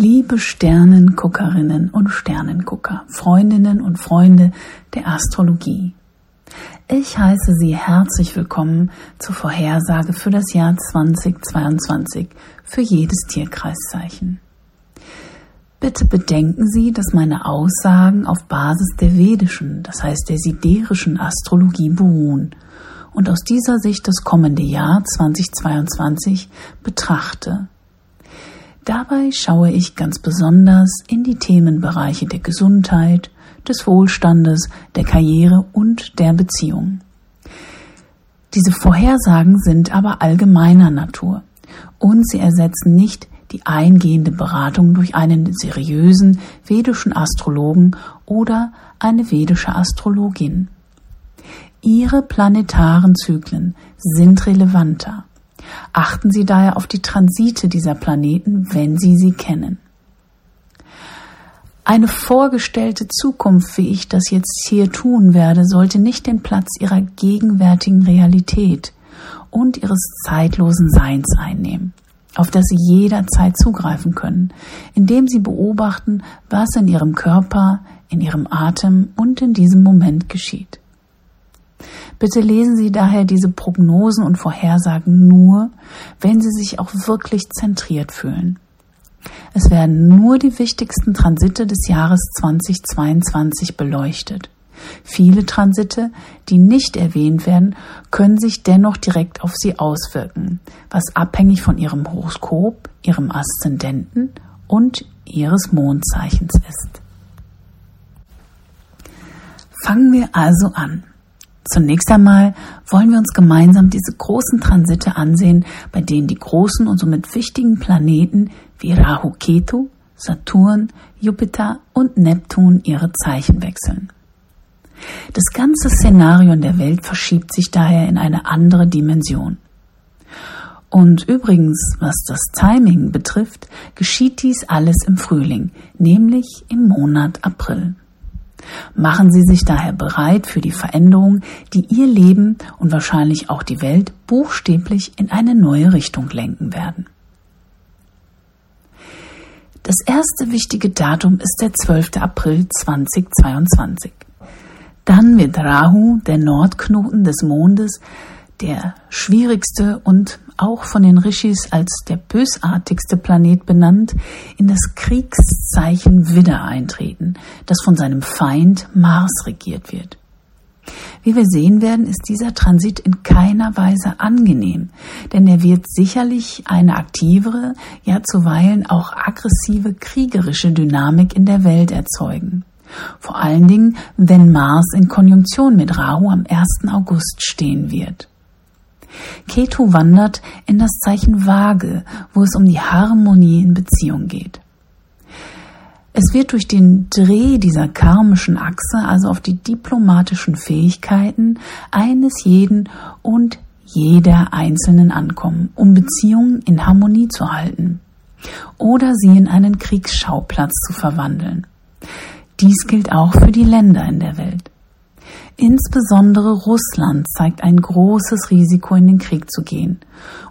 Liebe Sternenguckerinnen und Sternengucker, Freundinnen und Freunde der Astrologie. Ich heiße Sie herzlich willkommen zur Vorhersage für das Jahr 2022 für jedes Tierkreiszeichen. Bitte bedenken Sie, dass meine Aussagen auf Basis der vedischen, das heißt der siderischen Astrologie beruhen und aus dieser Sicht das kommende Jahr 2022 betrachte. Dabei schaue ich ganz besonders in die Themenbereiche der Gesundheit, des Wohlstandes, der Karriere und der Beziehung. Diese Vorhersagen sind aber allgemeiner Natur und sie ersetzen nicht die eingehende Beratung durch einen seriösen vedischen Astrologen oder eine vedische Astrologin. Ihre planetaren Zyklen sind relevanter Achten Sie daher auf die Transite dieser Planeten, wenn Sie sie kennen. Eine vorgestellte Zukunft, wie ich das jetzt hier tun werde, sollte nicht den Platz ihrer gegenwärtigen Realität und ihres zeitlosen Seins einnehmen, auf das Sie jederzeit zugreifen können, indem Sie beobachten, was in Ihrem Körper, in Ihrem Atem und in diesem Moment geschieht. Bitte lesen Sie daher diese Prognosen und Vorhersagen nur, wenn Sie sich auch wirklich zentriert fühlen. Es werden nur die wichtigsten Transite des Jahres 2022 beleuchtet. Viele Transite, die nicht erwähnt werden, können sich dennoch direkt auf Sie auswirken, was abhängig von Ihrem Horoskop, Ihrem Aszendenten und Ihres Mondzeichens ist. Fangen wir also an. Zunächst einmal wollen wir uns gemeinsam diese großen Transite ansehen, bei denen die großen und somit wichtigen Planeten wie Rahu Ketu, Saturn, Jupiter und Neptun ihre Zeichen wechseln. Das ganze Szenario in der Welt verschiebt sich daher in eine andere Dimension. Und übrigens, was das Timing betrifft, geschieht dies alles im Frühling, nämlich im Monat April. Machen Sie sich daher bereit für die Veränderungen, die Ihr Leben und wahrscheinlich auch die Welt buchstäblich in eine neue Richtung lenken werden. Das erste wichtige Datum ist der 12. April 2022. Dann wird Rahu, der Nordknoten des Mondes, der schwierigste und auch von den Rishis als der bösartigste Planet benannt, in das Kriegszeichen Widder eintreten, das von seinem Feind Mars regiert wird. Wie wir sehen werden, ist dieser Transit in keiner Weise angenehm, denn er wird sicherlich eine aktivere, ja zuweilen auch aggressive kriegerische Dynamik in der Welt erzeugen. Vor allen Dingen, wenn Mars in Konjunktion mit Rahu am 1. August stehen wird. Ketu wandert in das Zeichen Waage, wo es um die Harmonie in Beziehung geht. Es wird durch den Dreh dieser karmischen Achse also auf die diplomatischen Fähigkeiten eines jeden und jeder Einzelnen ankommen, um Beziehungen in Harmonie zu halten oder sie in einen Kriegsschauplatz zu verwandeln. Dies gilt auch für die Länder in der Welt. Insbesondere Russland zeigt ein großes Risiko, in den Krieg zu gehen.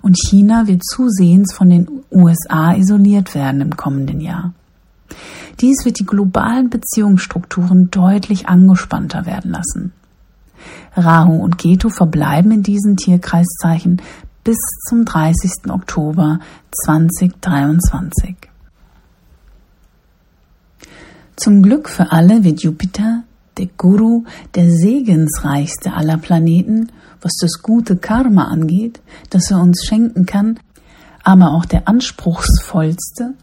Und China wird zusehends von den USA isoliert werden im kommenden Jahr. Dies wird die globalen Beziehungsstrukturen deutlich angespannter werden lassen. Rahu und Ketu verbleiben in diesen Tierkreiszeichen bis zum 30. Oktober 2023. Zum Glück für alle wird Jupiter der Guru, der segensreichste aller Planeten, was das gute Karma angeht, das er uns schenken kann, aber auch der anspruchsvollste,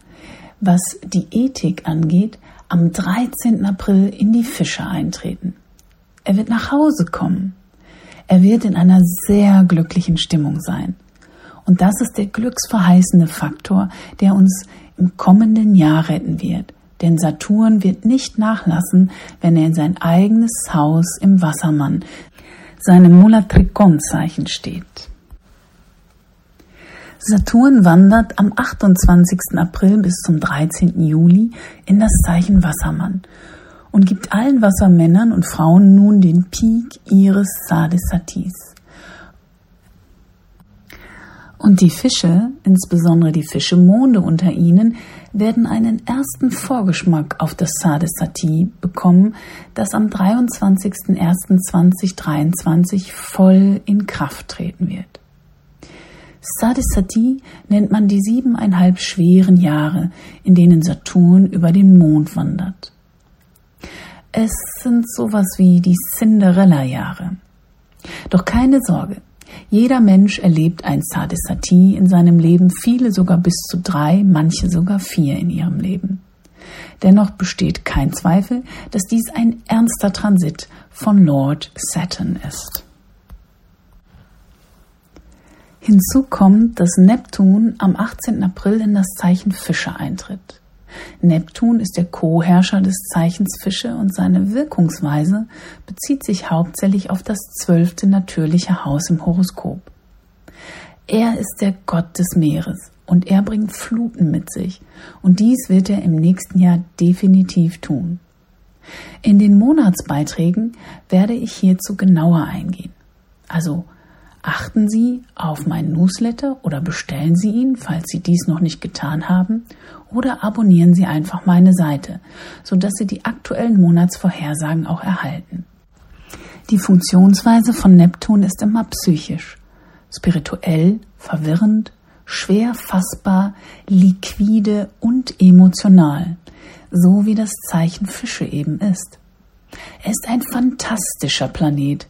was die Ethik angeht, am 13. April in die Fische eintreten. Er wird nach Hause kommen. Er wird in einer sehr glücklichen Stimmung sein. Und das ist der glücksverheißende Faktor, der uns im kommenden Jahr retten wird. Denn Saturn wird nicht nachlassen, wenn er in sein eigenes Haus im Wassermann, seinem Mulatrikon-Zeichen steht. Saturn wandert am 28. April bis zum 13. Juli in das Zeichen Wassermann und gibt allen Wassermännern und Frauen nun den Peak ihres Sadisatis. Und die Fische, insbesondere die Fischemonde unter ihnen, werden einen ersten Vorgeschmack auf das Sadesati bekommen, das am 23.01.2023 voll in Kraft treten wird. Sadesati nennt man die siebeneinhalb schweren Jahre, in denen Saturn über den Mond wandert. Es sind sowas wie die Cinderella-Jahre. Doch keine Sorge, jeder Mensch erlebt ein Sadisati in seinem Leben, viele sogar bis zu drei, manche sogar vier in ihrem Leben. Dennoch besteht kein Zweifel, dass dies ein ernster Transit von Lord Saturn ist. Hinzu kommt, dass Neptun am 18. April in das Zeichen Fische eintritt. Neptun ist der Co-Herrscher des Zeichens Fische und seine Wirkungsweise bezieht sich hauptsächlich auf das zwölfte natürliche Haus im Horoskop. Er ist der Gott des Meeres und er bringt Fluten mit sich und dies wird er im nächsten Jahr definitiv tun. In den Monatsbeiträgen werde ich hierzu genauer eingehen. Also Achten Sie auf meinen Newsletter oder bestellen Sie ihn, falls Sie dies noch nicht getan haben, oder abonnieren Sie einfach meine Seite, sodass Sie die aktuellen Monatsvorhersagen auch erhalten. Die Funktionsweise von Neptun ist immer psychisch, spirituell, verwirrend, schwer fassbar, liquide und emotional, so wie das Zeichen Fische eben ist. Er ist ein fantastischer Planet,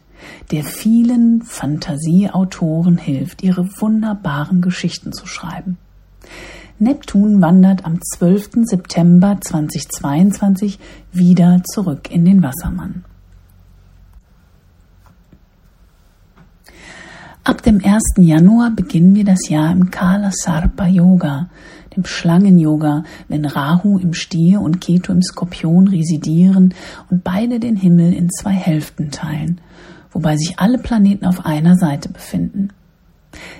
der vielen Fantasieautoren hilft, ihre wunderbaren Geschichten zu schreiben. Neptun wandert am 12. September 2022 wieder zurück in den Wassermann. Ab dem 1. Januar beginnen wir das Jahr im Kala Sarpa Yoga, dem Schlangen-Yoga, wenn Rahu im Stier und Ketu im Skorpion residieren und beide den Himmel in zwei Hälften teilen wobei sich alle Planeten auf einer Seite befinden.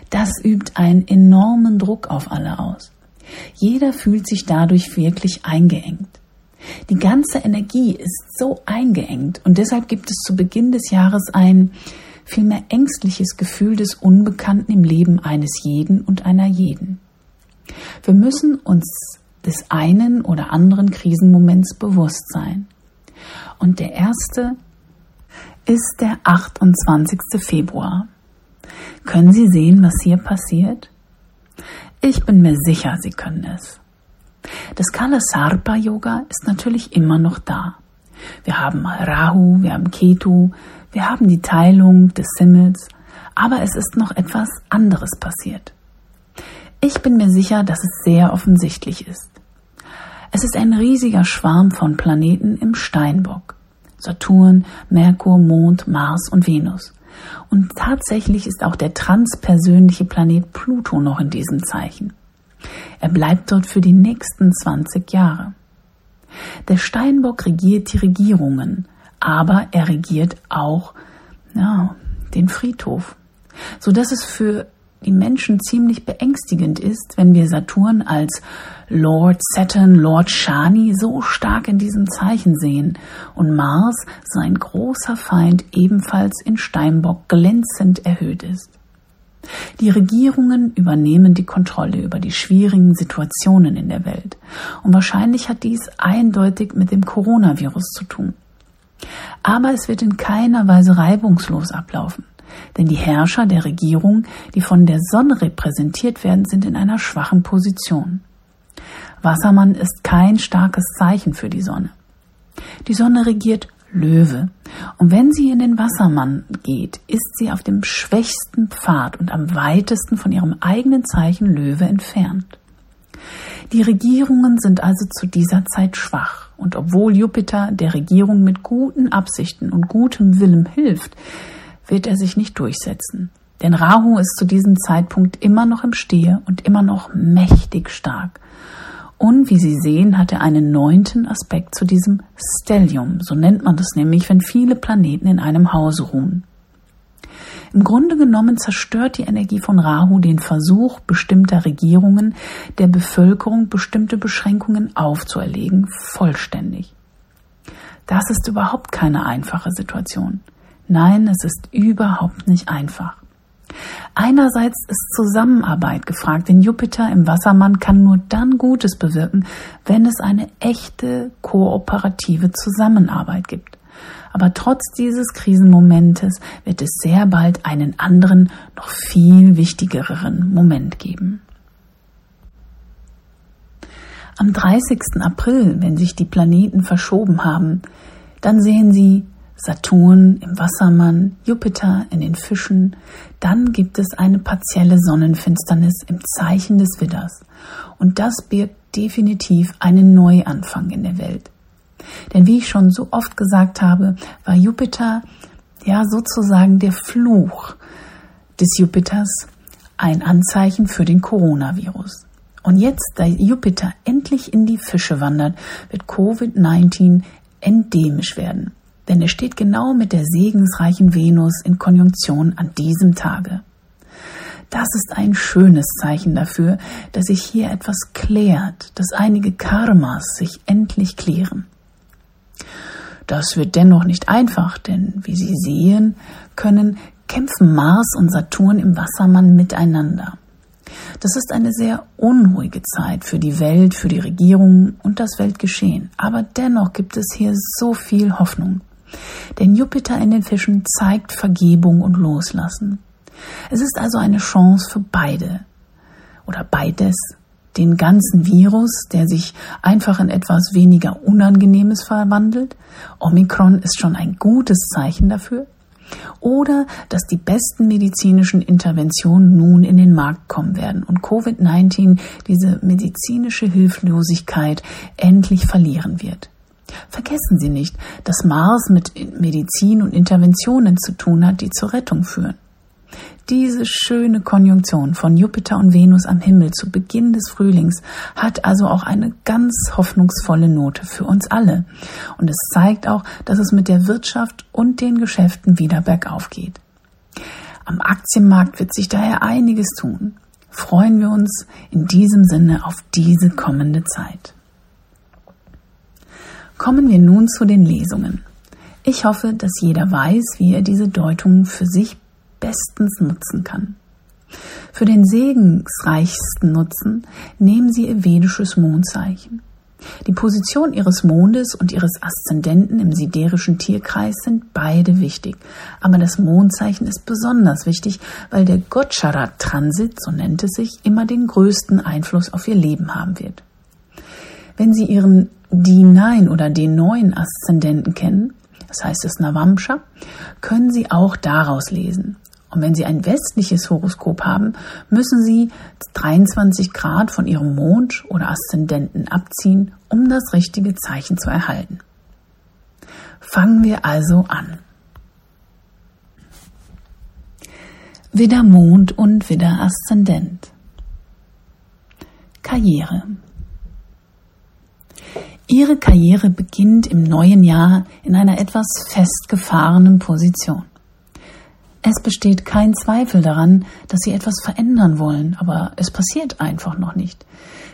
Das übt einen enormen Druck auf alle aus. Jeder fühlt sich dadurch wirklich eingeengt. Die ganze Energie ist so eingeengt und deshalb gibt es zu Beginn des Jahres ein vielmehr ängstliches Gefühl des Unbekannten im Leben eines jeden und einer jeden. Wir müssen uns des einen oder anderen Krisenmoments bewusst sein. Und der erste ist der 28. Februar. Können Sie sehen, was hier passiert? Ich bin mir sicher, Sie können es. Das Kalasarpa Yoga ist natürlich immer noch da. Wir haben Rahu, wir haben Ketu, wir haben die Teilung des Simmels, aber es ist noch etwas anderes passiert. Ich bin mir sicher, dass es sehr offensichtlich ist. Es ist ein riesiger Schwarm von Planeten im Steinbock. Saturn, Merkur, Mond, Mars und Venus. Und tatsächlich ist auch der transpersönliche Planet Pluto noch in diesem Zeichen. Er bleibt dort für die nächsten 20 Jahre. Der Steinbock regiert die Regierungen, aber er regiert auch ja, den Friedhof, so dass es für die Menschen ziemlich beängstigend ist, wenn wir Saturn als Lord Saturn, Lord Shani so stark in diesem Zeichen sehen und Mars, sein großer Feind, ebenfalls in Steinbock glänzend erhöht ist. Die Regierungen übernehmen die Kontrolle über die schwierigen Situationen in der Welt und wahrscheinlich hat dies eindeutig mit dem Coronavirus zu tun. Aber es wird in keiner Weise reibungslos ablaufen. Denn die Herrscher der Regierung, die von der Sonne repräsentiert werden, sind in einer schwachen Position. Wassermann ist kein starkes Zeichen für die Sonne. Die Sonne regiert Löwe. Und wenn sie in den Wassermann geht, ist sie auf dem schwächsten Pfad und am weitesten von ihrem eigenen Zeichen Löwe entfernt. Die Regierungen sind also zu dieser Zeit schwach. Und obwohl Jupiter der Regierung mit guten Absichten und gutem Willen hilft, wird er sich nicht durchsetzen. Denn Rahu ist zu diesem Zeitpunkt immer noch im Stehe und immer noch mächtig stark. Und wie Sie sehen, hat er einen neunten Aspekt zu diesem Stellium. So nennt man das nämlich, wenn viele Planeten in einem Hause ruhen. Im Grunde genommen zerstört die Energie von Rahu den Versuch bestimmter Regierungen, der Bevölkerung bestimmte Beschränkungen aufzuerlegen, vollständig. Das ist überhaupt keine einfache Situation. Nein, es ist überhaupt nicht einfach. Einerseits ist Zusammenarbeit gefragt, denn Jupiter im Wassermann kann nur dann Gutes bewirken, wenn es eine echte kooperative Zusammenarbeit gibt. Aber trotz dieses Krisenmomentes wird es sehr bald einen anderen, noch viel wichtigeren Moment geben. Am 30. April, wenn sich die Planeten verschoben haben, dann sehen Sie Saturn im Wassermann, Jupiter in den Fischen, dann gibt es eine partielle Sonnenfinsternis im Zeichen des Widders. Und das birgt definitiv einen Neuanfang in der Welt. Denn wie ich schon so oft gesagt habe, war Jupiter ja sozusagen der Fluch des Jupiters ein Anzeichen für den Coronavirus. Und jetzt, da Jupiter endlich in die Fische wandert, wird Covid-19 endemisch werden denn er steht genau mit der segensreichen Venus in Konjunktion an diesem Tage. Das ist ein schönes Zeichen dafür, dass sich hier etwas klärt, dass einige Karmas sich endlich klären. Das wird dennoch nicht einfach, denn wie Sie sehen können, kämpfen Mars und Saturn im Wassermann miteinander. Das ist eine sehr unruhige Zeit für die Welt, für die Regierung und das Weltgeschehen. Aber dennoch gibt es hier so viel Hoffnung. Denn Jupiter in den Fischen zeigt Vergebung und Loslassen. Es ist also eine Chance für beide oder beides, den ganzen Virus, der sich einfach in etwas weniger Unangenehmes verwandelt. Omikron ist schon ein gutes Zeichen dafür. Oder dass die besten medizinischen Interventionen nun in den Markt kommen werden und Covid-19 diese medizinische Hilflosigkeit endlich verlieren wird. Vergessen Sie nicht, dass Mars mit Medizin und Interventionen zu tun hat, die zur Rettung führen. Diese schöne Konjunktion von Jupiter und Venus am Himmel zu Beginn des Frühlings hat also auch eine ganz hoffnungsvolle Note für uns alle. Und es zeigt auch, dass es mit der Wirtschaft und den Geschäften wieder bergauf geht. Am Aktienmarkt wird sich daher einiges tun. Freuen wir uns in diesem Sinne auf diese kommende Zeit. Kommen wir nun zu den Lesungen. Ich hoffe, dass jeder weiß, wie er diese Deutungen für sich bestens nutzen kann. Für den segensreichsten Nutzen nehmen Sie Ihr vedisches Mondzeichen. Die Position Ihres Mondes und Ihres Aszendenten im siderischen Tierkreis sind beide wichtig, aber das Mondzeichen ist besonders wichtig, weil der Gocharat-Transit, so nennt es sich, immer den größten Einfluss auf Ihr Leben haben wird. Wenn Sie Ihren D9 oder D9 Aszendenten kennen, das heißt das Navamsha, können Sie auch daraus lesen. Und wenn Sie ein westliches Horoskop haben, müssen Sie 23 Grad von Ihrem Mond oder Aszendenten abziehen, um das richtige Zeichen zu erhalten. Fangen wir also an. Widder Mond und Widder Aszendent. Karriere. Ihre Karriere beginnt im neuen Jahr in einer etwas festgefahrenen Position. Es besteht kein Zweifel daran, dass Sie etwas verändern wollen, aber es passiert einfach noch nicht.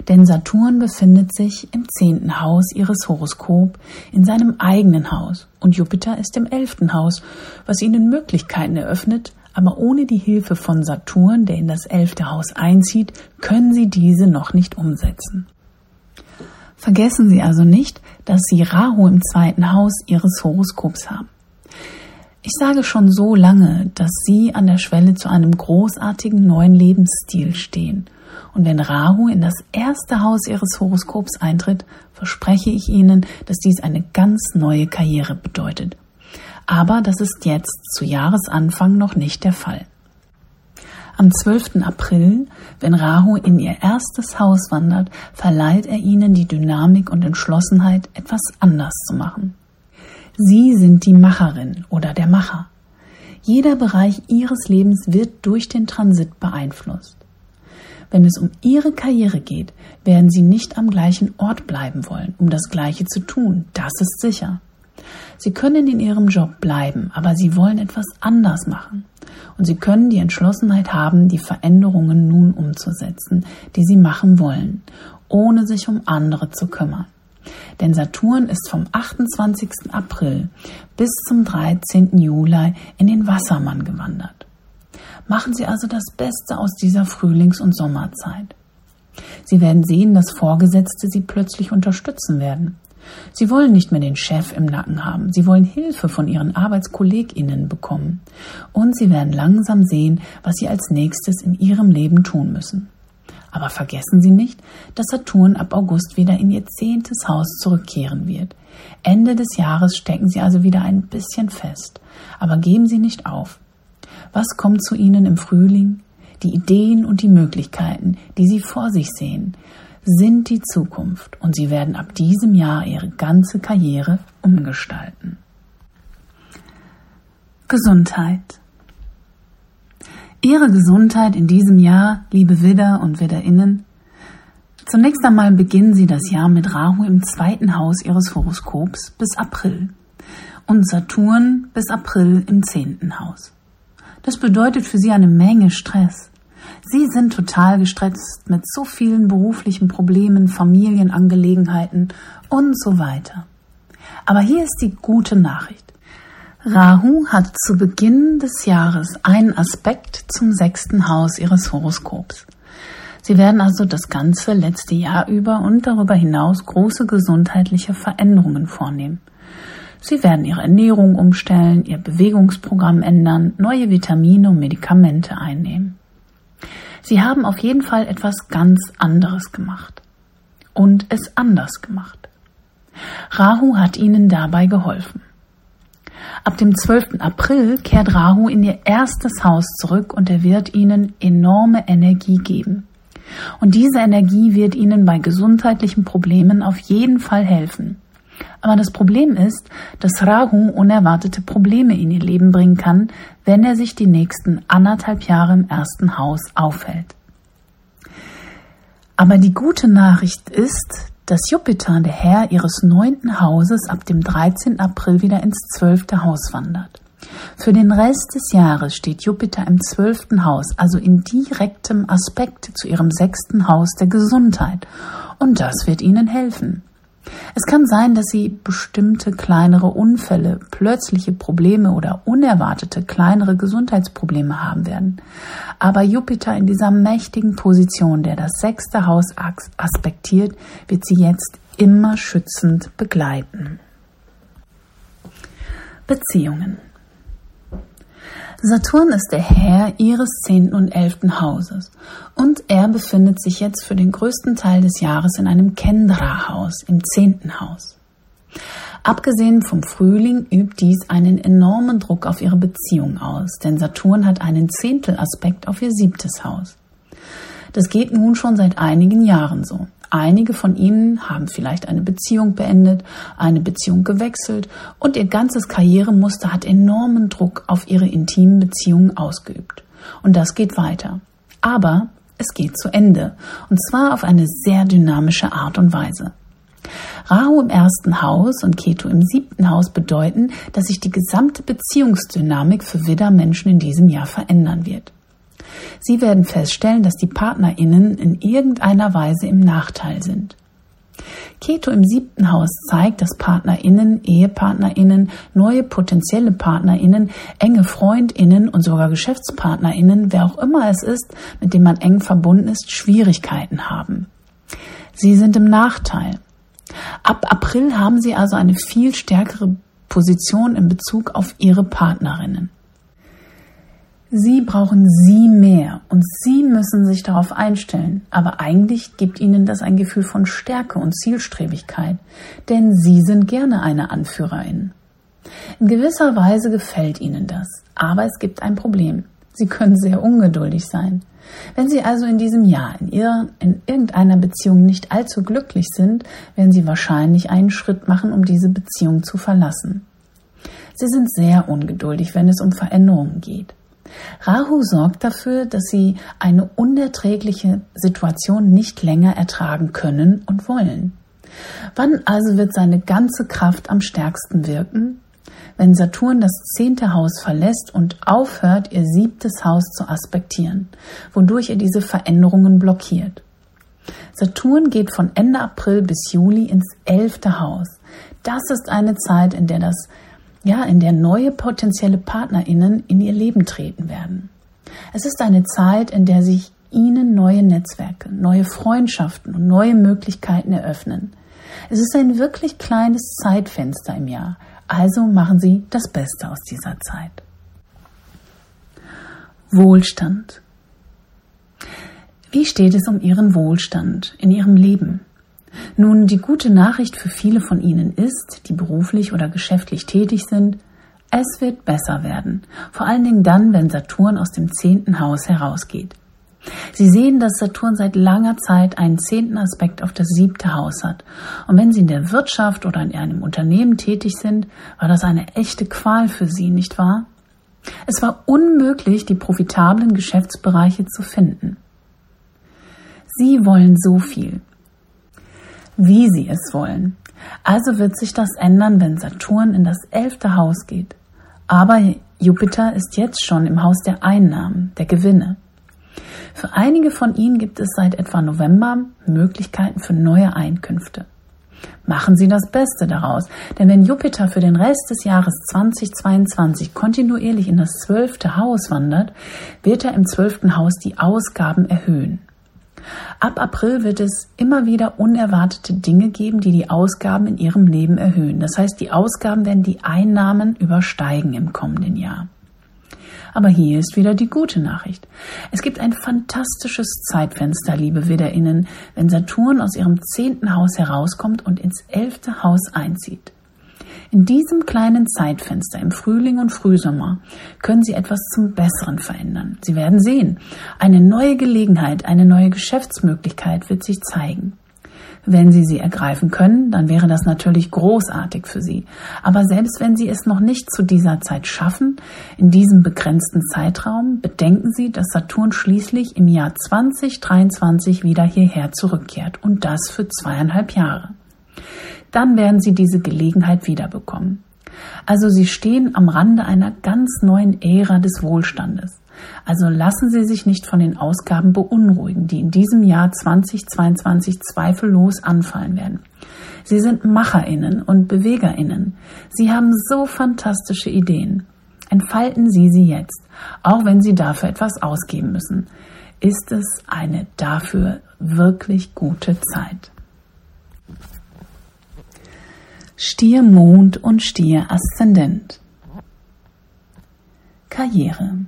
Denn Saturn befindet sich im zehnten Haus Ihres Horoskop, in seinem eigenen Haus, und Jupiter ist im elften Haus, was Ihnen Möglichkeiten eröffnet, aber ohne die Hilfe von Saturn, der in das elfte Haus einzieht, können Sie diese noch nicht umsetzen. Vergessen Sie also nicht, dass Sie Rahu im zweiten Haus Ihres Horoskops haben. Ich sage schon so lange, dass Sie an der Schwelle zu einem großartigen neuen Lebensstil stehen. Und wenn Rahu in das erste Haus Ihres Horoskops eintritt, verspreche ich Ihnen, dass dies eine ganz neue Karriere bedeutet. Aber das ist jetzt zu Jahresanfang noch nicht der Fall. Am 12. April, wenn Rahu in ihr erstes Haus wandert, verleiht er ihnen die Dynamik und Entschlossenheit, etwas anders zu machen. Sie sind die Macherin oder der Macher. Jeder Bereich ihres Lebens wird durch den Transit beeinflusst. Wenn es um ihre Karriere geht, werden sie nicht am gleichen Ort bleiben wollen, um das Gleiche zu tun, das ist sicher. Sie können in ihrem Job bleiben, aber sie wollen etwas anders machen. Und sie können die Entschlossenheit haben, die Veränderungen nun umzusetzen, die sie machen wollen, ohne sich um andere zu kümmern. Denn Saturn ist vom 28. April bis zum 13. Juli in den Wassermann gewandert. Machen Sie also das Beste aus dieser Frühlings- und Sommerzeit. Sie werden sehen, dass Vorgesetzte Sie plötzlich unterstützen werden. Sie wollen nicht mehr den Chef im Nacken haben. Sie wollen Hilfe von ihren ArbeitskollegInnen bekommen. Und sie werden langsam sehen, was sie als nächstes in ihrem Leben tun müssen. Aber vergessen Sie nicht, dass Saturn ab August wieder in Ihr zehntes Haus zurückkehren wird. Ende des Jahres stecken Sie also wieder ein bisschen fest. Aber geben Sie nicht auf. Was kommt zu Ihnen im Frühling? Die Ideen und die Möglichkeiten, die Sie vor sich sehen, sind die Zukunft und Sie werden ab diesem Jahr Ihre ganze Karriere umgestalten. Gesundheit. Ihre Gesundheit in diesem Jahr, liebe Widder und Widderinnen. Zunächst einmal beginnen Sie das Jahr mit Rahu im zweiten Haus Ihres Horoskops bis April und Saturn bis April im zehnten Haus. Das bedeutet für Sie eine Menge Stress. Sie sind total gestresst mit so vielen beruflichen Problemen, Familienangelegenheiten und so weiter. Aber hier ist die gute Nachricht. Rahu hat zu Beginn des Jahres einen Aspekt zum sechsten Haus ihres Horoskops. Sie werden also das ganze letzte Jahr über und darüber hinaus große gesundheitliche Veränderungen vornehmen. Sie werden ihre Ernährung umstellen, ihr Bewegungsprogramm ändern, neue Vitamine und Medikamente einnehmen. Sie haben auf jeden Fall etwas ganz anderes gemacht und es anders gemacht. Rahu hat ihnen dabei geholfen. Ab dem 12. April kehrt Rahu in ihr erstes Haus zurück und er wird ihnen enorme Energie geben. Und diese Energie wird ihnen bei gesundheitlichen Problemen auf jeden Fall helfen. Aber das Problem ist, dass Rahu unerwartete Probleme in ihr Leben bringen kann, wenn er sich die nächsten anderthalb Jahre im ersten Haus aufhält. Aber die gute Nachricht ist, dass Jupiter, der Herr ihres neunten Hauses, ab dem 13. April wieder ins zwölfte Haus wandert. Für den Rest des Jahres steht Jupiter im zwölften Haus, also in direktem Aspekt zu ihrem sechsten Haus der Gesundheit. Und das wird ihnen helfen. Es kann sein, dass Sie bestimmte kleinere Unfälle, plötzliche Probleme oder unerwartete kleinere Gesundheitsprobleme haben werden. Aber Jupiter in dieser mächtigen Position, der das sechste Haus aspektiert, wird Sie jetzt immer schützend begleiten. Beziehungen. Saturn ist der Herr ihres zehnten und elften Hauses und er befindet sich jetzt für den größten Teil des Jahres in einem Kendra-Haus, im zehnten Haus. Abgesehen vom Frühling übt dies einen enormen Druck auf ihre Beziehung aus, denn Saturn hat einen Zehntelaspekt auf ihr siebtes Haus. Das geht nun schon seit einigen Jahren so. Einige von ihnen haben vielleicht eine Beziehung beendet, eine Beziehung gewechselt und ihr ganzes Karrieremuster hat enormen Druck auf ihre intimen Beziehungen ausgeübt. Und das geht weiter. Aber es geht zu Ende. Und zwar auf eine sehr dynamische Art und Weise. Rahu im ersten Haus und Ketu im siebten Haus bedeuten, dass sich die gesamte Beziehungsdynamik für Widder-Menschen in diesem Jahr verändern wird. Sie werden feststellen, dass die PartnerInnen in irgendeiner Weise im Nachteil sind. Keto im siebten Haus zeigt, dass PartnerInnen, EhepartnerInnen, neue potenzielle PartnerInnen, enge FreundInnen und sogar GeschäftspartnerInnen, wer auch immer es ist, mit dem man eng verbunden ist, Schwierigkeiten haben. Sie sind im Nachteil. Ab April haben sie also eine viel stärkere Position in Bezug auf ihre Partnerinnen. Sie brauchen Sie mehr und Sie müssen sich darauf einstellen. Aber eigentlich gibt Ihnen das ein Gefühl von Stärke und Zielstrebigkeit, denn Sie sind gerne eine Anführerin. In gewisser Weise gefällt Ihnen das, aber es gibt ein Problem. Sie können sehr ungeduldig sein. Wenn Sie also in diesem Jahr in, Ihrer, in irgendeiner Beziehung nicht allzu glücklich sind, werden Sie wahrscheinlich einen Schritt machen, um diese Beziehung zu verlassen. Sie sind sehr ungeduldig, wenn es um Veränderungen geht. Rahu sorgt dafür, dass sie eine unerträgliche Situation nicht länger ertragen können und wollen. Wann also wird seine ganze Kraft am stärksten wirken? Wenn Saturn das zehnte Haus verlässt und aufhört, ihr siebtes Haus zu aspektieren, wodurch er diese Veränderungen blockiert. Saturn geht von Ende April bis Juli ins elfte Haus. Das ist eine Zeit, in der das ja, in der neue potenzielle PartnerInnen in ihr Leben treten werden. Es ist eine Zeit, in der sich Ihnen neue Netzwerke, neue Freundschaften und neue Möglichkeiten eröffnen. Es ist ein wirklich kleines Zeitfenster im Jahr, also machen Sie das Beste aus dieser Zeit. Wohlstand. Wie steht es um Ihren Wohlstand in Ihrem Leben? Nun, die gute Nachricht für viele von Ihnen ist, die beruflich oder geschäftlich tätig sind, es wird besser werden, vor allen Dingen dann, wenn Saturn aus dem zehnten Haus herausgeht. Sie sehen, dass Saturn seit langer Zeit einen zehnten Aspekt auf das siebte Haus hat. Und wenn Sie in der Wirtschaft oder in einem Unternehmen tätig sind, war das eine echte Qual für Sie, nicht wahr? Es war unmöglich, die profitablen Geschäftsbereiche zu finden. Sie wollen so viel. Wie Sie es wollen. Also wird sich das ändern, wenn Saturn in das elfte Haus geht. Aber Jupiter ist jetzt schon im Haus der Einnahmen, der Gewinne. Für einige von Ihnen gibt es seit etwa November Möglichkeiten für neue Einkünfte. Machen Sie das Beste daraus, denn wenn Jupiter für den Rest des Jahres 2022 kontinuierlich in das zwölfte Haus wandert, wird er im zwölften Haus die Ausgaben erhöhen. Ab April wird es immer wieder unerwartete Dinge geben, die die Ausgaben in Ihrem Leben erhöhen. Das heißt, die Ausgaben werden die Einnahmen übersteigen im kommenden Jahr. Aber hier ist wieder die gute Nachricht. Es gibt ein fantastisches Zeitfenster, liebe WidderInnen, wenn Saturn aus ihrem zehnten Haus herauskommt und ins elfte Haus einzieht. In diesem kleinen Zeitfenster im Frühling und Frühsommer können Sie etwas zum Besseren verändern. Sie werden sehen, eine neue Gelegenheit, eine neue Geschäftsmöglichkeit wird sich zeigen. Wenn Sie sie ergreifen können, dann wäre das natürlich großartig für Sie. Aber selbst wenn Sie es noch nicht zu dieser Zeit schaffen, in diesem begrenzten Zeitraum, bedenken Sie, dass Saturn schließlich im Jahr 2023 wieder hierher zurückkehrt und das für zweieinhalb Jahre. Dann werden Sie diese Gelegenheit wiederbekommen. Also Sie stehen am Rande einer ganz neuen Ära des Wohlstandes. Also lassen Sie sich nicht von den Ausgaben beunruhigen, die in diesem Jahr 2022 zweifellos anfallen werden. Sie sind Macherinnen und Bewegerinnen. Sie haben so fantastische Ideen. Entfalten Sie sie jetzt, auch wenn Sie dafür etwas ausgeben müssen. Ist es eine dafür wirklich gute Zeit. Stier Mond und Stier Aszendent. Karriere.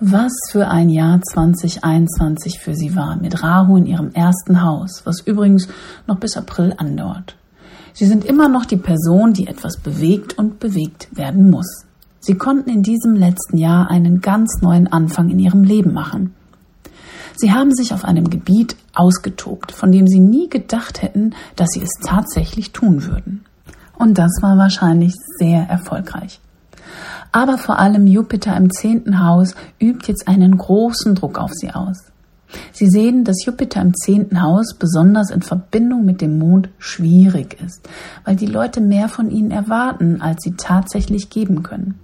Was für ein Jahr 2021 für sie war, mit Rahu in ihrem ersten Haus, was übrigens noch bis April andauert. Sie sind immer noch die Person, die etwas bewegt und bewegt werden muss. Sie konnten in diesem letzten Jahr einen ganz neuen Anfang in ihrem Leben machen. Sie haben sich auf einem Gebiet ausgetobt, von dem sie nie gedacht hätten, dass sie es tatsächlich tun würden. Und das war wahrscheinlich sehr erfolgreich aber vor allem Jupiter im zehnten Haus übt jetzt einen großen Druck auf sie aus. Sie sehen, dass Jupiter im zehnten Haus besonders in Verbindung mit dem Mond schwierig ist, weil die Leute mehr von ihnen erwarten, als sie tatsächlich geben können.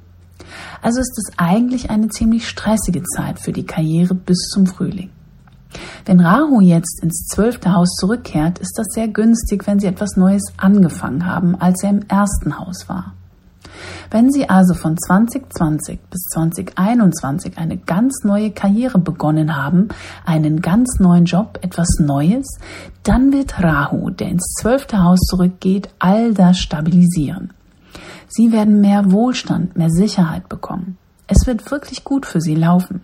Also ist es eigentlich eine ziemlich stressige Zeit für die Karriere bis zum Frühling. Wenn Rahu jetzt ins zwölfte Haus zurückkehrt, ist das sehr günstig, wenn Sie etwas Neues angefangen haben, als er im ersten Haus war. Wenn Sie also von 2020 bis 2021 eine ganz neue Karriere begonnen haben, einen ganz neuen Job, etwas Neues, dann wird Rahu, der ins zwölfte Haus zurückgeht, all das stabilisieren. Sie werden mehr Wohlstand, mehr Sicherheit bekommen. Es wird wirklich gut für Sie laufen.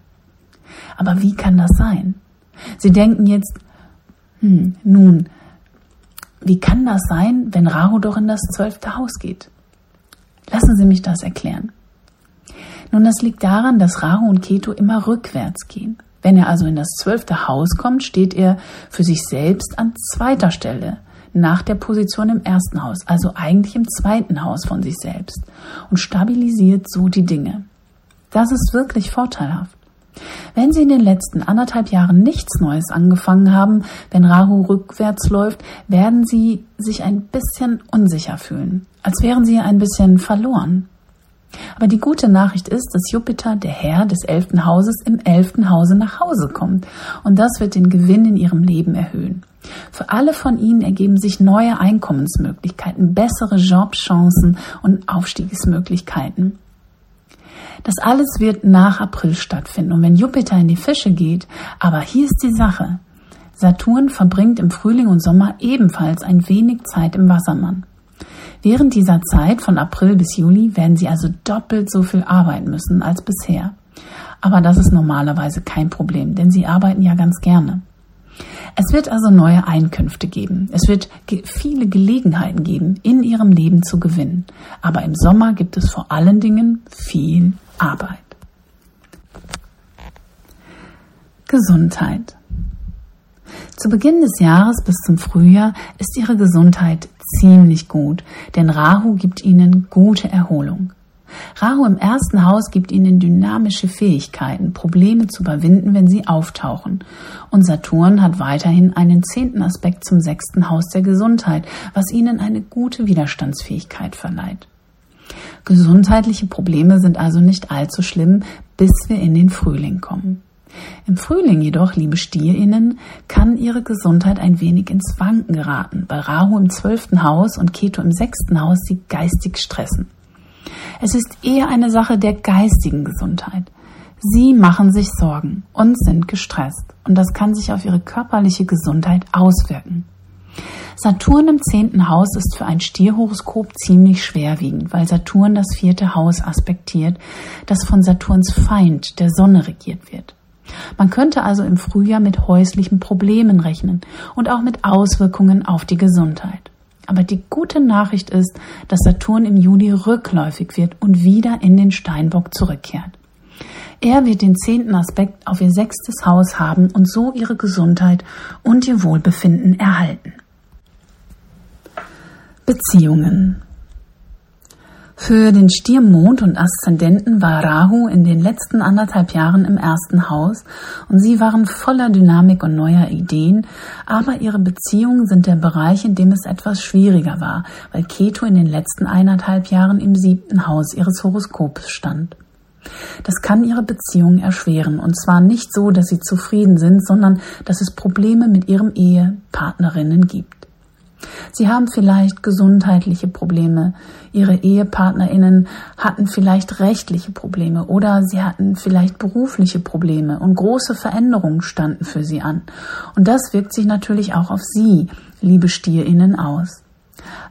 Aber wie kann das sein? Sie denken jetzt, hm, nun, wie kann das sein, wenn Rahu doch in das zwölfte Haus geht? Lassen Sie mich das erklären. Nun, das liegt daran, dass Rahu und Ketu immer rückwärts gehen. Wenn er also in das zwölfte Haus kommt, steht er für sich selbst an zweiter Stelle nach der Position im ersten Haus, also eigentlich im zweiten Haus von sich selbst und stabilisiert so die Dinge. Das ist wirklich vorteilhaft. Wenn Sie in den letzten anderthalb Jahren nichts Neues angefangen haben, wenn Rahu rückwärts läuft, werden Sie sich ein bisschen unsicher fühlen, als wären Sie ein bisschen verloren. Aber die gute Nachricht ist, dass Jupiter, der Herr des elften Hauses, im elften Hause nach Hause kommt. Und das wird den Gewinn in Ihrem Leben erhöhen. Für alle von Ihnen ergeben sich neue Einkommensmöglichkeiten, bessere Jobchancen und Aufstiegsmöglichkeiten. Das alles wird nach April stattfinden. Und wenn Jupiter in die Fische geht, aber hier ist die Sache. Saturn verbringt im Frühling und Sommer ebenfalls ein wenig Zeit im Wassermann. Während dieser Zeit von April bis Juli werden sie also doppelt so viel arbeiten müssen als bisher. Aber das ist normalerweise kein Problem, denn sie arbeiten ja ganz gerne. Es wird also neue Einkünfte geben. Es wird ge viele Gelegenheiten geben, in ihrem Leben zu gewinnen. Aber im Sommer gibt es vor allen Dingen viel Arbeit. Gesundheit. Zu Beginn des Jahres bis zum Frühjahr ist ihre Gesundheit ziemlich gut, denn Rahu gibt ihnen gute Erholung. Rahu im ersten Haus gibt ihnen dynamische Fähigkeiten, Probleme zu überwinden, wenn sie auftauchen. Und Saturn hat weiterhin einen zehnten Aspekt zum sechsten Haus der Gesundheit, was ihnen eine gute Widerstandsfähigkeit verleiht. Gesundheitliche Probleme sind also nicht allzu schlimm, bis wir in den Frühling kommen. Im Frühling jedoch, liebe Stierinnen, kann ihre Gesundheit ein wenig ins Wanken geraten, weil Rahu im zwölften Haus und Keto im sechsten Haus sie geistig stressen. Es ist eher eine Sache der geistigen Gesundheit. Sie machen sich Sorgen und sind gestresst und das kann sich auf ihre körperliche Gesundheit auswirken. Saturn im zehnten Haus ist für ein Stierhoroskop ziemlich schwerwiegend, weil Saturn das vierte Haus aspektiert, das von Saturns Feind, der Sonne, regiert wird. Man könnte also im Frühjahr mit häuslichen Problemen rechnen und auch mit Auswirkungen auf die Gesundheit. Aber die gute Nachricht ist, dass Saturn im Juli rückläufig wird und wieder in den Steinbock zurückkehrt. Er wird den zehnten Aspekt auf ihr sechstes Haus haben und so ihre Gesundheit und ihr Wohlbefinden erhalten. Beziehungen für den Stier Mond und Aszendenten war Rahu in den letzten anderthalb Jahren im ersten Haus und sie waren voller Dynamik und neuer Ideen, aber ihre Beziehungen sind der Bereich, in dem es etwas schwieriger war, weil Ketu in den letzten eineinhalb Jahren im siebten Haus ihres Horoskops stand. Das kann ihre Beziehungen erschweren, und zwar nicht so, dass sie zufrieden sind, sondern dass es Probleme mit ihrem Ehepartnerinnen gibt. Sie haben vielleicht gesundheitliche Probleme, Ihre Ehepartnerinnen hatten vielleicht rechtliche Probleme oder sie hatten vielleicht berufliche Probleme und große Veränderungen standen für Sie an. Und das wirkt sich natürlich auch auf Sie, liebe Stierinnen, aus.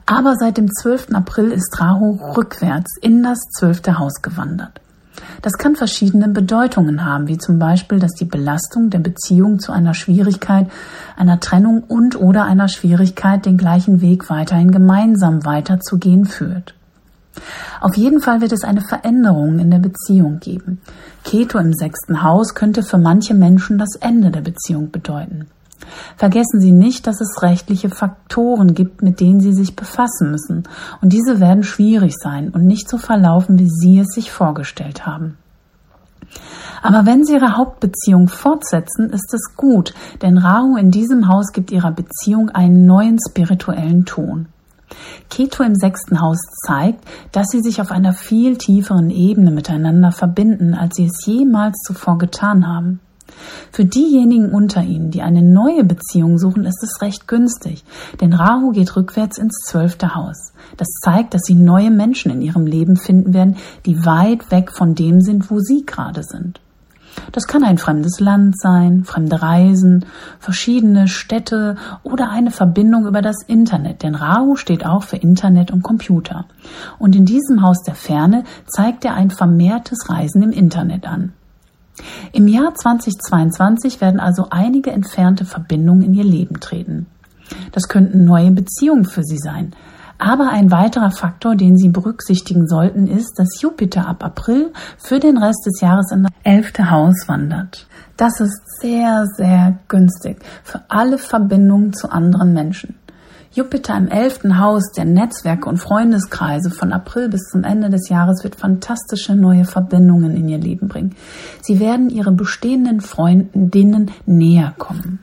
Aber seit dem 12. April ist Rahu rückwärts in das zwölfte Haus gewandert. Das kann verschiedene Bedeutungen haben, wie zum Beispiel, dass die Belastung der Beziehung zu einer Schwierigkeit, einer Trennung und oder einer Schwierigkeit, den gleichen Weg weiterhin gemeinsam weiterzugehen führt. Auf jeden Fall wird es eine Veränderung in der Beziehung geben. Keto im sechsten Haus könnte für manche Menschen das Ende der Beziehung bedeuten. Vergessen Sie nicht, dass es rechtliche Faktoren gibt, mit denen Sie sich befassen müssen, und diese werden schwierig sein und nicht so verlaufen, wie Sie es sich vorgestellt haben. Aber wenn Sie Ihre Hauptbeziehung fortsetzen, ist es gut, denn Rahu in diesem Haus gibt Ihrer Beziehung einen neuen spirituellen Ton. Keto im sechsten Haus zeigt, dass sie sich auf einer viel tieferen Ebene miteinander verbinden, als sie es jemals zuvor getan haben. Für diejenigen unter Ihnen, die eine neue Beziehung suchen, ist es recht günstig, denn Rahu geht rückwärts ins zwölfte Haus. Das zeigt, dass Sie neue Menschen in Ihrem Leben finden werden, die weit weg von dem sind, wo Sie gerade sind. Das kann ein fremdes Land sein, fremde Reisen, verschiedene Städte oder eine Verbindung über das Internet, denn Rahu steht auch für Internet und Computer. Und in diesem Haus der Ferne zeigt er ein vermehrtes Reisen im Internet an. Im Jahr 2022 werden also einige entfernte Verbindungen in ihr Leben treten. Das könnten neue Beziehungen für sie sein. Aber ein weiterer Faktor, den Sie berücksichtigen sollten, ist, dass Jupiter ab April für den Rest des Jahres in das elfte Haus wandert. Das ist sehr, sehr günstig für alle Verbindungen zu anderen Menschen. Jupiter im elften Haus der Netzwerke und Freundeskreise von April bis zum Ende des Jahres wird fantastische neue Verbindungen in ihr Leben bringen. Sie werden ihre bestehenden Freunden denen näher kommen.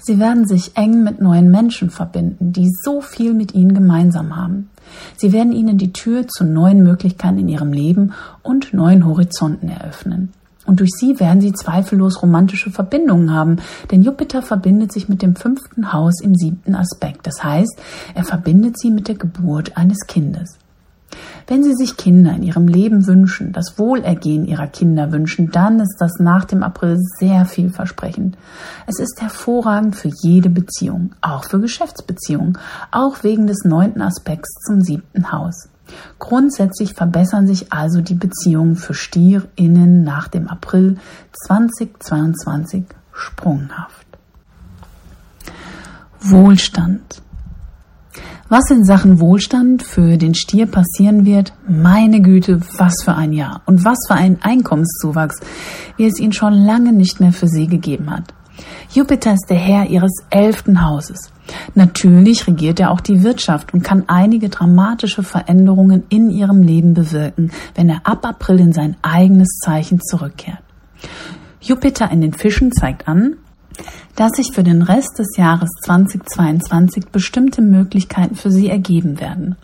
Sie werden sich eng mit neuen Menschen verbinden, die so viel mit ihnen gemeinsam haben. Sie werden ihnen die Tür zu neuen Möglichkeiten in ihrem Leben und neuen Horizonten eröffnen. Und durch sie werden sie zweifellos romantische Verbindungen haben, denn Jupiter verbindet sich mit dem fünften Haus im siebten Aspekt. Das heißt, er verbindet sie mit der Geburt eines Kindes. Wenn Sie sich Kinder in Ihrem Leben wünschen, das Wohlergehen Ihrer Kinder wünschen, dann ist das nach dem April sehr vielversprechend. Es ist hervorragend für jede Beziehung, auch für Geschäftsbeziehungen, auch wegen des neunten Aspekts zum siebten Haus. Grundsätzlich verbessern sich also die Beziehungen für StierInnen nach dem April 2022 sprunghaft. Wohlstand. Was in Sachen Wohlstand für den Stier passieren wird, meine Güte, was für ein Jahr und was für ein Einkommenszuwachs, wie es ihn schon lange nicht mehr für sie gegeben hat. Jupiter ist der Herr ihres elften Hauses. Natürlich regiert er auch die Wirtschaft und kann einige dramatische Veränderungen in ihrem Leben bewirken, wenn er ab April in sein eigenes Zeichen zurückkehrt. Jupiter in den Fischen zeigt an, dass sich für den Rest des Jahres 2022 bestimmte Möglichkeiten für sie ergeben werden.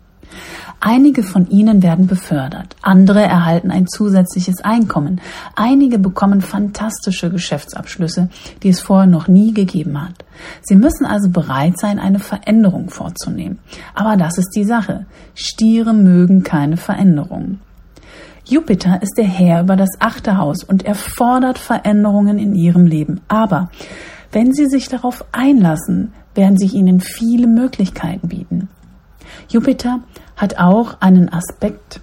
Einige von ihnen werden befördert, andere erhalten ein zusätzliches Einkommen, einige bekommen fantastische Geschäftsabschlüsse, die es vorher noch nie gegeben hat. Sie müssen also bereit sein, eine Veränderung vorzunehmen. Aber das ist die Sache. Stiere mögen keine Veränderungen. Jupiter ist der Herr über das achte Haus und er fordert Veränderungen in ihrem Leben. Aber wenn Sie sich darauf einlassen, werden sich Ihnen viele Möglichkeiten bieten. Jupiter hat auch einen Aspekt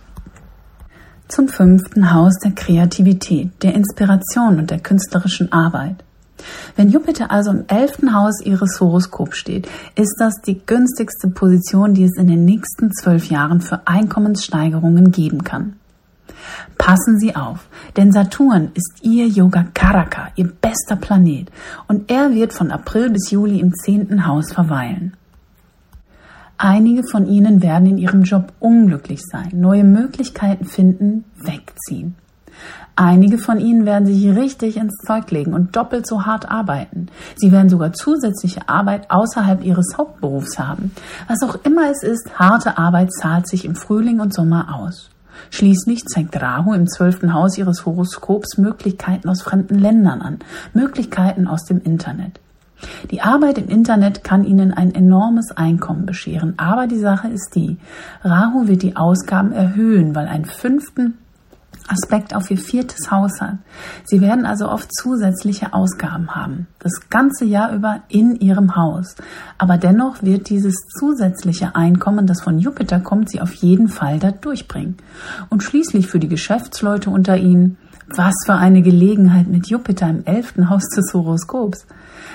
zum fünften Haus der Kreativität, der Inspiration und der künstlerischen Arbeit. Wenn Jupiter also im elften Haus Ihres Horoskops steht, ist das die günstigste Position, die es in den nächsten zwölf Jahren für Einkommenssteigerungen geben kann. Passen Sie auf, denn Saturn ist Ihr Yoga Karaka, Ihr bester Planet, und er wird von April bis Juli im zehnten Haus verweilen. Einige von Ihnen werden in Ihrem Job unglücklich sein, neue Möglichkeiten finden, wegziehen. Einige von Ihnen werden sich richtig ins Zeug legen und doppelt so hart arbeiten. Sie werden sogar zusätzliche Arbeit außerhalb Ihres Hauptberufs haben. Was auch immer es ist, harte Arbeit zahlt sich im Frühling und Sommer aus. Schließlich zeigt Rahu im zwölften Haus ihres Horoskops Möglichkeiten aus fremden Ländern an, Möglichkeiten aus dem Internet. Die Arbeit im Internet kann Ihnen ein enormes Einkommen bescheren, aber die Sache ist die, Rahu wird die Ausgaben erhöhen, weil ein fünften Aspekt auf ihr viertes Haus hat. Sie werden also oft zusätzliche Ausgaben haben, das ganze Jahr über in ihrem Haus. Aber dennoch wird dieses zusätzliche Einkommen, das von Jupiter kommt, sie auf jeden Fall da durchbringen. Und schließlich für die Geschäftsleute unter ihnen, was für eine Gelegenheit mit Jupiter im elften Haus des Horoskops.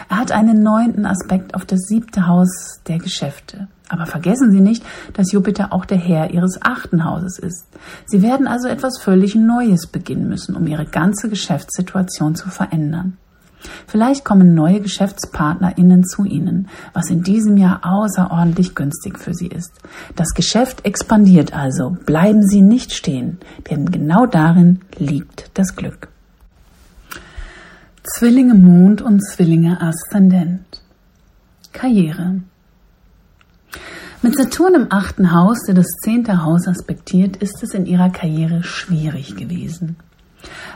Er hat einen neunten Aspekt auf das siebte Haus der Geschäfte. Aber vergessen Sie nicht, dass Jupiter auch der Herr Ihres achten Hauses ist. Sie werden also etwas völlig Neues beginnen müssen, um Ihre ganze Geschäftssituation zu verändern. Vielleicht kommen neue GeschäftspartnerInnen zu Ihnen, was in diesem Jahr außerordentlich günstig für Sie ist. Das Geschäft expandiert also. Bleiben Sie nicht stehen, denn genau darin liegt das Glück. Zwillinge Mond und Zwillinge Aszendent. Karriere. Mit Saturn im achten Haus, der das zehnte Haus aspektiert, ist es in ihrer Karriere schwierig gewesen.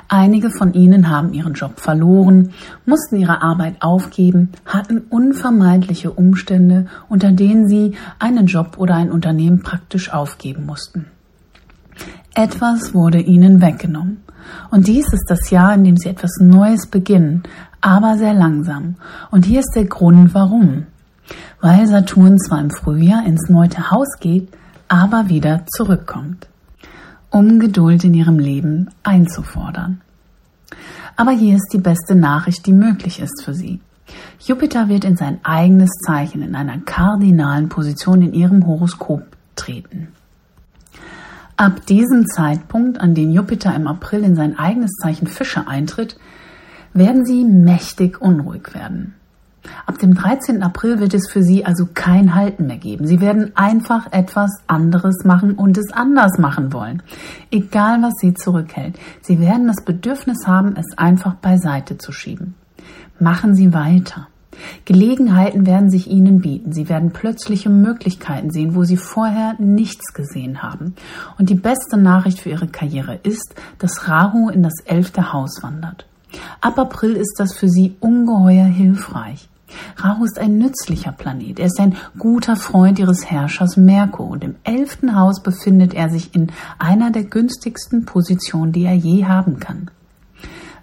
Einige von ihnen haben ihren Job verloren, mussten ihre Arbeit aufgeben, hatten unvermeidliche Umstände, unter denen sie einen Job oder ein Unternehmen praktisch aufgeben mussten. Etwas wurde ihnen weggenommen. Und dies ist das Jahr, in dem sie etwas Neues beginnen, aber sehr langsam. Und hier ist der Grund, warum weil Saturn zwar im Frühjahr ins neunte Haus geht, aber wieder zurückkommt, um Geduld in ihrem Leben einzufordern. Aber hier ist die beste Nachricht, die möglich ist für sie. Jupiter wird in sein eigenes Zeichen in einer kardinalen Position in ihrem Horoskop treten. Ab diesem Zeitpunkt, an dem Jupiter im April in sein eigenes Zeichen Fische eintritt, werden sie mächtig unruhig werden. Ab dem 13. April wird es für Sie also kein Halten mehr geben. Sie werden einfach etwas anderes machen und es anders machen wollen. Egal was Sie zurückhält. Sie werden das Bedürfnis haben, es einfach beiseite zu schieben. Machen Sie weiter. Gelegenheiten werden sich Ihnen bieten. Sie werden plötzliche Möglichkeiten sehen, wo Sie vorher nichts gesehen haben. Und die beste Nachricht für Ihre Karriere ist, dass Rahu in das elfte Haus wandert. Ab April ist das für Sie ungeheuer hilfreich. Rahu ist ein nützlicher Planet. Er ist ein guter Freund ihres Herrschers Merkur und im elften Haus befindet er sich in einer der günstigsten Positionen, die er je haben kann.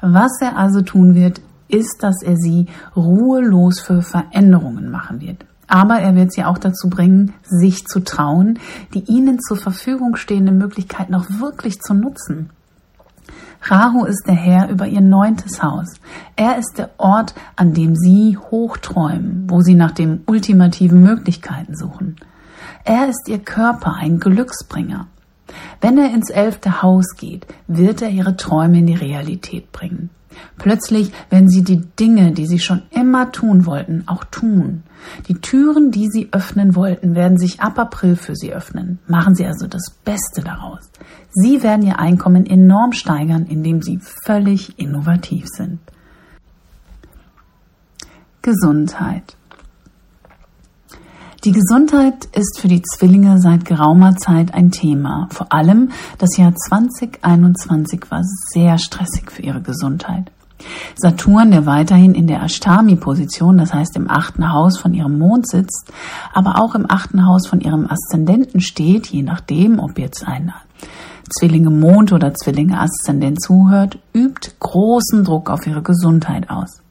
Was er also tun wird, ist, dass er sie ruhelos für Veränderungen machen wird. Aber er wird sie auch dazu bringen, sich zu trauen, die ihnen zur Verfügung stehende Möglichkeit noch wirklich zu nutzen. Rahu ist der Herr über ihr neuntes Haus. Er ist der Ort, an dem sie hochträumen, wo sie nach den ultimativen Möglichkeiten suchen. Er ist ihr Körper, ein Glücksbringer. Wenn er ins elfte Haus geht, wird er ihre Träume in die Realität bringen. Plötzlich werden sie die Dinge, die sie schon immer tun wollten, auch tun. Die Türen, die sie öffnen wollten, werden sich ab April für sie öffnen. Machen Sie also das Beste daraus. Sie werden ihr Einkommen enorm steigern, indem sie völlig innovativ sind. Gesundheit. Die Gesundheit ist für die Zwillinge seit geraumer Zeit ein Thema. Vor allem das Jahr 2021 war sehr stressig für ihre Gesundheit. Saturn, der weiterhin in der Ashtami-Position, das heißt im achten Haus von ihrem Mond sitzt, aber auch im achten Haus von ihrem Aszendenten steht, je nachdem, ob jetzt ein Zwillinge Mond oder Zwillinge Aszendent zuhört, übt großen Druck auf ihre Gesundheit aus.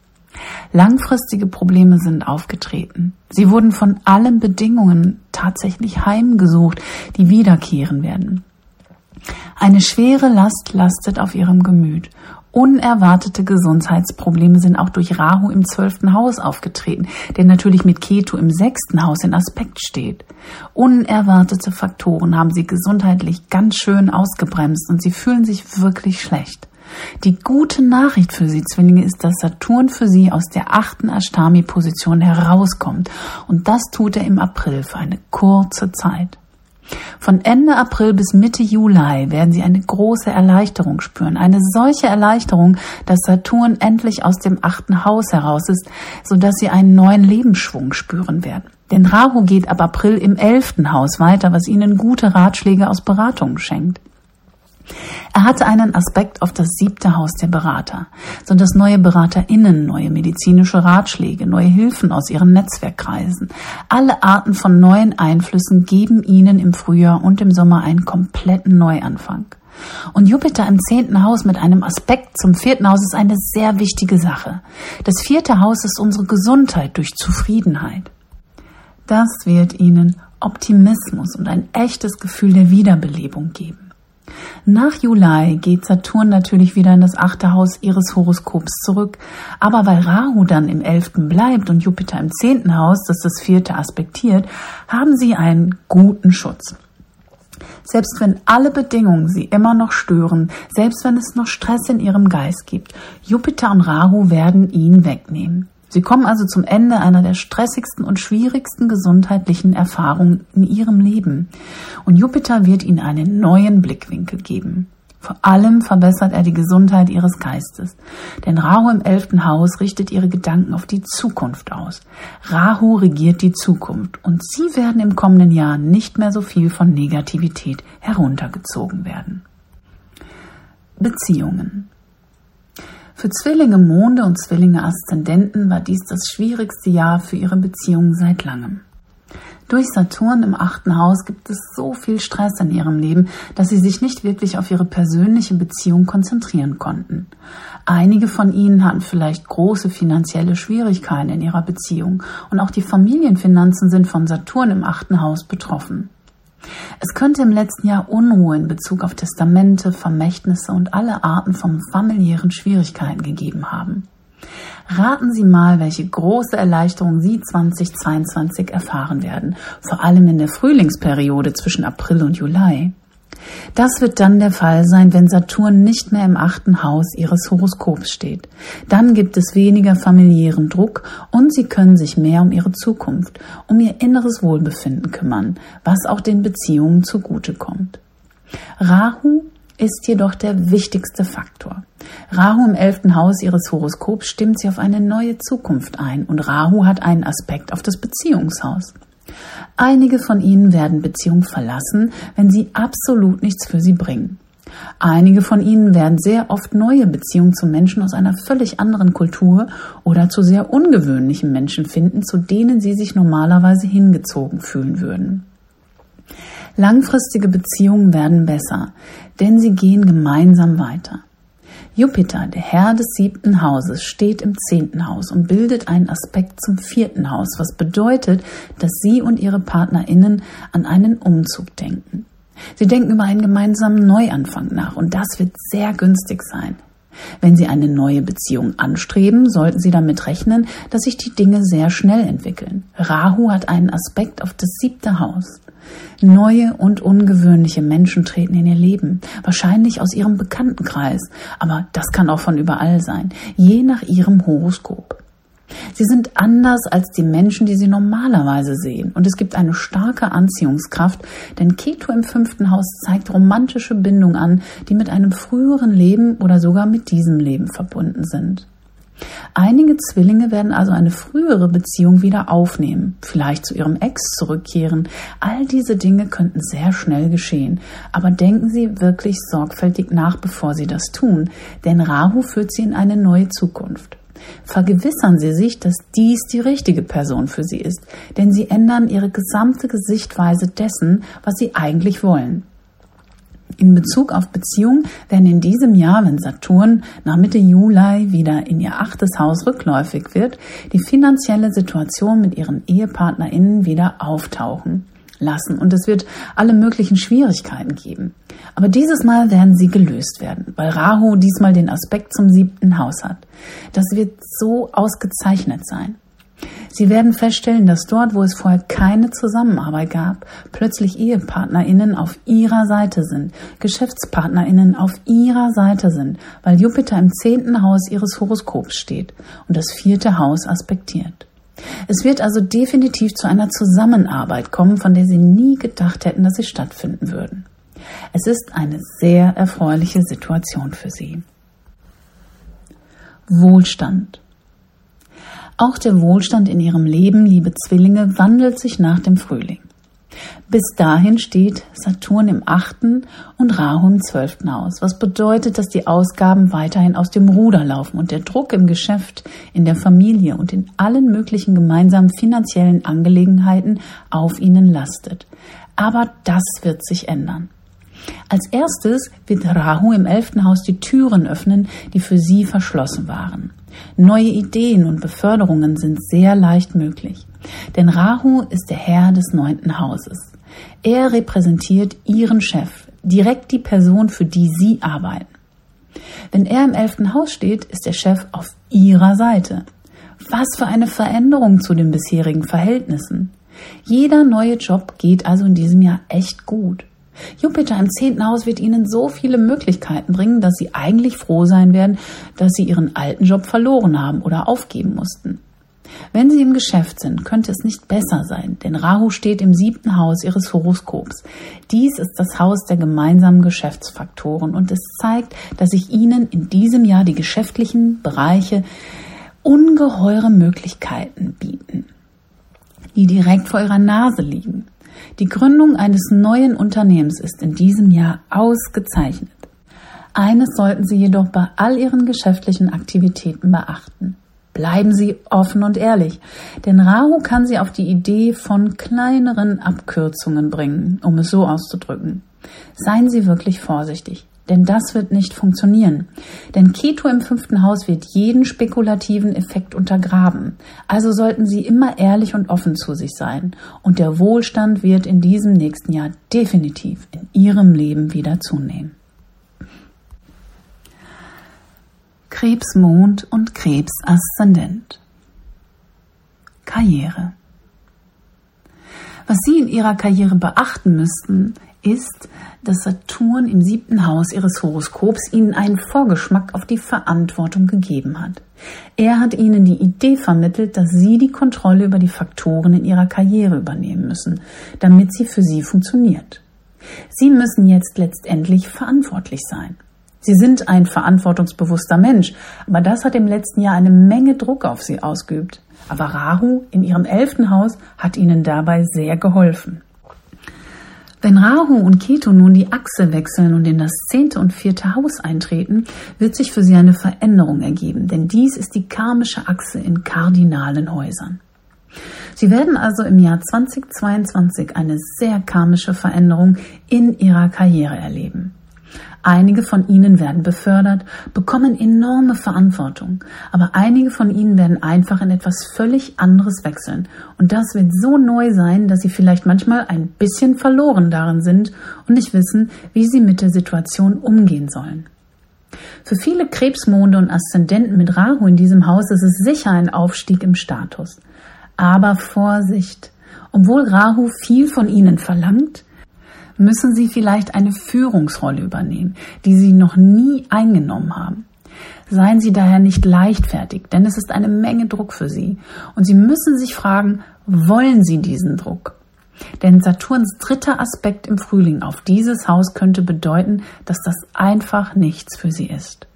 Langfristige Probleme sind aufgetreten. Sie wurden von allen Bedingungen tatsächlich heimgesucht, die wiederkehren werden. Eine schwere Last lastet auf ihrem Gemüt. Unerwartete Gesundheitsprobleme sind auch durch Rahu im zwölften Haus aufgetreten, der natürlich mit Ketu im sechsten Haus in Aspekt steht. Unerwartete Faktoren haben sie gesundheitlich ganz schön ausgebremst und sie fühlen sich wirklich schlecht. Die gute Nachricht für Sie Zwillinge ist, dass Saturn für Sie aus der achten Ashtami-Position herauskommt. Und das tut er im April für eine kurze Zeit. Von Ende April bis Mitte Juli werden Sie eine große Erleichterung spüren. Eine solche Erleichterung, dass Saturn endlich aus dem achten Haus heraus ist, sodass Sie einen neuen Lebensschwung spüren werden. Denn Rahu geht ab April im elften Haus weiter, was Ihnen gute Ratschläge aus Beratungen schenkt. Er hatte einen Aspekt auf das siebte Haus der Berater, so dass neue BeraterInnen, neue medizinische Ratschläge, neue Hilfen aus ihren Netzwerkkreisen, alle Arten von neuen Einflüssen geben ihnen im Frühjahr und im Sommer einen kompletten Neuanfang. Und Jupiter im zehnten Haus mit einem Aspekt zum vierten Haus ist eine sehr wichtige Sache. Das vierte Haus ist unsere Gesundheit durch Zufriedenheit. Das wird ihnen Optimismus und ein echtes Gefühl der Wiederbelebung geben. Nach Juli geht Saturn natürlich wieder in das achte Haus ihres Horoskops zurück, aber weil Rahu dann im elften bleibt und Jupiter im zehnten Haus, das das vierte aspektiert, haben sie einen guten Schutz. Selbst wenn alle Bedingungen sie immer noch stören, selbst wenn es noch Stress in ihrem Geist gibt, Jupiter und Rahu werden ihn wegnehmen. Sie kommen also zum Ende einer der stressigsten und schwierigsten gesundheitlichen Erfahrungen in ihrem Leben. Und Jupiter wird ihnen einen neuen Blickwinkel geben. Vor allem verbessert er die Gesundheit ihres Geistes. Denn Rahu im elften Haus richtet ihre Gedanken auf die Zukunft aus. Rahu regiert die Zukunft und sie werden im kommenden Jahr nicht mehr so viel von Negativität heruntergezogen werden. Beziehungen. Für Zwillinge Monde und Zwillinge Aszendenten war dies das schwierigste Jahr für ihre Beziehung seit langem. Durch Saturn im achten Haus gibt es so viel Stress in ihrem Leben, dass sie sich nicht wirklich auf ihre persönliche Beziehung konzentrieren konnten. Einige von ihnen hatten vielleicht große finanzielle Schwierigkeiten in ihrer Beziehung und auch die Familienfinanzen sind von Saturn im achten Haus betroffen. Es könnte im letzten Jahr Unruhe in Bezug auf Testamente, Vermächtnisse und alle Arten von familiären Schwierigkeiten gegeben haben. Raten Sie mal, welche große Erleichterung Sie 2022 erfahren werden, vor allem in der Frühlingsperiode zwischen April und Juli. Das wird dann der Fall sein, wenn Saturn nicht mehr im achten Haus Ihres Horoskops steht. Dann gibt es weniger familiären Druck und Sie können sich mehr um Ihre Zukunft, um Ihr inneres Wohlbefinden kümmern, was auch den Beziehungen zugutekommt. Rahu ist jedoch der wichtigste Faktor. Rahu im elften Haus ihres Horoskops stimmt sie auf eine neue Zukunft ein und Rahu hat einen Aspekt auf das Beziehungshaus. Einige von ihnen werden Beziehungen verlassen, wenn sie absolut nichts für sie bringen. Einige von ihnen werden sehr oft neue Beziehungen zu Menschen aus einer völlig anderen Kultur oder zu sehr ungewöhnlichen Menschen finden, zu denen sie sich normalerweise hingezogen fühlen würden. Langfristige Beziehungen werden besser, denn sie gehen gemeinsam weiter. Jupiter, der Herr des siebten Hauses, steht im zehnten Haus und bildet einen Aspekt zum vierten Haus, was bedeutet, dass Sie und Ihre PartnerInnen an einen Umzug denken. Sie denken über einen gemeinsamen Neuanfang nach und das wird sehr günstig sein. Wenn Sie eine neue Beziehung anstreben, sollten Sie damit rechnen, dass sich die Dinge sehr schnell entwickeln. Rahu hat einen Aspekt auf das siebte Haus. Neue und ungewöhnliche Menschen treten in ihr Leben, wahrscheinlich aus ihrem Bekanntenkreis, aber das kann auch von überall sein, je nach ihrem Horoskop. Sie sind anders als die Menschen, die sie normalerweise sehen. Und es gibt eine starke Anziehungskraft, denn Keto im fünften Haus zeigt romantische Bindung an, die mit einem früheren Leben oder sogar mit diesem Leben verbunden sind. Einige Zwillinge werden also eine frühere Beziehung wieder aufnehmen, vielleicht zu ihrem Ex zurückkehren. All diese Dinge könnten sehr schnell geschehen. Aber denken Sie wirklich sorgfältig nach, bevor Sie das tun, denn Rahu führt Sie in eine neue Zukunft. Vergewissern Sie sich, dass dies die richtige Person für Sie ist, denn Sie ändern Ihre gesamte Sichtweise dessen, was Sie eigentlich wollen. In Bezug auf Beziehungen werden in diesem Jahr, wenn Saturn nach Mitte Juli wieder in ihr achtes Haus rückläufig wird, die finanzielle Situation mit ihren EhepartnerInnen wieder auftauchen lassen und es wird alle möglichen Schwierigkeiten geben. Aber dieses Mal werden sie gelöst werden, weil Rahu diesmal den Aspekt zum siebten Haus hat. Das wird so ausgezeichnet sein. Sie werden feststellen, dass dort, wo es vorher keine Zusammenarbeit gab, plötzlich Ehepartnerinnen auf ihrer Seite sind, Geschäftspartnerinnen auf ihrer Seite sind, weil Jupiter im zehnten Haus ihres Horoskops steht und das vierte Haus aspektiert. Es wird also definitiv zu einer Zusammenarbeit kommen, von der Sie nie gedacht hätten, dass sie stattfinden würden. Es ist eine sehr erfreuliche Situation für Sie. Wohlstand. Auch der Wohlstand in ihrem Leben, liebe Zwillinge, wandelt sich nach dem Frühling. Bis dahin steht Saturn im achten und Rahu im zwölften Haus, was bedeutet, dass die Ausgaben weiterhin aus dem Ruder laufen und der Druck im Geschäft, in der Familie und in allen möglichen gemeinsamen finanziellen Angelegenheiten auf ihnen lastet. Aber das wird sich ändern. Als erstes wird Rahu im elften Haus die Türen öffnen, die für sie verschlossen waren. Neue Ideen und Beförderungen sind sehr leicht möglich. Denn Rahu ist der Herr des neunten Hauses. Er repräsentiert ihren Chef, direkt die Person, für die sie arbeiten. Wenn er im elften Haus steht, ist der Chef auf ihrer Seite. Was für eine Veränderung zu den bisherigen Verhältnissen. Jeder neue Job geht also in diesem Jahr echt gut. Jupiter im zehnten Haus wird Ihnen so viele Möglichkeiten bringen, dass Sie eigentlich froh sein werden, dass Sie Ihren alten Job verloren haben oder aufgeben mussten. Wenn Sie im Geschäft sind, könnte es nicht besser sein, denn Rahu steht im siebten Haus Ihres Horoskops. Dies ist das Haus der gemeinsamen Geschäftsfaktoren und es zeigt, dass sich Ihnen in diesem Jahr die geschäftlichen Bereiche ungeheure Möglichkeiten bieten, die direkt vor Ihrer Nase liegen. Die Gründung eines neuen Unternehmens ist in diesem Jahr ausgezeichnet. Eines sollten Sie jedoch bei all Ihren geschäftlichen Aktivitäten beachten. Bleiben Sie offen und ehrlich, denn Rahu kann Sie auf die Idee von kleineren Abkürzungen bringen, um es so auszudrücken. Seien Sie wirklich vorsichtig denn das wird nicht funktionieren. Denn Keto im fünften Haus wird jeden spekulativen Effekt untergraben. Also sollten Sie immer ehrlich und offen zu sich sein. Und der Wohlstand wird in diesem nächsten Jahr definitiv in Ihrem Leben wieder zunehmen. Krebsmond und Krebsaszendent. Karriere. Was Sie in Ihrer Karriere beachten müssten, ist, dass Saturn im siebten Haus ihres Horoskops ihnen einen Vorgeschmack auf die Verantwortung gegeben hat. Er hat ihnen die Idee vermittelt, dass sie die Kontrolle über die Faktoren in ihrer Karriere übernehmen müssen, damit sie für sie funktioniert. Sie müssen jetzt letztendlich verantwortlich sein. Sie sind ein verantwortungsbewusster Mensch, aber das hat im letzten Jahr eine Menge Druck auf sie ausgeübt. Aber Rahu in ihrem elften Haus hat ihnen dabei sehr geholfen. Wenn Rahu und Ketu nun die Achse wechseln und in das zehnte und vierte Haus eintreten, wird sich für sie eine Veränderung ergeben, denn dies ist die karmische Achse in kardinalen Häusern. Sie werden also im Jahr 2022 eine sehr karmische Veränderung in ihrer Karriere erleben. Einige von ihnen werden befördert, bekommen enorme Verantwortung, aber einige von ihnen werden einfach in etwas völlig anderes wechseln. Und das wird so neu sein, dass sie vielleicht manchmal ein bisschen verloren darin sind und nicht wissen, wie sie mit der Situation umgehen sollen. Für viele Krebsmonde und Aszendenten mit Rahu in diesem Haus ist es sicher ein Aufstieg im Status. Aber Vorsicht! Obwohl Rahu viel von ihnen verlangt, müssen Sie vielleicht eine Führungsrolle übernehmen, die Sie noch nie eingenommen haben. Seien Sie daher nicht leichtfertig, denn es ist eine Menge Druck für Sie. Und Sie müssen sich fragen, wollen Sie diesen Druck? Denn Saturns dritter Aspekt im Frühling auf dieses Haus könnte bedeuten, dass das einfach nichts für Sie ist.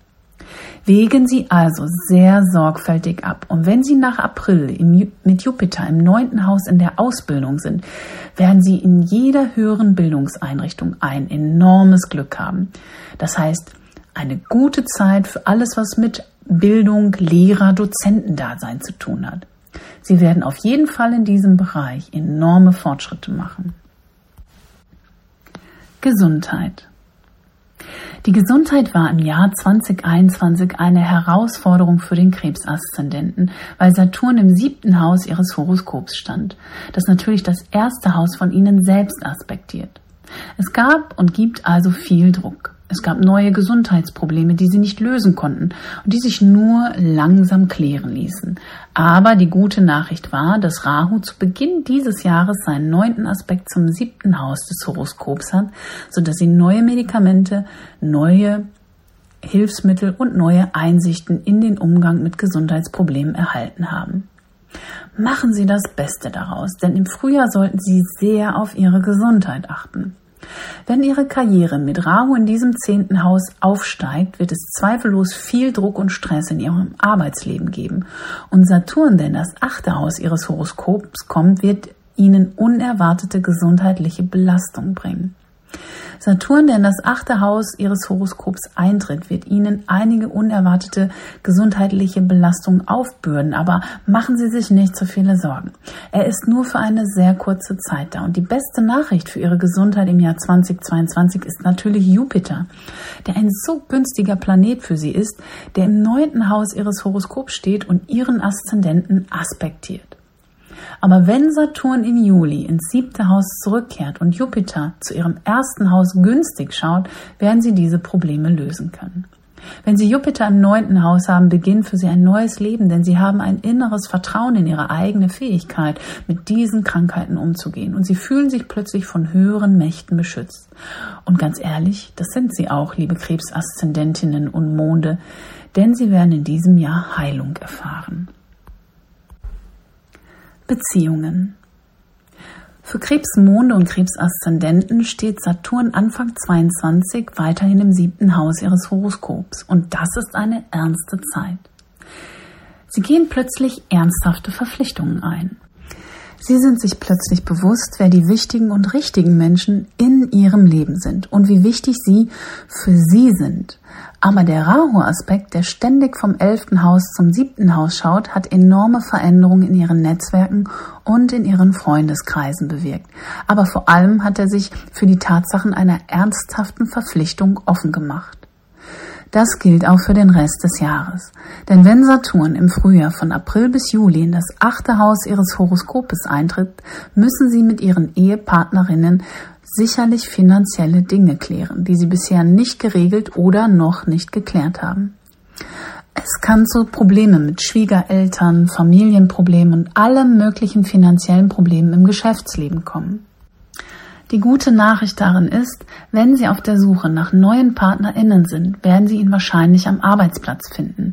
Wägen Sie also sehr sorgfältig ab. Und wenn Sie nach April im, mit Jupiter im neunten Haus in der Ausbildung sind, werden Sie in jeder höheren Bildungseinrichtung ein enormes Glück haben. Das heißt, eine gute Zeit für alles, was mit Bildung, Lehrer, Dozentendasein zu tun hat. Sie werden auf jeden Fall in diesem Bereich enorme Fortschritte machen. Gesundheit. Die Gesundheit war im Jahr 2021 eine Herausforderung für den Krebsaszendenten, weil Saturn im siebten Haus ihres Horoskops stand, das natürlich das erste Haus von ihnen selbst aspektiert. Es gab und gibt also viel Druck. Es gab neue Gesundheitsprobleme, die sie nicht lösen konnten und die sich nur langsam klären ließen. Aber die gute Nachricht war, dass Rahu zu Beginn dieses Jahres seinen neunten Aspekt zum siebten Haus des Horoskops hat, sodass sie neue Medikamente, neue Hilfsmittel und neue Einsichten in den Umgang mit Gesundheitsproblemen erhalten haben. Machen Sie das Beste daraus, denn im Frühjahr sollten Sie sehr auf Ihre Gesundheit achten. Wenn Ihre Karriere mit Rahu in diesem zehnten Haus aufsteigt, wird es zweifellos viel Druck und Stress in Ihrem Arbeitsleben geben. Und Saturn, der in das achte Haus Ihres Horoskops kommt, wird Ihnen unerwartete gesundheitliche Belastung bringen. Saturn, der in das achte Haus Ihres Horoskops eintritt, wird Ihnen einige unerwartete gesundheitliche Belastungen aufbürden, aber machen Sie sich nicht zu viele Sorgen. Er ist nur für eine sehr kurze Zeit da und die beste Nachricht für Ihre Gesundheit im Jahr 2022 ist natürlich Jupiter, der ein so günstiger Planet für Sie ist, der im neunten Haus Ihres Horoskops steht und Ihren Aszendenten aspektiert. Aber wenn Saturn im Juli ins siebte Haus zurückkehrt und Jupiter zu ihrem ersten Haus günstig schaut, werden sie diese Probleme lösen können. Wenn Sie Jupiter im neunten Haus haben, beginnt für Sie ein neues Leben, denn Sie haben ein inneres Vertrauen in Ihre eigene Fähigkeit, mit diesen Krankheiten umzugehen. Und Sie fühlen sich plötzlich von höheren Mächten beschützt. Und ganz ehrlich, das sind Sie auch, liebe Krebsaszendentinnen und Monde, denn Sie werden in diesem Jahr Heilung erfahren. Beziehungen. Für Krebsmonde und Krebsaszendenten steht Saturn Anfang 22 weiterhin im siebten Haus ihres Horoskops und das ist eine ernste Zeit. Sie gehen plötzlich ernsthafte Verpflichtungen ein. Sie sind sich plötzlich bewusst, wer die wichtigen und richtigen Menschen in ihrem Leben sind und wie wichtig sie für sie sind. Aber der Rahu-Aspekt, der ständig vom elften Haus zum siebten Haus schaut, hat enorme Veränderungen in ihren Netzwerken und in ihren Freundeskreisen bewirkt. Aber vor allem hat er sich für die Tatsachen einer ernsthaften Verpflichtung offen gemacht. Das gilt auch für den Rest des Jahres. Denn wenn Saturn im Frühjahr von April bis Juli in das achte Haus ihres Horoskopes eintritt, müssen sie mit ihren Ehepartnerinnen sicherlich finanzielle Dinge klären, die sie bisher nicht geregelt oder noch nicht geklärt haben. Es kann zu Problemen mit Schwiegereltern, Familienproblemen und allen möglichen finanziellen Problemen im Geschäftsleben kommen. Die gute Nachricht darin ist, wenn Sie auf der Suche nach neuen PartnerInnen sind, werden Sie ihn wahrscheinlich am Arbeitsplatz finden.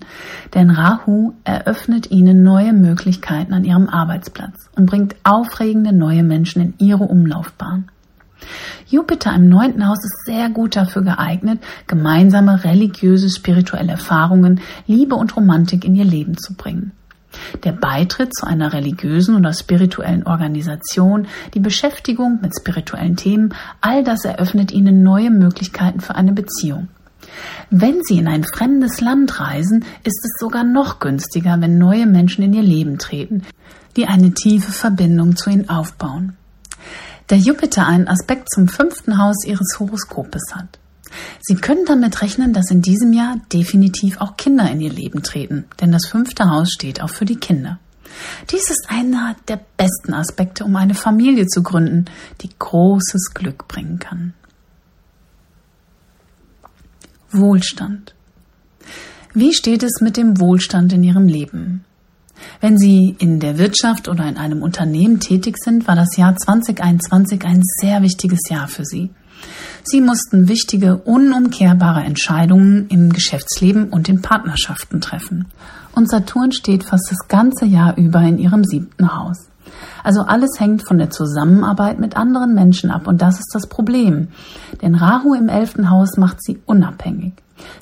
Denn Rahu eröffnet Ihnen neue Möglichkeiten an Ihrem Arbeitsplatz und bringt aufregende neue Menschen in Ihre Umlaufbahn. Jupiter im neunten Haus ist sehr gut dafür geeignet, gemeinsame religiöse, spirituelle Erfahrungen, Liebe und Romantik in ihr Leben zu bringen. Der Beitritt zu einer religiösen oder spirituellen Organisation, die Beschäftigung mit spirituellen Themen, all das eröffnet ihnen neue Möglichkeiten für eine Beziehung. Wenn Sie in ein fremdes Land reisen, ist es sogar noch günstiger, wenn neue Menschen in Ihr Leben treten, die eine tiefe Verbindung zu Ihnen aufbauen. Der Jupiter einen Aspekt zum fünften Haus Ihres Horoskopes hat. Sie können damit rechnen, dass in diesem Jahr definitiv auch Kinder in Ihr Leben treten, denn das fünfte Haus steht auch für die Kinder. Dies ist einer der besten Aspekte, um eine Familie zu gründen, die großes Glück bringen kann. Wohlstand. Wie steht es mit dem Wohlstand in Ihrem Leben? Wenn Sie in der Wirtschaft oder in einem Unternehmen tätig sind, war das Jahr 2021 ein sehr wichtiges Jahr für Sie. Sie mussten wichtige, unumkehrbare Entscheidungen im Geschäftsleben und in Partnerschaften treffen. Und Saturn steht fast das ganze Jahr über in Ihrem siebten Haus. Also alles hängt von der Zusammenarbeit mit anderen Menschen ab und das ist das Problem. Denn Rahu im elften Haus macht sie unabhängig.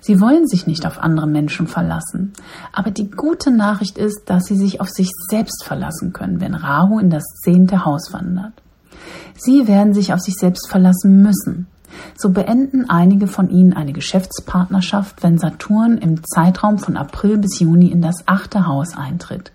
Sie wollen sich nicht auf andere Menschen verlassen. Aber die gute Nachricht ist, dass sie sich auf sich selbst verlassen können, wenn Rahu in das zehnte Haus wandert. Sie werden sich auf sich selbst verlassen müssen. So beenden einige von ihnen eine Geschäftspartnerschaft, wenn Saturn im Zeitraum von April bis Juni in das achte Haus eintritt.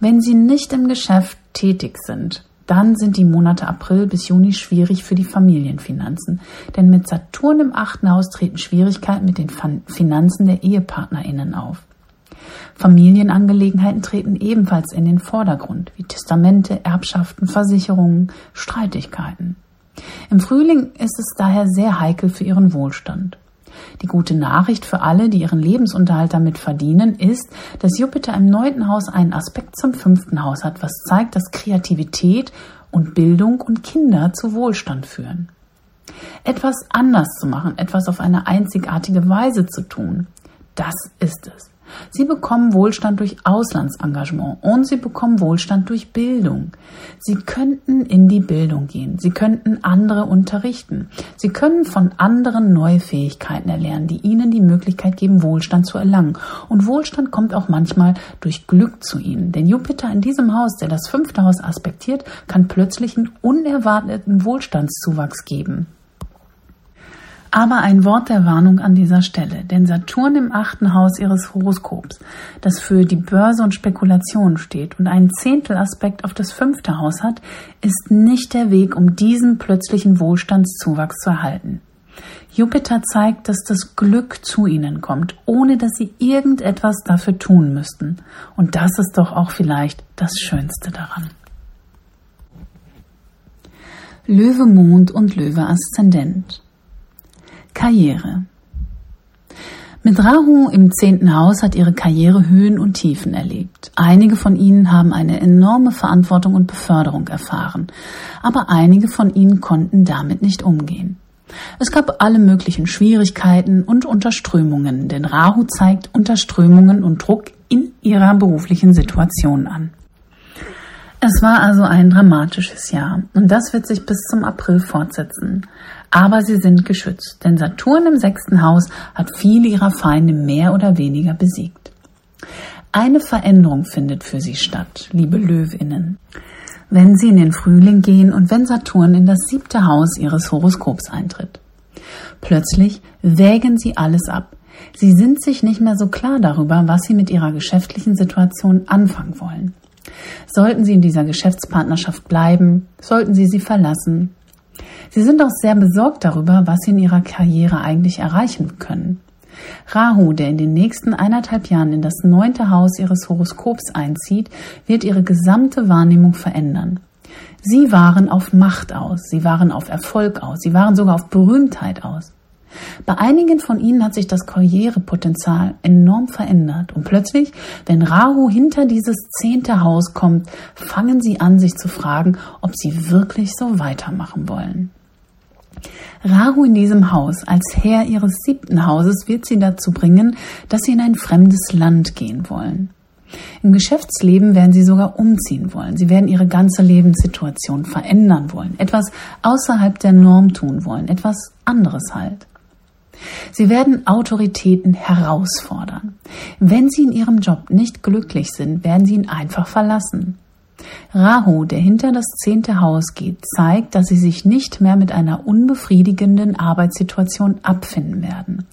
Wenn Sie nicht im Geschäft tätig sind, dann sind die Monate April bis Juni schwierig für die Familienfinanzen, denn mit Saturn im achten Haus treten Schwierigkeiten mit den Finanzen der EhepartnerInnen auf. Familienangelegenheiten treten ebenfalls in den Vordergrund, wie Testamente, Erbschaften, Versicherungen, Streitigkeiten. Im Frühling ist es daher sehr heikel für ihren Wohlstand. Die gute Nachricht für alle, die ihren Lebensunterhalt damit verdienen, ist, dass Jupiter im neunten Haus einen Aspekt zum fünften Haus hat, was zeigt, dass Kreativität und Bildung und Kinder zu Wohlstand führen. Etwas anders zu machen, etwas auf eine einzigartige Weise zu tun, das ist es. Sie bekommen Wohlstand durch Auslandsengagement und sie bekommen Wohlstand durch Bildung. Sie könnten in die Bildung gehen. Sie könnten andere unterrichten. Sie können von anderen neue Fähigkeiten erlernen, die ihnen die Möglichkeit geben, Wohlstand zu erlangen. Und Wohlstand kommt auch manchmal durch Glück zu ihnen. Denn Jupiter in diesem Haus, der das fünfte Haus aspektiert, kann plötzlich einen unerwarteten Wohlstandszuwachs geben. Aber ein Wort der Warnung an dieser Stelle, denn Saturn im achten Haus ihres Horoskops, das für die Börse und Spekulation steht und einen Zehntelaspekt auf das fünfte Haus hat, ist nicht der Weg, um diesen plötzlichen Wohlstandszuwachs zu erhalten. Jupiter zeigt, dass das Glück zu ihnen kommt, ohne dass sie irgendetwas dafür tun müssten. Und das ist doch auch vielleicht das Schönste daran. Löwe Mond und Löwe Aszendent. Karriere. Mit Rahu im zehnten Haus hat ihre Karriere Höhen und Tiefen erlebt. Einige von ihnen haben eine enorme Verantwortung und Beförderung erfahren, aber einige von ihnen konnten damit nicht umgehen. Es gab alle möglichen Schwierigkeiten und Unterströmungen, denn Rahu zeigt Unterströmungen und Druck in ihrer beruflichen Situation an. Es war also ein dramatisches Jahr und das wird sich bis zum April fortsetzen. Aber sie sind geschützt, denn Saturn im sechsten Haus hat viele ihrer Feinde mehr oder weniger besiegt. Eine Veränderung findet für sie statt, liebe Löwinnen. Wenn sie in den Frühling gehen und wenn Saturn in das siebte Haus ihres Horoskops eintritt. Plötzlich wägen sie alles ab. Sie sind sich nicht mehr so klar darüber, was sie mit ihrer geschäftlichen Situation anfangen wollen. Sollten Sie in dieser Geschäftspartnerschaft bleiben? Sollten Sie sie verlassen? Sie sind auch sehr besorgt darüber, was Sie in Ihrer Karriere eigentlich erreichen können. Rahu, der in den nächsten eineinhalb Jahren in das neunte Haus Ihres Horoskops einzieht, wird Ihre gesamte Wahrnehmung verändern. Sie waren auf Macht aus, Sie waren auf Erfolg aus, Sie waren sogar auf Berühmtheit aus. Bei einigen von ihnen hat sich das Karrierepotenzial enorm verändert und plötzlich, wenn Rahu hinter dieses zehnte Haus kommt, fangen sie an, sich zu fragen, ob sie wirklich so weitermachen wollen. Rahu in diesem Haus als Herr ihres siebten Hauses wird sie dazu bringen, dass sie in ein fremdes Land gehen wollen. Im Geschäftsleben werden sie sogar umziehen wollen. Sie werden ihre ganze Lebenssituation verändern wollen, etwas außerhalb der Norm tun wollen, etwas anderes halt. Sie werden Autoritäten herausfordern. Wenn Sie in Ihrem Job nicht glücklich sind, werden Sie ihn einfach verlassen. Rahu, der hinter das zehnte Haus geht, zeigt, dass sie sich nicht mehr mit einer unbefriedigenden Arbeitssituation abfinden werden.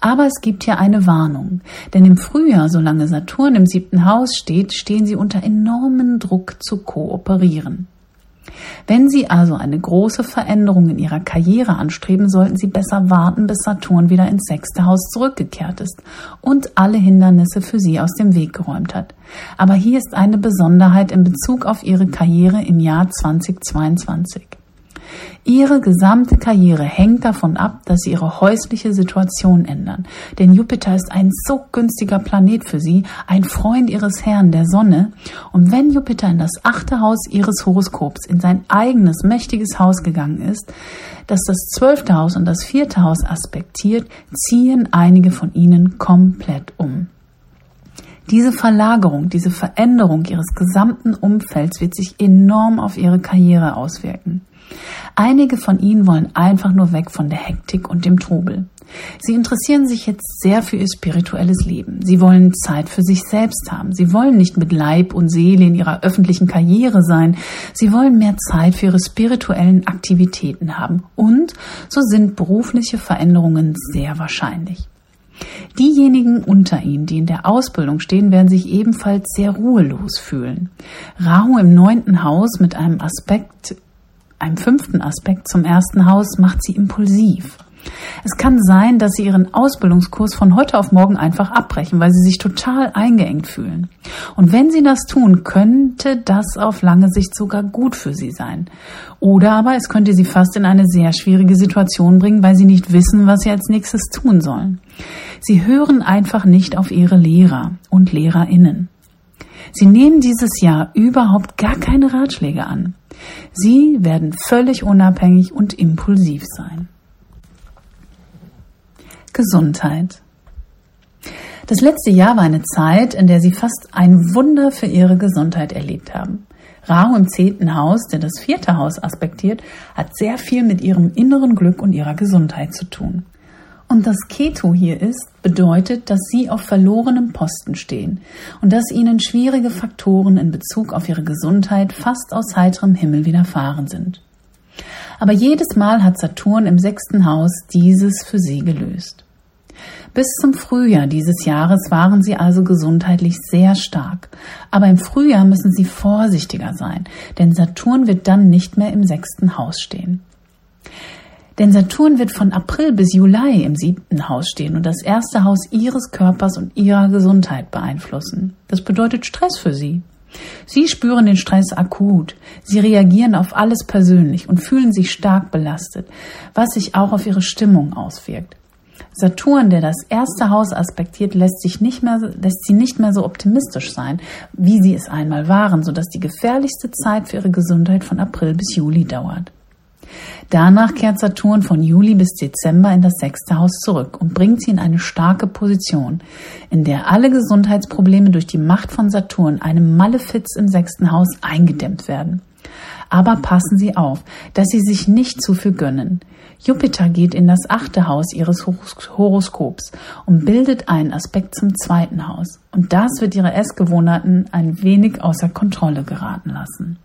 Aber es gibt hier eine Warnung, denn im Frühjahr, solange Saturn im siebten Haus steht, stehen sie unter enormen Druck zu kooperieren. Wenn Sie also eine große Veränderung in Ihrer Karriere anstreben, sollten Sie besser warten, bis Saturn wieder ins sechste Haus zurückgekehrt ist und alle Hindernisse für Sie aus dem Weg geräumt hat. Aber hier ist eine Besonderheit in Bezug auf Ihre Karriere im Jahr 2022. Ihre gesamte Karriere hängt davon ab, dass Sie Ihre häusliche Situation ändern. Denn Jupiter ist ein so günstiger Planet für Sie, ein Freund Ihres Herrn, der Sonne. Und wenn Jupiter in das achte Haus Ihres Horoskops, in sein eigenes mächtiges Haus gegangen ist, das das zwölfte Haus und das vierte Haus aspektiert, ziehen einige von Ihnen komplett um. Diese Verlagerung, diese Veränderung ihres gesamten Umfelds wird sich enorm auf ihre Karriere auswirken. Einige von ihnen wollen einfach nur weg von der Hektik und dem Trubel. Sie interessieren sich jetzt sehr für ihr spirituelles Leben. Sie wollen Zeit für sich selbst haben. Sie wollen nicht mit Leib und Seele in ihrer öffentlichen Karriere sein. Sie wollen mehr Zeit für ihre spirituellen Aktivitäten haben. Und so sind berufliche Veränderungen sehr wahrscheinlich. Diejenigen unter ihnen, die in der Ausbildung stehen, werden sich ebenfalls sehr ruhelos fühlen. Rahu im neunten Haus mit einem Aspekt einem fünften Aspekt zum ersten Haus macht sie impulsiv. Es kann sein, dass Sie Ihren Ausbildungskurs von heute auf morgen einfach abbrechen, weil Sie sich total eingeengt fühlen. Und wenn Sie das tun, könnte das auf lange Sicht sogar gut für Sie sein. Oder aber es könnte Sie fast in eine sehr schwierige Situation bringen, weil Sie nicht wissen, was Sie als nächstes tun sollen. Sie hören einfach nicht auf Ihre Lehrer und Lehrerinnen. Sie nehmen dieses Jahr überhaupt gar keine Ratschläge an. Sie werden völlig unabhängig und impulsiv sein. Gesundheit. Das letzte Jahr war eine Zeit, in der Sie fast ein Wunder für Ihre Gesundheit erlebt haben. Rahu im zehnten Haus, der das vierte Haus aspektiert, hat sehr viel mit Ihrem inneren Glück und Ihrer Gesundheit zu tun. Und dass Keto hier ist, bedeutet, dass Sie auf verlorenem Posten stehen und dass Ihnen schwierige Faktoren in Bezug auf Ihre Gesundheit fast aus heiterem Himmel widerfahren sind. Aber jedes Mal hat Saturn im sechsten Haus dieses für Sie gelöst. Bis zum Frühjahr dieses Jahres waren sie also gesundheitlich sehr stark. Aber im Frühjahr müssen sie vorsichtiger sein, denn Saturn wird dann nicht mehr im sechsten Haus stehen. Denn Saturn wird von April bis Juli im siebten Haus stehen und das erste Haus ihres Körpers und ihrer Gesundheit beeinflussen. Das bedeutet Stress für sie. Sie spüren den Stress akut. Sie reagieren auf alles persönlich und fühlen sich stark belastet, was sich auch auf ihre Stimmung auswirkt. Saturn, der das erste Haus aspektiert, lässt sich nicht mehr, lässt sie nicht mehr so optimistisch sein, wie sie es einmal waren, sodass die gefährlichste Zeit für ihre Gesundheit von April bis Juli dauert. Danach kehrt Saturn von Juli bis Dezember in das sechste Haus zurück und bringt sie in eine starke Position, in der alle Gesundheitsprobleme durch die Macht von Saturn, einem Malefiz im sechsten Haus, eingedämmt werden. Aber passen Sie auf, dass Sie sich nicht zu viel gönnen. Jupiter geht in das achte Haus Ihres Horoskops und bildet einen Aspekt zum zweiten Haus. Und das wird Ihre Essgewohnheiten ein wenig außer Kontrolle geraten lassen.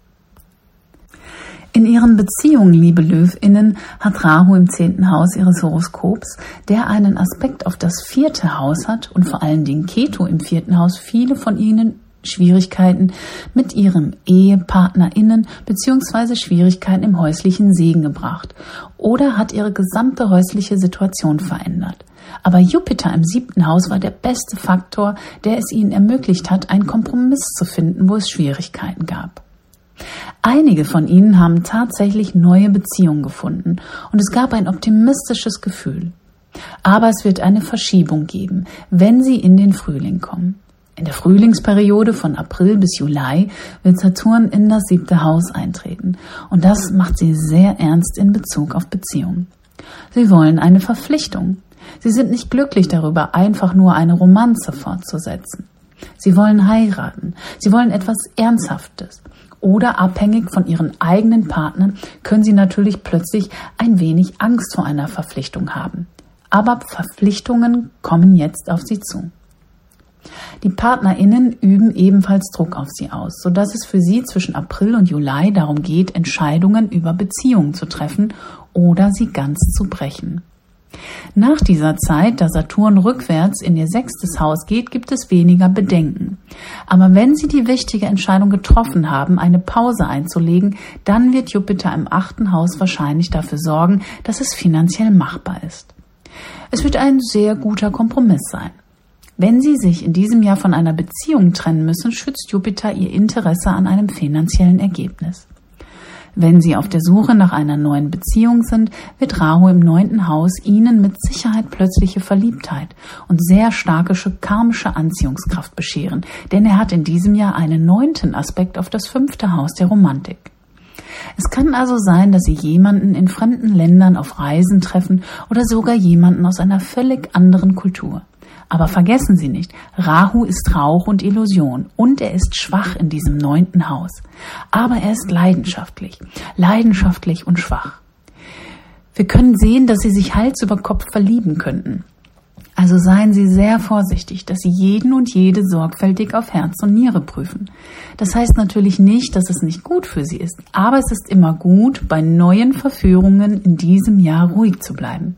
In ihren Beziehungen, liebe Löwinnen, hat Rahu im zehnten Haus ihres Horoskops, der einen Aspekt auf das vierte Haus hat und vor allen Dingen Keto im vierten Haus viele von ihnen Schwierigkeiten mit ihrem EhepartnerInnen beziehungsweise Schwierigkeiten im häuslichen Segen gebracht oder hat ihre gesamte häusliche Situation verändert. Aber Jupiter im siebten Haus war der beste Faktor, der es ihnen ermöglicht hat, einen Kompromiss zu finden, wo es Schwierigkeiten gab. Einige von ihnen haben tatsächlich neue Beziehungen gefunden und es gab ein optimistisches Gefühl. Aber es wird eine Verschiebung geben, wenn sie in den Frühling kommen. In der Frühlingsperiode von April bis Juli wird Saturn in das siebte Haus eintreten und das macht sie sehr ernst in Bezug auf Beziehungen. Sie wollen eine Verpflichtung. Sie sind nicht glücklich darüber, einfach nur eine Romanze fortzusetzen. Sie wollen heiraten. Sie wollen etwas Ernsthaftes oder abhängig von ihren eigenen Partnern können sie natürlich plötzlich ein wenig Angst vor einer Verpflichtung haben. aber Verpflichtungen kommen jetzt auf sie zu. Die PartnerInnen üben ebenfalls Druck auf sie aus, sodass es für sie zwischen April und Juli darum geht, Entscheidungen über Beziehungen zu treffen oder sie ganz zu brechen. Nach dieser Zeit, da Saturn rückwärts in ihr sechstes Haus geht, gibt es weniger Bedenken. Aber wenn Sie die wichtige Entscheidung getroffen haben, eine Pause einzulegen, dann wird Jupiter im achten Haus wahrscheinlich dafür sorgen, dass es finanziell machbar ist. Es wird ein sehr guter Kompromiss sein. Wenn Sie sich in diesem Jahr von einer Beziehung trennen müssen, schützt Jupiter Ihr Interesse an einem finanziellen Ergebnis. Wenn Sie auf der Suche nach einer neuen Beziehung sind, wird Rahu im neunten Haus Ihnen mit Sicherheit plötzliche Verliebtheit und sehr starke karmische Anziehungskraft bescheren, denn er hat in diesem Jahr einen neunten Aspekt auf das fünfte Haus der Romantik. Es kann also sein, dass Sie jemanden in fremden Ländern auf Reisen treffen oder sogar jemanden aus einer völlig anderen Kultur. Aber vergessen Sie nicht, Rahu ist Rauch und Illusion und er ist schwach in diesem neunten Haus. Aber er ist leidenschaftlich, leidenschaftlich und schwach. Wir können sehen, dass Sie sich Hals über Kopf verlieben könnten. Also seien Sie sehr vorsichtig, dass Sie jeden und jede sorgfältig auf Herz und Niere prüfen. Das heißt natürlich nicht, dass es nicht gut für Sie ist, aber es ist immer gut, bei neuen Verführungen in diesem Jahr ruhig zu bleiben.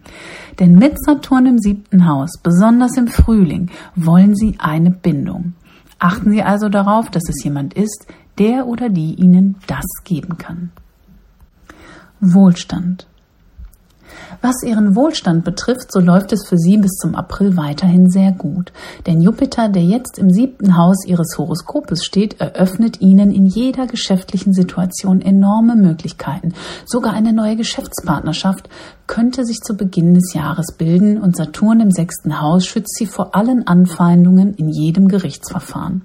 Denn mit Saturn im siebten Haus, besonders im Frühling, wollen Sie eine Bindung. Achten Sie also darauf, dass es jemand ist, der oder die Ihnen das geben kann. Wohlstand. Was ihren Wohlstand betrifft, so läuft es für sie bis zum April weiterhin sehr gut. Denn Jupiter, der jetzt im siebten Haus ihres Horoskopes steht, eröffnet ihnen in jeder geschäftlichen Situation enorme Möglichkeiten. Sogar eine neue Geschäftspartnerschaft könnte sich zu Beginn des Jahres bilden und Saturn im sechsten Haus schützt sie vor allen Anfeindungen in jedem Gerichtsverfahren.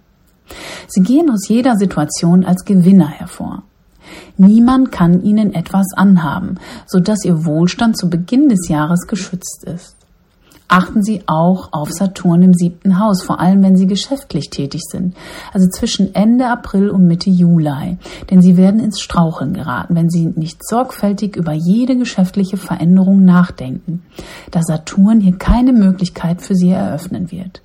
Sie gehen aus jeder Situation als Gewinner hervor. Niemand kann ihnen etwas anhaben, so dass ihr Wohlstand zu Beginn des Jahres geschützt ist. Achten Sie auch auf Saturn im siebten Haus, vor allem wenn Sie geschäftlich tätig sind, also zwischen Ende April und Mitte Juli, denn Sie werden ins Straucheln geraten, wenn Sie nicht sorgfältig über jede geschäftliche Veränderung nachdenken, da Saturn hier keine Möglichkeit für Sie eröffnen wird.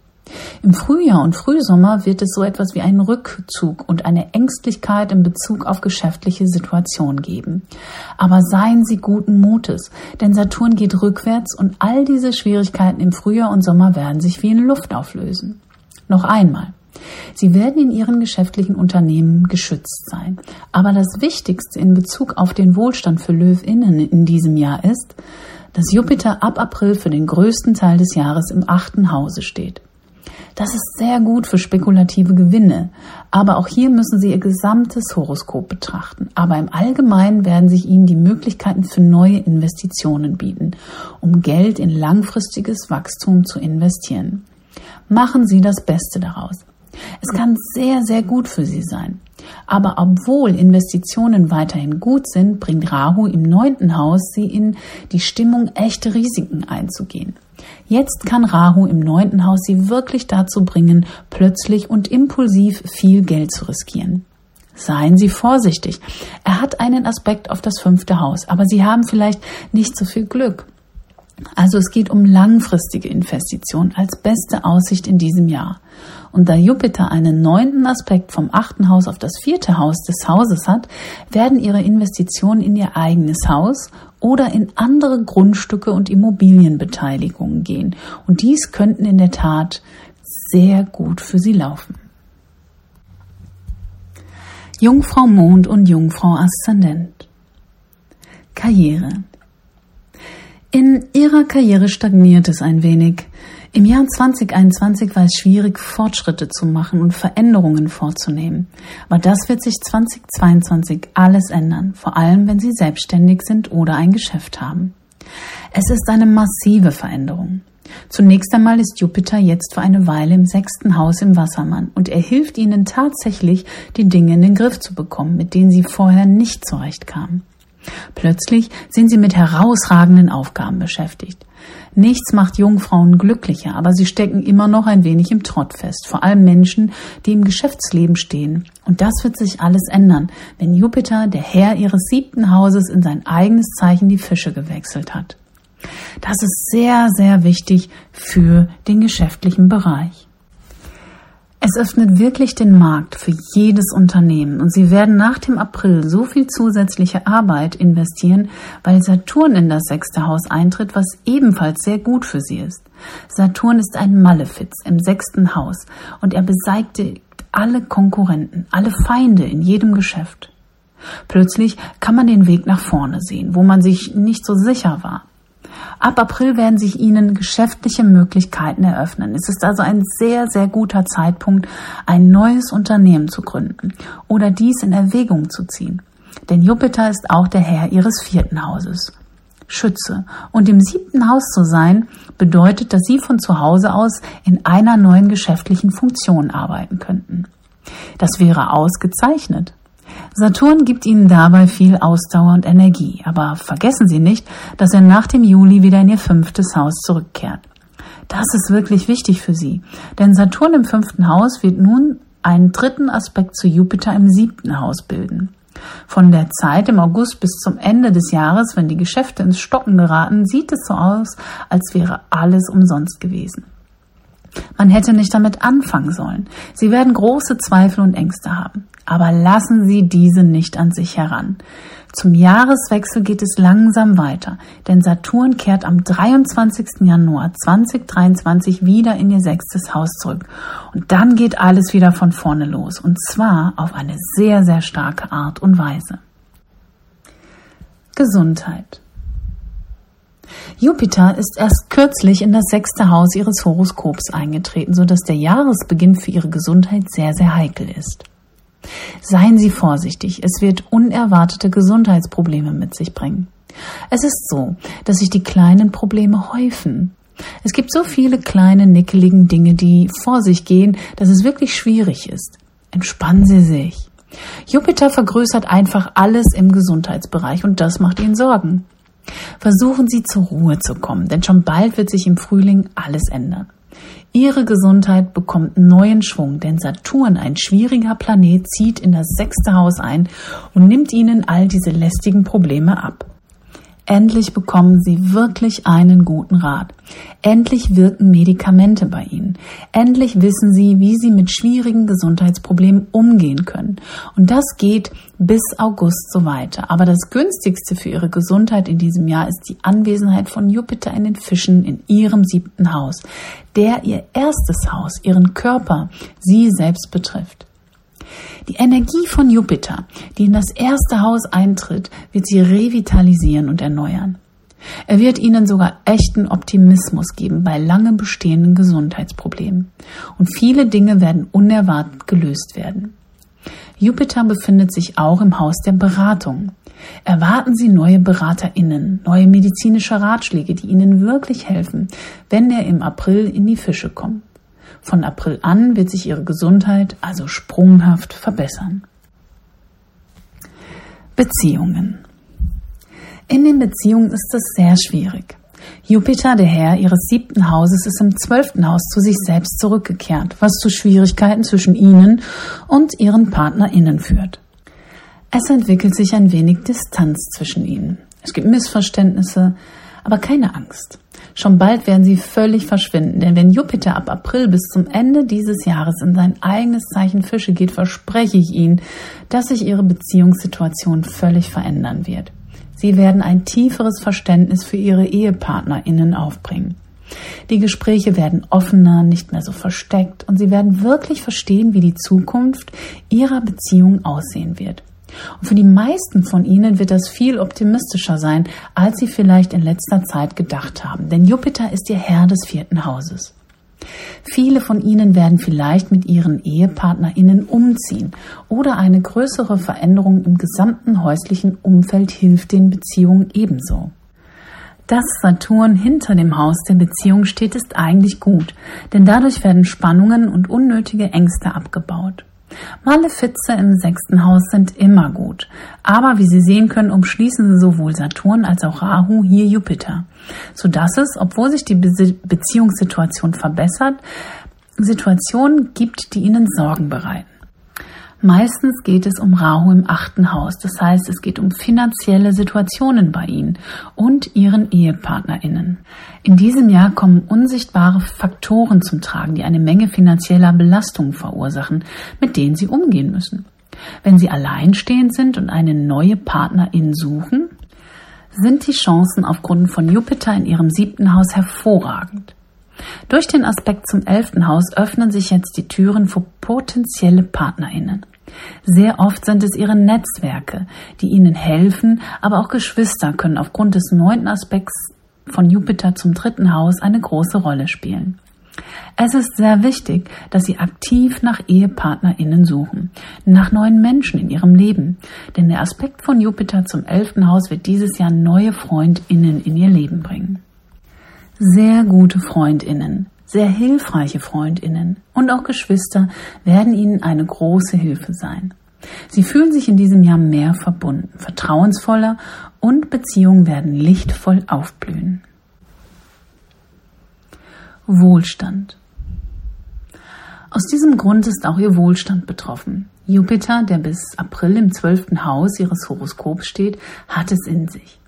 Im Frühjahr und Frühsommer wird es so etwas wie einen Rückzug und eine Ängstlichkeit in Bezug auf geschäftliche Situationen geben. Aber seien Sie guten Mutes, denn Saturn geht rückwärts und all diese Schwierigkeiten im Frühjahr und Sommer werden sich wie in Luft auflösen. Noch einmal. Sie werden in Ihren geschäftlichen Unternehmen geschützt sein. Aber das Wichtigste in Bezug auf den Wohlstand für Löwinnen in diesem Jahr ist, dass Jupiter ab April für den größten Teil des Jahres im achten Hause steht. Das ist sehr gut für spekulative Gewinne. Aber auch hier müssen Sie Ihr gesamtes Horoskop betrachten. Aber im Allgemeinen werden sich Ihnen die Möglichkeiten für neue Investitionen bieten, um Geld in langfristiges Wachstum zu investieren. Machen Sie das Beste daraus. Es kann sehr, sehr gut für Sie sein. Aber obwohl Investitionen weiterhin gut sind, bringt Rahu im neunten Haus Sie in die Stimmung, echte Risiken einzugehen. Jetzt kann Rahu im neunten Haus Sie wirklich dazu bringen, plötzlich und impulsiv viel Geld zu riskieren. Seien Sie vorsichtig. Er hat einen Aspekt auf das fünfte Haus, aber Sie haben vielleicht nicht so viel Glück. Also es geht um langfristige Investitionen als beste Aussicht in diesem Jahr. Und da Jupiter einen neunten Aspekt vom achten Haus auf das vierte Haus des Hauses hat, werden Ihre Investitionen in Ihr eigenes Haus oder in andere Grundstücke und Immobilienbeteiligungen gehen. Und dies könnten in der Tat sehr gut für Sie laufen. Jungfrau Mond und Jungfrau Aszendent. Karriere. In ihrer Karriere stagniert es ein wenig. Im Jahr 2021 war es schwierig, Fortschritte zu machen und Veränderungen vorzunehmen. Aber das wird sich 2022 alles ändern, vor allem wenn Sie selbstständig sind oder ein Geschäft haben. Es ist eine massive Veränderung. Zunächst einmal ist Jupiter jetzt für eine Weile im sechsten Haus im Wassermann und er hilft Ihnen tatsächlich, die Dinge in den Griff zu bekommen, mit denen Sie vorher nicht zurechtkamen. Plötzlich sind sie mit herausragenden Aufgaben beschäftigt. Nichts macht Jungfrauen glücklicher, aber sie stecken immer noch ein wenig im Trott fest, vor allem Menschen, die im Geschäftsleben stehen. Und das wird sich alles ändern, wenn Jupiter, der Herr ihres siebten Hauses, in sein eigenes Zeichen die Fische gewechselt hat. Das ist sehr, sehr wichtig für den geschäftlichen Bereich. Es öffnet wirklich den Markt für jedes Unternehmen und Sie werden nach dem April so viel zusätzliche Arbeit investieren, weil Saturn in das sechste Haus eintritt, was ebenfalls sehr gut für Sie ist. Saturn ist ein Malefiz im sechsten Haus und er beseitigt alle Konkurrenten, alle Feinde in jedem Geschäft. Plötzlich kann man den Weg nach vorne sehen, wo man sich nicht so sicher war. Ab April werden sich Ihnen geschäftliche Möglichkeiten eröffnen. Es ist also ein sehr, sehr guter Zeitpunkt, ein neues Unternehmen zu gründen oder dies in Erwägung zu ziehen. Denn Jupiter ist auch der Herr Ihres vierten Hauses. Schütze. Und im siebten Haus zu sein, bedeutet, dass Sie von zu Hause aus in einer neuen geschäftlichen Funktion arbeiten könnten. Das wäre ausgezeichnet. Saturn gibt ihnen dabei viel Ausdauer und Energie, aber vergessen Sie nicht, dass er nach dem Juli wieder in ihr fünftes Haus zurückkehrt. Das ist wirklich wichtig für Sie, denn Saturn im fünften Haus wird nun einen dritten Aspekt zu Jupiter im siebten Haus bilden. Von der Zeit im August bis zum Ende des Jahres, wenn die Geschäfte ins Stocken geraten, sieht es so aus, als wäre alles umsonst gewesen. Man hätte nicht damit anfangen sollen. Sie werden große Zweifel und Ängste haben aber lassen Sie diese nicht an sich heran. Zum Jahreswechsel geht es langsam weiter, denn Saturn kehrt am 23. Januar 2023 wieder in ihr sechstes Haus zurück. Und dann geht alles wieder von vorne los, und zwar auf eine sehr, sehr starke Art und Weise. Gesundheit. Jupiter ist erst kürzlich in das sechste Haus ihres Horoskops eingetreten, sodass der Jahresbeginn für ihre Gesundheit sehr, sehr heikel ist. Seien Sie vorsichtig, es wird unerwartete Gesundheitsprobleme mit sich bringen. Es ist so, dass sich die kleinen Probleme häufen. Es gibt so viele kleine, nickeligen Dinge, die vor sich gehen, dass es wirklich schwierig ist. Entspannen Sie sich. Jupiter vergrößert einfach alles im Gesundheitsbereich und das macht Ihnen Sorgen. Versuchen Sie zur Ruhe zu kommen, denn schon bald wird sich im Frühling alles ändern. Ihre Gesundheit bekommt neuen Schwung, denn Saturn, ein schwieriger Planet, zieht in das sechste Haus ein und nimmt Ihnen all diese lästigen Probleme ab. Endlich bekommen Sie wirklich einen guten Rat. Endlich wirken Medikamente bei Ihnen. Endlich wissen Sie, wie Sie mit schwierigen Gesundheitsproblemen umgehen können. Und das geht bis August so weiter. Aber das günstigste für Ihre Gesundheit in diesem Jahr ist die Anwesenheit von Jupiter in den Fischen in Ihrem siebten Haus, der Ihr erstes Haus, Ihren Körper, Sie selbst betrifft. Die Energie von Jupiter, die in das erste Haus eintritt, wird sie revitalisieren und erneuern. Er wird ihnen sogar echten Optimismus geben bei lange bestehenden Gesundheitsproblemen. Und viele Dinge werden unerwartet gelöst werden. Jupiter befindet sich auch im Haus der Beratung. Erwarten Sie neue BeraterInnen, neue medizinische Ratschläge, die Ihnen wirklich helfen, wenn er im April in die Fische kommt. Von April an wird sich ihre Gesundheit also sprunghaft verbessern. Beziehungen. In den Beziehungen ist es sehr schwierig. Jupiter, der Herr ihres siebten Hauses, ist im zwölften Haus zu sich selbst zurückgekehrt, was zu Schwierigkeiten zwischen ihnen und ihren PartnerInnen führt. Es entwickelt sich ein wenig Distanz zwischen ihnen. Es gibt Missverständnisse, aber keine Angst. Schon bald werden sie völlig verschwinden, denn wenn Jupiter ab April bis zum Ende dieses Jahres in sein eigenes Zeichen Fische geht, verspreche ich Ihnen, dass sich Ihre Beziehungssituation völlig verändern wird. Sie werden ein tieferes Verständnis für Ihre EhepartnerInnen aufbringen. Die Gespräche werden offener, nicht mehr so versteckt und Sie werden wirklich verstehen, wie die Zukunft Ihrer Beziehung aussehen wird. Und für die meisten von Ihnen wird das viel optimistischer sein, als Sie vielleicht in letzter Zeit gedacht haben. Denn Jupiter ist Ihr Herr des vierten Hauses. Viele von Ihnen werden vielleicht mit Ihren EhepartnerInnen umziehen oder eine größere Veränderung im gesamten häuslichen Umfeld hilft den Beziehungen ebenso. Dass Saturn hinter dem Haus der Beziehung steht, ist eigentlich gut, denn dadurch werden Spannungen und unnötige Ängste abgebaut. Malefize im sechsten Haus sind immer gut. Aber wie Sie sehen können, umschließen sowohl Saturn als auch Rahu hier Jupiter. Sodass es, obwohl sich die Be Beziehungssituation verbessert, Situationen gibt, die Ihnen Sorgen bereiten. Meistens geht es um Rahu im achten Haus. Das heißt, es geht um finanzielle Situationen bei Ihnen und Ihren EhepartnerInnen. In diesem Jahr kommen unsichtbare Faktoren zum Tragen, die eine Menge finanzieller Belastungen verursachen, mit denen Sie umgehen müssen. Wenn Sie alleinstehend sind und eine neue Partnerin suchen, sind die Chancen aufgrund von Jupiter in Ihrem siebten Haus hervorragend. Durch den Aspekt zum elften Haus öffnen sich jetzt die Türen für potenzielle PartnerInnen. Sehr oft sind es ihre Netzwerke, die ihnen helfen, aber auch Geschwister können aufgrund des neunten Aspekts von Jupiter zum dritten Haus eine große Rolle spielen. Es ist sehr wichtig, dass Sie aktiv nach EhepartnerInnen suchen, nach neuen Menschen in Ihrem Leben, denn der Aspekt von Jupiter zum elften Haus wird dieses Jahr neue FreundInnen in Ihr Leben bringen. Sehr gute Freundinnen, sehr hilfreiche Freundinnen und auch Geschwister werden Ihnen eine große Hilfe sein. Sie fühlen sich in diesem Jahr mehr verbunden, vertrauensvoller und Beziehungen werden lichtvoll aufblühen. Wohlstand. Aus diesem Grund ist auch Ihr Wohlstand betroffen. Jupiter, der bis April im zwölften Haus Ihres Horoskops steht, hat es in sich.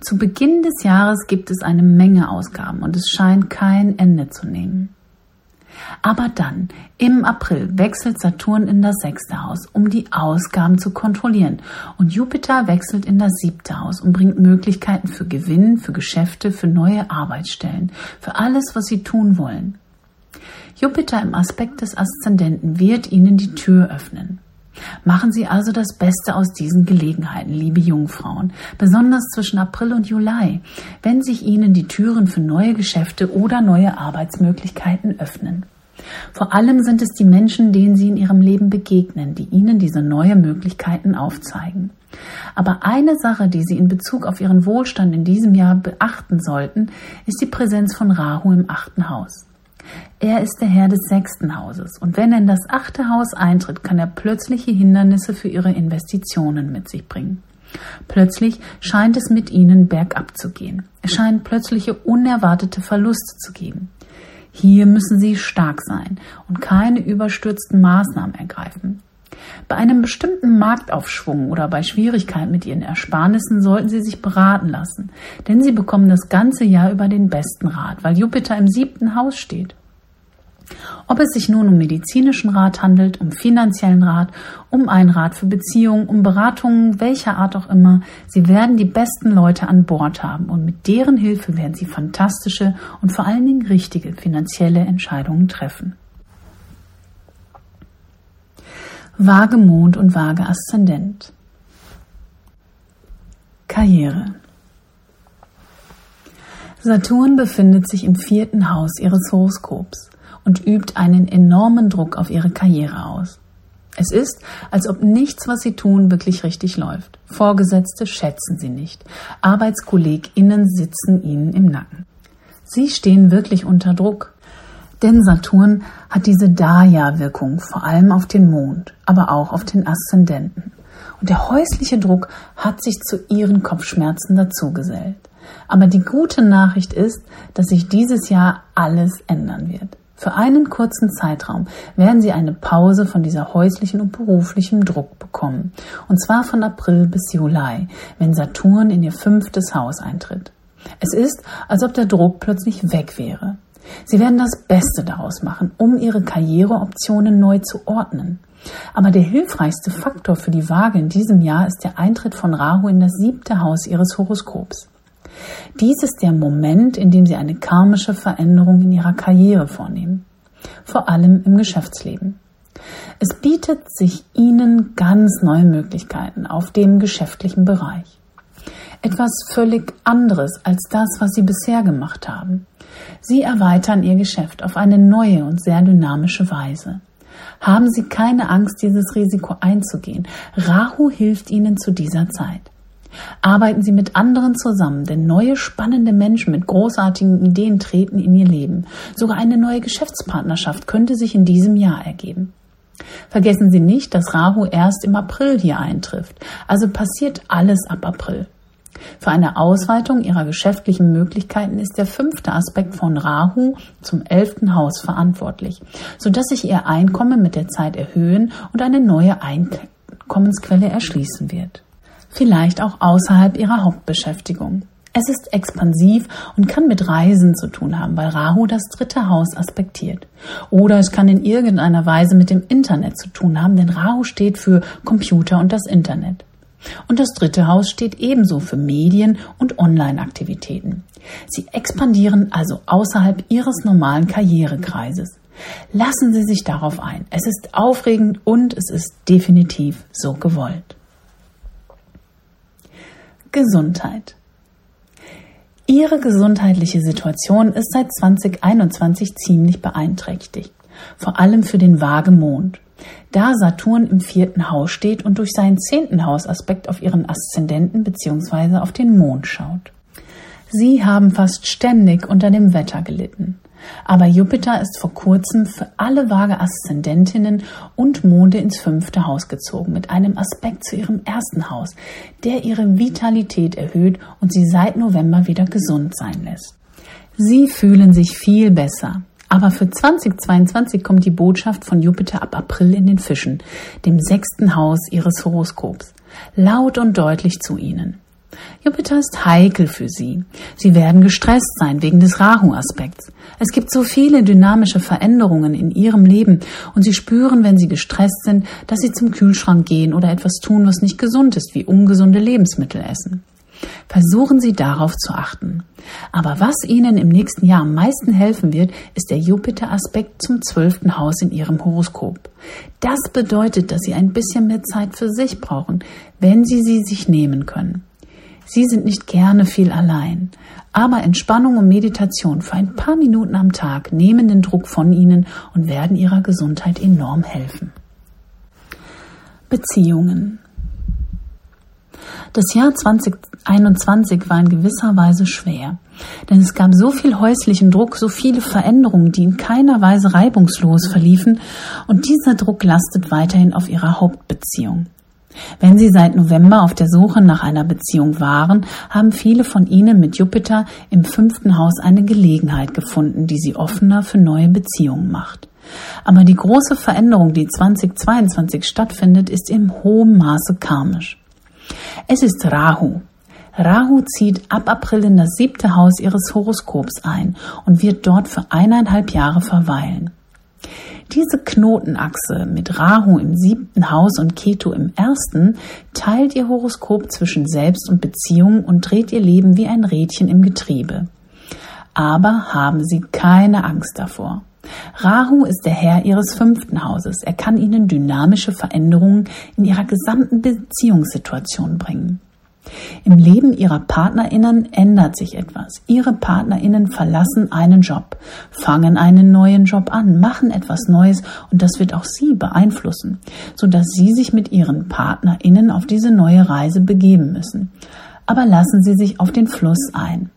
Zu Beginn des Jahres gibt es eine Menge Ausgaben und es scheint kein Ende zu nehmen. Aber dann, im April, wechselt Saturn in das sechste Haus, um die Ausgaben zu kontrollieren. Und Jupiter wechselt in das siebte Haus und bringt Möglichkeiten für Gewinn, für Geschäfte, für neue Arbeitsstellen, für alles, was Sie tun wollen. Jupiter im Aspekt des Aszendenten wird Ihnen die Tür öffnen. Machen Sie also das Beste aus diesen Gelegenheiten, liebe Jungfrauen, besonders zwischen April und Juli, wenn sich Ihnen die Türen für neue Geschäfte oder neue Arbeitsmöglichkeiten öffnen. Vor allem sind es die Menschen, denen Sie in Ihrem Leben begegnen, die Ihnen diese neue Möglichkeiten aufzeigen. Aber eine Sache, die Sie in Bezug auf Ihren Wohlstand in diesem Jahr beachten sollten, ist die Präsenz von Rahu im achten Haus. Er ist der Herr des sechsten Hauses und wenn er in das achte Haus eintritt, kann er plötzliche Hindernisse für ihre Investitionen mit sich bringen. Plötzlich scheint es mit ihnen bergab zu gehen. Es scheinen plötzliche unerwartete Verluste zu geben. Hier müssen sie stark sein und keine überstürzten Maßnahmen ergreifen. Bei einem bestimmten Marktaufschwung oder bei Schwierigkeiten mit ihren Ersparnissen sollten Sie sich beraten lassen, denn Sie bekommen das ganze Jahr über den besten Rat, weil Jupiter im siebten Haus steht. Ob es sich nun um medizinischen Rat handelt, um finanziellen Rat, um einen Rat für Beziehungen, um Beratungen welcher Art auch immer, Sie werden die besten Leute an Bord haben und mit deren Hilfe werden Sie fantastische und vor allen Dingen richtige finanzielle Entscheidungen treffen. Vage Mond und Vage Aszendent. Karriere. Saturn befindet sich im vierten Haus ihres Horoskops und übt einen enormen Druck auf ihre Karriere aus. Es ist, als ob nichts, was sie tun, wirklich richtig läuft. Vorgesetzte schätzen sie nicht. ArbeitskollegInnen sitzen ihnen im Nacken. Sie stehen wirklich unter Druck. Denn Saturn hat diese Daya-Wirkung vor allem auf den Mond, aber auch auf den Aszendenten. Und der häusliche Druck hat sich zu ihren Kopfschmerzen dazugesellt. Aber die gute Nachricht ist, dass sich dieses Jahr alles ändern wird. Für einen kurzen Zeitraum werden Sie eine Pause von dieser häuslichen und beruflichen Druck bekommen. Und zwar von April bis Juli, wenn Saturn in Ihr fünftes Haus eintritt. Es ist, als ob der Druck plötzlich weg wäre. Sie werden das Beste daraus machen, um ihre Karriereoptionen neu zu ordnen. Aber der hilfreichste Faktor für die Waage in diesem Jahr ist der Eintritt von Rahu in das siebte Haus ihres Horoskops. Dies ist der Moment, in dem sie eine karmische Veränderung in ihrer Karriere vornehmen, vor allem im Geschäftsleben. Es bietet sich ihnen ganz neue Möglichkeiten auf dem geschäftlichen Bereich. Etwas völlig anderes als das, was sie bisher gemacht haben. Sie erweitern Ihr Geschäft auf eine neue und sehr dynamische Weise. Haben Sie keine Angst, dieses Risiko einzugehen. Rahu hilft Ihnen zu dieser Zeit. Arbeiten Sie mit anderen zusammen, denn neue spannende Menschen mit großartigen Ideen treten in Ihr Leben. Sogar eine neue Geschäftspartnerschaft könnte sich in diesem Jahr ergeben. Vergessen Sie nicht, dass Rahu erst im April hier eintrifft, also passiert alles ab April. Für eine Ausweitung ihrer geschäftlichen Möglichkeiten ist der fünfte Aspekt von Rahu zum elften Haus verantwortlich, sodass sich ihr Einkommen mit der Zeit erhöhen und eine neue Einkommensquelle erschließen wird. Vielleicht auch außerhalb ihrer Hauptbeschäftigung. Es ist expansiv und kann mit Reisen zu tun haben, weil Rahu das dritte Haus aspektiert. Oder es kann in irgendeiner Weise mit dem Internet zu tun haben, denn Rahu steht für Computer und das Internet. Und das dritte Haus steht ebenso für Medien und Online-Aktivitäten. Sie expandieren also außerhalb ihres normalen Karrierekreises. Lassen Sie sich darauf ein. Es ist aufregend und es ist definitiv so gewollt. Gesundheit. Ihre gesundheitliche Situation ist seit 2021 ziemlich beeinträchtigt, vor allem für den Waagemond. Da Saturn im vierten Haus steht und durch seinen zehnten Hausaspekt auf ihren Aszendenten bzw. auf den Mond schaut. Sie haben fast ständig unter dem Wetter gelitten. Aber Jupiter ist vor kurzem für alle vage Aszendentinnen und Monde ins fünfte Haus gezogen, mit einem Aspekt zu ihrem ersten Haus, der ihre Vitalität erhöht und sie seit November wieder gesund sein lässt. Sie fühlen sich viel besser. Aber für 2022 kommt die Botschaft von Jupiter ab April in den Fischen, dem sechsten Haus ihres Horoskops, laut und deutlich zu ihnen. Jupiter ist heikel für Sie. Sie werden gestresst sein wegen des Rahu-Aspekts. Es gibt so viele dynamische Veränderungen in Ihrem Leben und Sie spüren, wenn Sie gestresst sind, dass Sie zum Kühlschrank gehen oder etwas tun, was nicht gesund ist, wie ungesunde Lebensmittel essen. Versuchen Sie darauf zu achten. Aber was Ihnen im nächsten Jahr am meisten helfen wird, ist der Jupiter-Aspekt zum zwölften Haus in Ihrem Horoskop. Das bedeutet, dass Sie ein bisschen mehr Zeit für sich brauchen, wenn Sie sie sich nehmen können. Sie sind nicht gerne viel allein, aber Entspannung und Meditation für ein paar Minuten am Tag nehmen den Druck von Ihnen und werden Ihrer Gesundheit enorm helfen. Beziehungen das Jahr 2021 war in gewisser Weise schwer, denn es gab so viel häuslichen Druck, so viele Veränderungen, die in keiner Weise reibungslos verliefen, und dieser Druck lastet weiterhin auf ihrer Hauptbeziehung. Wenn Sie seit November auf der Suche nach einer Beziehung waren, haben viele von Ihnen mit Jupiter im fünften Haus eine Gelegenheit gefunden, die Sie offener für neue Beziehungen macht. Aber die große Veränderung, die 2022 stattfindet, ist im hohen Maße karmisch. Es ist Rahu. Rahu zieht ab April in das siebte Haus ihres Horoskops ein und wird dort für eineinhalb Jahre verweilen. Diese Knotenachse mit Rahu im siebten Haus und Ketu im ersten teilt ihr Horoskop zwischen Selbst und Beziehung und dreht ihr Leben wie ein Rädchen im Getriebe. Aber haben Sie keine Angst davor. Rahu ist der Herr Ihres fünften Hauses. Er kann Ihnen dynamische Veränderungen in Ihrer gesamten Beziehungssituation bringen. Im Leben Ihrer Partnerinnen ändert sich etwas. Ihre Partnerinnen verlassen einen Job, fangen einen neuen Job an, machen etwas Neues und das wird auch Sie beeinflussen, sodass Sie sich mit Ihren Partnerinnen auf diese neue Reise begeben müssen. Aber lassen Sie sich auf den Fluss ein.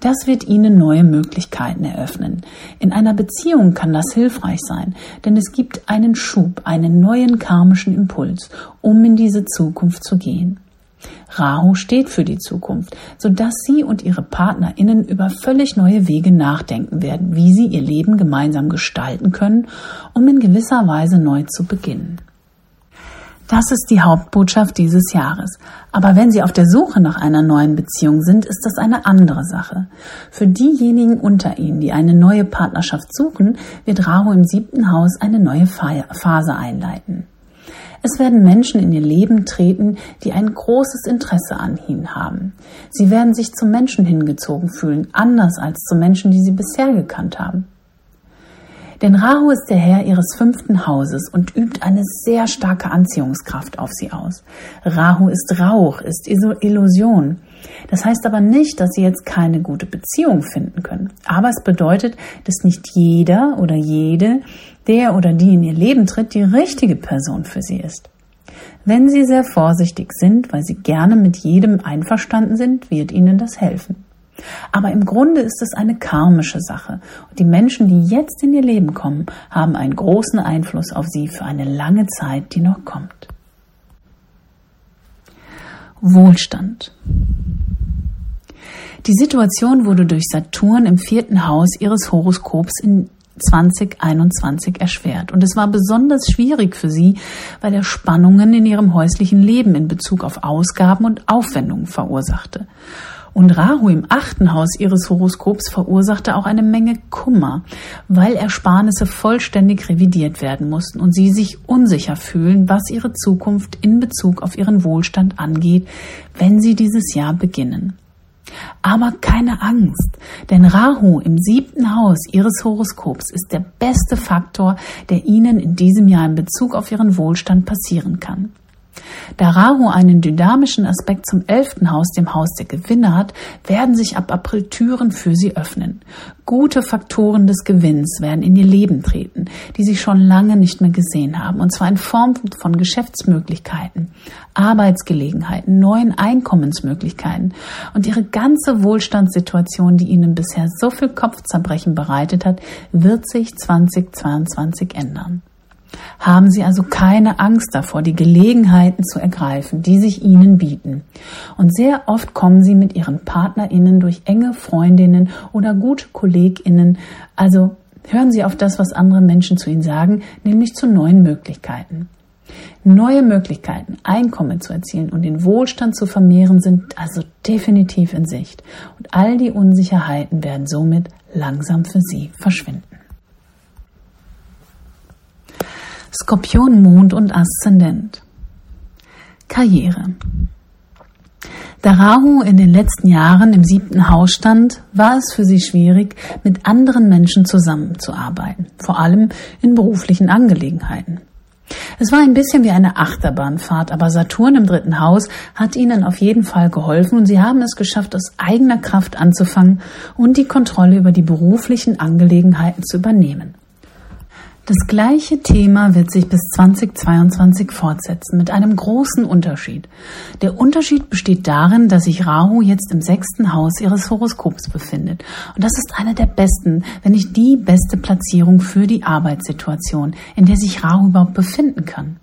Das wird Ihnen neue Möglichkeiten eröffnen. In einer Beziehung kann das hilfreich sein, denn es gibt einen Schub, einen neuen karmischen Impuls, um in diese Zukunft zu gehen. Rahu steht für die Zukunft, sodass Sie und Ihre PartnerInnen über völlig neue Wege nachdenken werden, wie Sie Ihr Leben gemeinsam gestalten können, um in gewisser Weise neu zu beginnen. Das ist die Hauptbotschaft dieses Jahres. Aber wenn Sie auf der Suche nach einer neuen Beziehung sind, ist das eine andere Sache. Für diejenigen unter Ihnen, die eine neue Partnerschaft suchen, wird Rahu im siebten Haus eine neue Phase einleiten. Es werden Menschen in ihr Leben treten, die ein großes Interesse an ihnen haben. Sie werden sich zu Menschen hingezogen fühlen, anders als zu Menschen, die sie bisher gekannt haben. Denn Rahu ist der Herr ihres fünften Hauses und übt eine sehr starke Anziehungskraft auf sie aus. Rahu ist Rauch, ist Illusion. Das heißt aber nicht, dass sie jetzt keine gute Beziehung finden können. Aber es bedeutet, dass nicht jeder oder jede, der oder die in ihr Leben tritt, die richtige Person für sie ist. Wenn sie sehr vorsichtig sind, weil sie gerne mit jedem einverstanden sind, wird ihnen das helfen. Aber im Grunde ist es eine karmische Sache. Und die Menschen, die jetzt in ihr Leben kommen, haben einen großen Einfluss auf sie für eine lange Zeit, die noch kommt. Wohlstand. Die Situation wurde durch Saturn im vierten Haus ihres Horoskops in 2021 erschwert. Und es war besonders schwierig für sie, weil er Spannungen in ihrem häuslichen Leben in Bezug auf Ausgaben und Aufwendungen verursachte. Und Rahu im achten Haus ihres Horoskops verursachte auch eine Menge Kummer, weil Ersparnisse vollständig revidiert werden mussten und sie sich unsicher fühlen, was ihre Zukunft in Bezug auf ihren Wohlstand angeht, wenn sie dieses Jahr beginnen. Aber keine Angst, denn Rahu im siebten Haus Ihres Horoskops ist der beste Faktor, der Ihnen in diesem Jahr in Bezug auf Ihren Wohlstand passieren kann. Da Rahu einen dynamischen Aspekt zum elften Haus, dem Haus der Gewinne hat, werden sich ab April Türen für sie öffnen. Gute Faktoren des Gewinns werden in ihr Leben treten, die sie schon lange nicht mehr gesehen haben, und zwar in Form von Geschäftsmöglichkeiten, Arbeitsgelegenheiten, neuen Einkommensmöglichkeiten und ihre ganze Wohlstandssituation, die ihnen bisher so viel Kopfzerbrechen bereitet hat, wird sich 2022 ändern. Haben Sie also keine Angst davor, die Gelegenheiten zu ergreifen, die sich Ihnen bieten. Und sehr oft kommen Sie mit Ihren PartnerInnen durch enge Freundinnen oder gute KollegInnen, also hören Sie auf das, was andere Menschen zu Ihnen sagen, nämlich zu neuen Möglichkeiten. Neue Möglichkeiten, Einkommen zu erzielen und den Wohlstand zu vermehren, sind also definitiv in Sicht. Und all die Unsicherheiten werden somit langsam für Sie verschwinden. Skorpion, Mond und Aszendent. Karriere. Da Rahu in den letzten Jahren im siebten Haus stand, war es für sie schwierig, mit anderen Menschen zusammenzuarbeiten, vor allem in beruflichen Angelegenheiten. Es war ein bisschen wie eine Achterbahnfahrt, aber Saturn im dritten Haus hat ihnen auf jeden Fall geholfen und sie haben es geschafft, aus eigener Kraft anzufangen und die Kontrolle über die beruflichen Angelegenheiten zu übernehmen. Das gleiche Thema wird sich bis 2022 fortsetzen, mit einem großen Unterschied. Der Unterschied besteht darin, dass sich Rahu jetzt im sechsten Haus ihres Horoskops befindet. Und das ist eine der besten, wenn nicht die beste Platzierung für die Arbeitssituation, in der sich Rahu überhaupt befinden kann.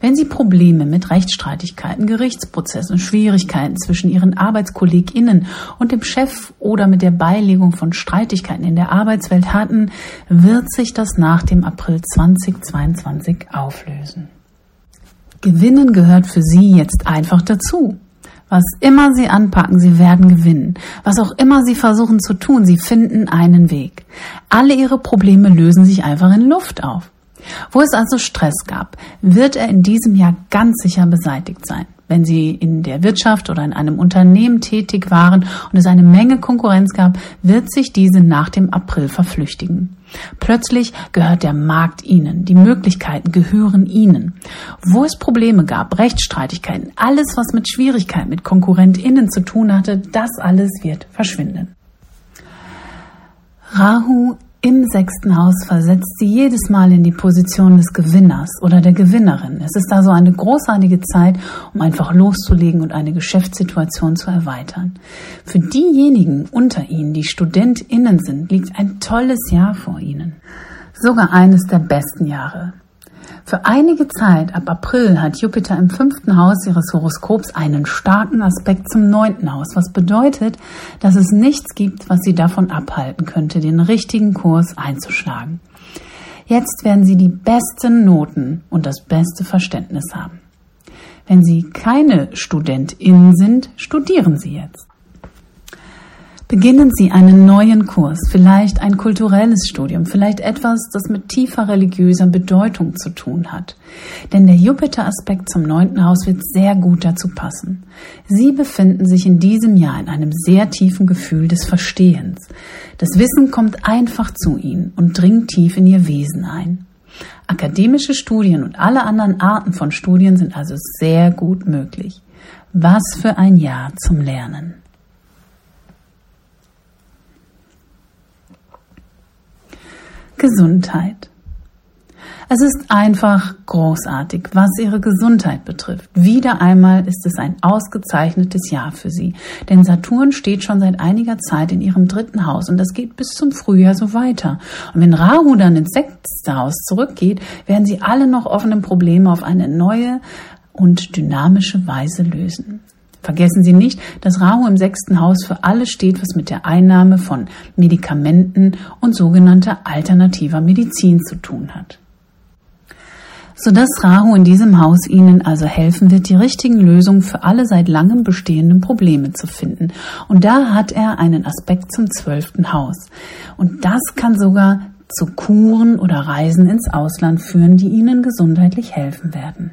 Wenn Sie Probleme mit Rechtsstreitigkeiten, Gerichtsprozessen, Schwierigkeiten zwischen Ihren ArbeitskollegInnen und dem Chef oder mit der Beilegung von Streitigkeiten in der Arbeitswelt hatten, wird sich das nach dem April 2022 auflösen. Gewinnen gehört für Sie jetzt einfach dazu. Was immer Sie anpacken, Sie werden gewinnen. Was auch immer Sie versuchen zu tun, Sie finden einen Weg. Alle Ihre Probleme lösen sich einfach in Luft auf. Wo es also Stress gab, wird er in diesem Jahr ganz sicher beseitigt sein. Wenn Sie in der Wirtschaft oder in einem Unternehmen tätig waren und es eine Menge Konkurrenz gab, wird sich diese nach dem April verflüchtigen. Plötzlich gehört der Markt Ihnen, die Möglichkeiten gehören Ihnen. Wo es Probleme gab, Rechtsstreitigkeiten, alles, was mit Schwierigkeiten, mit KonkurrentInnen zu tun hatte, das alles wird verschwinden. Rahu im sechsten Haus versetzt sie jedes Mal in die Position des Gewinners oder der Gewinnerin. Es ist also eine großartige Zeit, um einfach loszulegen und eine Geschäftssituation zu erweitern. Für diejenigen unter Ihnen, die StudentInnen sind, liegt ein tolles Jahr vor Ihnen. Sogar eines der besten Jahre. Für einige Zeit ab April hat Jupiter im fünften Haus ihres Horoskops einen starken Aspekt zum neunten Haus, was bedeutet, dass es nichts gibt, was sie davon abhalten könnte, den richtigen Kurs einzuschlagen. Jetzt werden sie die besten Noten und das beste Verständnis haben. Wenn Sie keine Studentin sind, studieren Sie jetzt. Beginnen Sie einen neuen Kurs, vielleicht ein kulturelles Studium, vielleicht etwas, das mit tiefer religiöser Bedeutung zu tun hat. Denn der Jupiter-Aspekt zum neunten Haus wird sehr gut dazu passen. Sie befinden sich in diesem Jahr in einem sehr tiefen Gefühl des Verstehens. Das Wissen kommt einfach zu Ihnen und dringt tief in Ihr Wesen ein. Akademische Studien und alle anderen Arten von Studien sind also sehr gut möglich. Was für ein Jahr zum Lernen. Gesundheit. Es ist einfach großartig, was ihre Gesundheit betrifft. Wieder einmal ist es ein ausgezeichnetes Jahr für sie, denn Saturn steht schon seit einiger Zeit in ihrem dritten Haus und das geht bis zum Frühjahr so weiter. Und wenn Rahu dann ins sechste Haus zurückgeht, werden sie alle noch offenen Probleme auf eine neue und dynamische Weise lösen. Vergessen Sie nicht, dass Rahu im sechsten Haus für alles steht, was mit der Einnahme von Medikamenten und sogenannter alternativer Medizin zu tun hat. Sodass Rahu in diesem Haus Ihnen also helfen wird, die richtigen Lösungen für alle seit langem bestehenden Probleme zu finden. Und da hat er einen Aspekt zum zwölften Haus. Und das kann sogar zu Kuren oder Reisen ins Ausland führen, die Ihnen gesundheitlich helfen werden.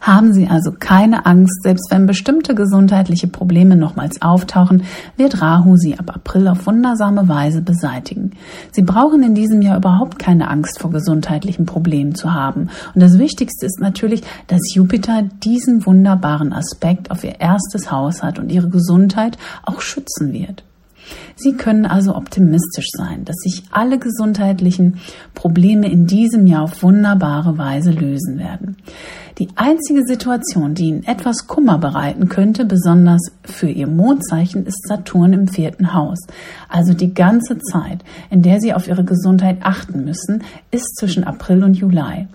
Haben Sie also keine Angst, selbst wenn bestimmte gesundheitliche Probleme nochmals auftauchen, wird Rahu sie ab April auf wundersame Weise beseitigen. Sie brauchen in diesem Jahr überhaupt keine Angst vor gesundheitlichen Problemen zu haben. Und das Wichtigste ist natürlich, dass Jupiter diesen wunderbaren Aspekt auf Ihr erstes Haus hat und Ihre Gesundheit auch schützen wird. Sie können also optimistisch sein, dass sich alle gesundheitlichen Probleme in diesem Jahr auf wunderbare Weise lösen werden. Die einzige Situation, die Ihnen etwas Kummer bereiten könnte, besonders für Ihr Mondzeichen, ist Saturn im vierten Haus. Also die ganze Zeit, in der Sie auf Ihre Gesundheit achten müssen, ist zwischen April und Juli.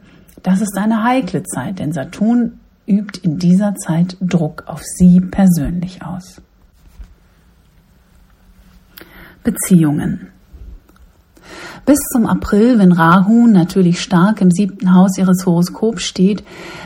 Das ist eine heikle Zeit, denn Saturn übt in dieser Zeit Druck auf Sie persönlich aus. Beziehungen. Bis zum April, wenn Rahu natürlich stark im siebten Haus ihres Horoskops steht,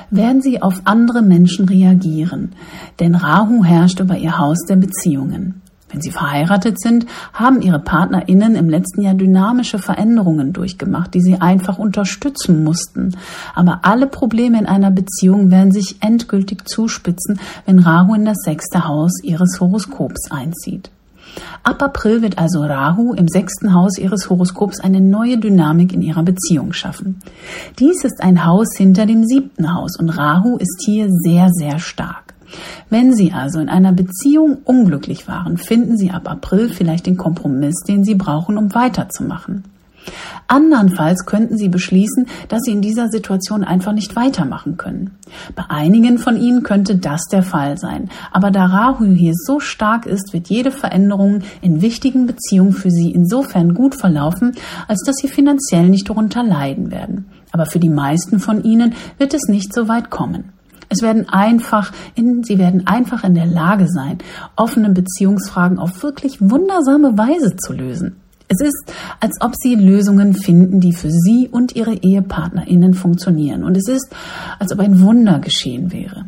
werden sie auf andere Menschen reagieren, denn Rahu herrscht über ihr Haus der Beziehungen. Wenn sie verheiratet sind, haben ihre PartnerInnen im letzten Jahr dynamische Veränderungen durchgemacht, die sie einfach unterstützen mussten. Aber alle Probleme in einer Beziehung werden sich endgültig zuspitzen, wenn Rahu in das sechste Haus ihres Horoskops einzieht. Ab April wird also Rahu im sechsten Haus ihres Horoskops eine neue Dynamik in ihrer Beziehung schaffen. Dies ist ein Haus hinter dem siebten Haus und Rahu ist hier sehr, sehr stark. Wenn Sie also in einer Beziehung unglücklich waren, finden Sie ab April vielleicht den Kompromiss, den Sie brauchen, um weiterzumachen. Andernfalls könnten sie beschließen, dass sie in dieser Situation einfach nicht weitermachen können. Bei einigen von ihnen könnte das der Fall sein, aber da Rahu hier so stark ist, wird jede Veränderung in wichtigen Beziehungen für sie insofern gut verlaufen, als dass sie finanziell nicht darunter leiden werden. Aber für die meisten von ihnen wird es nicht so weit kommen. Es werden einfach in, sie werden einfach in der Lage sein, offene Beziehungsfragen auf wirklich wundersame Weise zu lösen. Es ist, als ob sie Lösungen finden, die für sie und ihre EhepartnerInnen funktionieren. Und es ist, als ob ein Wunder geschehen wäre.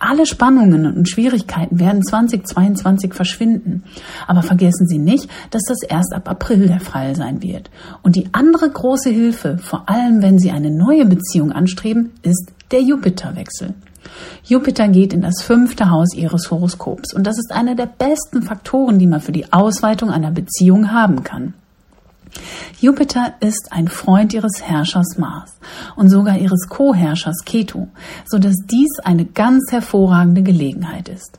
Alle Spannungen und Schwierigkeiten werden 2022 verschwinden. Aber vergessen Sie nicht, dass das erst ab April der Fall sein wird. Und die andere große Hilfe, vor allem wenn Sie eine neue Beziehung anstreben, ist der Jupiterwechsel. Jupiter geht in das fünfte Haus Ihres Horoskops und das ist einer der besten Faktoren, die man für die Ausweitung einer Beziehung haben kann. Jupiter ist ein Freund ihres Herrschers Mars und sogar ihres Co-Herrschers Ketu, so dass dies eine ganz hervorragende Gelegenheit ist.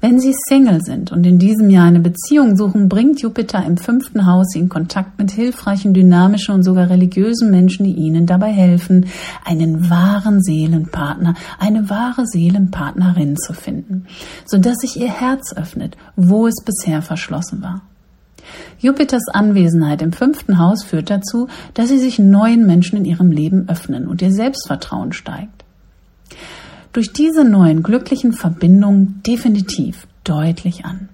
Wenn Sie Single sind und in diesem Jahr eine Beziehung suchen, bringt Jupiter im fünften Haus Sie in Kontakt mit hilfreichen, dynamischen und sogar religiösen Menschen, die Ihnen dabei helfen, einen wahren Seelenpartner, eine wahre Seelenpartnerin zu finden, sodass sich Ihr Herz öffnet, wo es bisher verschlossen war. Jupiters Anwesenheit im fünften Haus führt dazu, dass sie sich neuen Menschen in ihrem Leben öffnen und ihr Selbstvertrauen steigt. Durch diese neuen glücklichen Verbindungen definitiv deutlich an.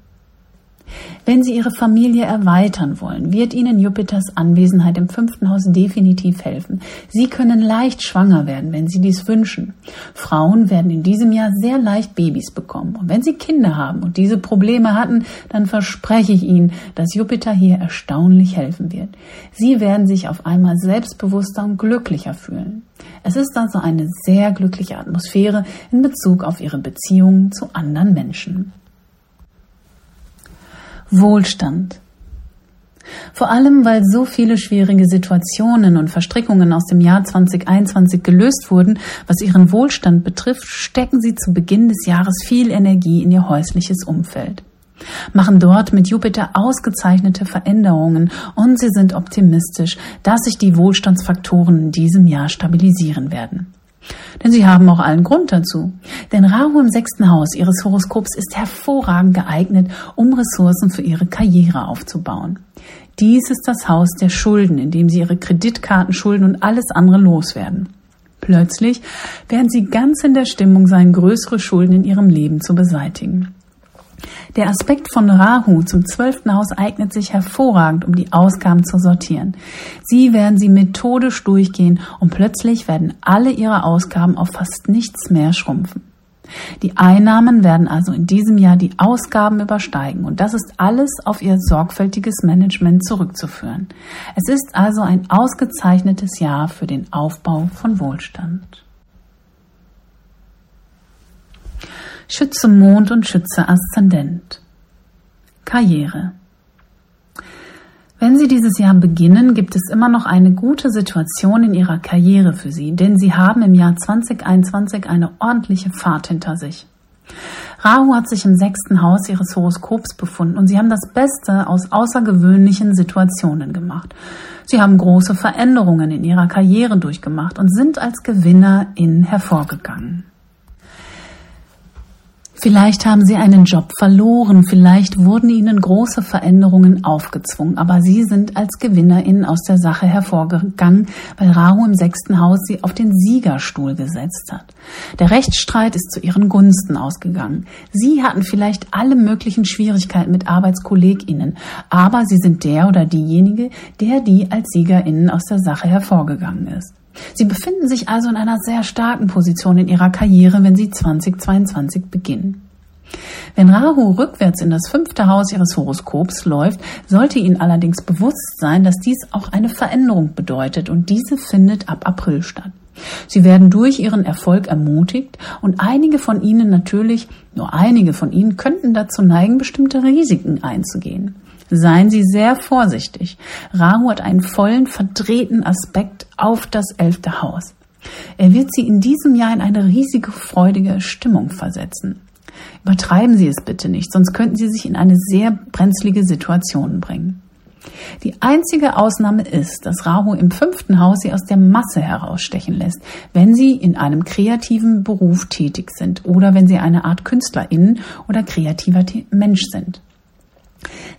Wenn Sie Ihre Familie erweitern wollen, wird Ihnen Jupiters Anwesenheit im fünften Haus definitiv helfen. Sie können leicht schwanger werden, wenn Sie dies wünschen. Frauen werden in diesem Jahr sehr leicht Babys bekommen. Und wenn Sie Kinder haben und diese Probleme hatten, dann verspreche ich Ihnen, dass Jupiter hier erstaunlich helfen wird. Sie werden sich auf einmal selbstbewusster und glücklicher fühlen. Es ist also eine sehr glückliche Atmosphäre in Bezug auf Ihre Beziehungen zu anderen Menschen. Wohlstand. Vor allem, weil so viele schwierige Situationen und Verstrickungen aus dem Jahr 2021 gelöst wurden, was ihren Wohlstand betrifft, stecken sie zu Beginn des Jahres viel Energie in ihr häusliches Umfeld. Machen dort mit Jupiter ausgezeichnete Veränderungen und sie sind optimistisch, dass sich die Wohlstandsfaktoren in diesem Jahr stabilisieren werden. Denn sie haben auch allen Grund dazu. Denn Rahu im sechsten Haus ihres Horoskops ist hervorragend geeignet, um Ressourcen für ihre Karriere aufzubauen. Dies ist das Haus der Schulden, in dem sie ihre Kreditkartenschulden und alles andere loswerden. Plötzlich werden sie ganz in der Stimmung sein, größere Schulden in ihrem Leben zu beseitigen. Der Aspekt von Rahu zum zwölften Haus eignet sich hervorragend, um die Ausgaben zu sortieren. Sie werden sie methodisch durchgehen und plötzlich werden alle ihre Ausgaben auf fast nichts mehr schrumpfen. Die Einnahmen werden also in diesem Jahr die Ausgaben übersteigen und das ist alles auf ihr sorgfältiges Management zurückzuführen. Es ist also ein ausgezeichnetes Jahr für den Aufbau von Wohlstand. Schütze Mond und Schütze Aszendent. Karriere. Wenn Sie dieses Jahr beginnen, gibt es immer noch eine gute Situation in Ihrer Karriere für Sie, denn Sie haben im Jahr 2021 eine ordentliche Fahrt hinter sich. Rahu hat sich im sechsten Haus Ihres Horoskops befunden und Sie haben das Beste aus außergewöhnlichen Situationen gemacht. Sie haben große Veränderungen in Ihrer Karriere durchgemacht und sind als Gewinner in hervorgegangen. Vielleicht haben Sie einen Job verloren, vielleicht wurden Ihnen große Veränderungen aufgezwungen, aber Sie sind als GewinnerInnen aus der Sache hervorgegangen, weil Rahu im sechsten Haus Sie auf den Siegerstuhl gesetzt hat. Der Rechtsstreit ist zu Ihren Gunsten ausgegangen. Sie hatten vielleicht alle möglichen Schwierigkeiten mit ArbeitskollegInnen, aber Sie sind der oder diejenige, der die als SiegerInnen aus der Sache hervorgegangen ist. Sie befinden sich also in einer sehr starken Position in Ihrer Karriere, wenn Sie 2022 beginnen. Wenn Rahu rückwärts in das fünfte Haus Ihres Horoskops läuft, sollte Ihnen allerdings bewusst sein, dass dies auch eine Veränderung bedeutet und diese findet ab April statt. Sie werden durch Ihren Erfolg ermutigt und einige von Ihnen natürlich, nur einige von Ihnen könnten dazu neigen, bestimmte Risiken einzugehen. Seien Sie sehr vorsichtig. Rahu hat einen vollen, verdrehten Aspekt auf das elfte Haus. Er wird Sie in diesem Jahr in eine riesige, freudige Stimmung versetzen. Übertreiben Sie es bitte nicht, sonst könnten Sie sich in eine sehr brenzlige Situation bringen. Die einzige Ausnahme ist, dass Rahu im fünften Haus Sie aus der Masse herausstechen lässt, wenn Sie in einem kreativen Beruf tätig sind oder wenn Sie eine Art Künstlerin oder kreativer Mensch sind.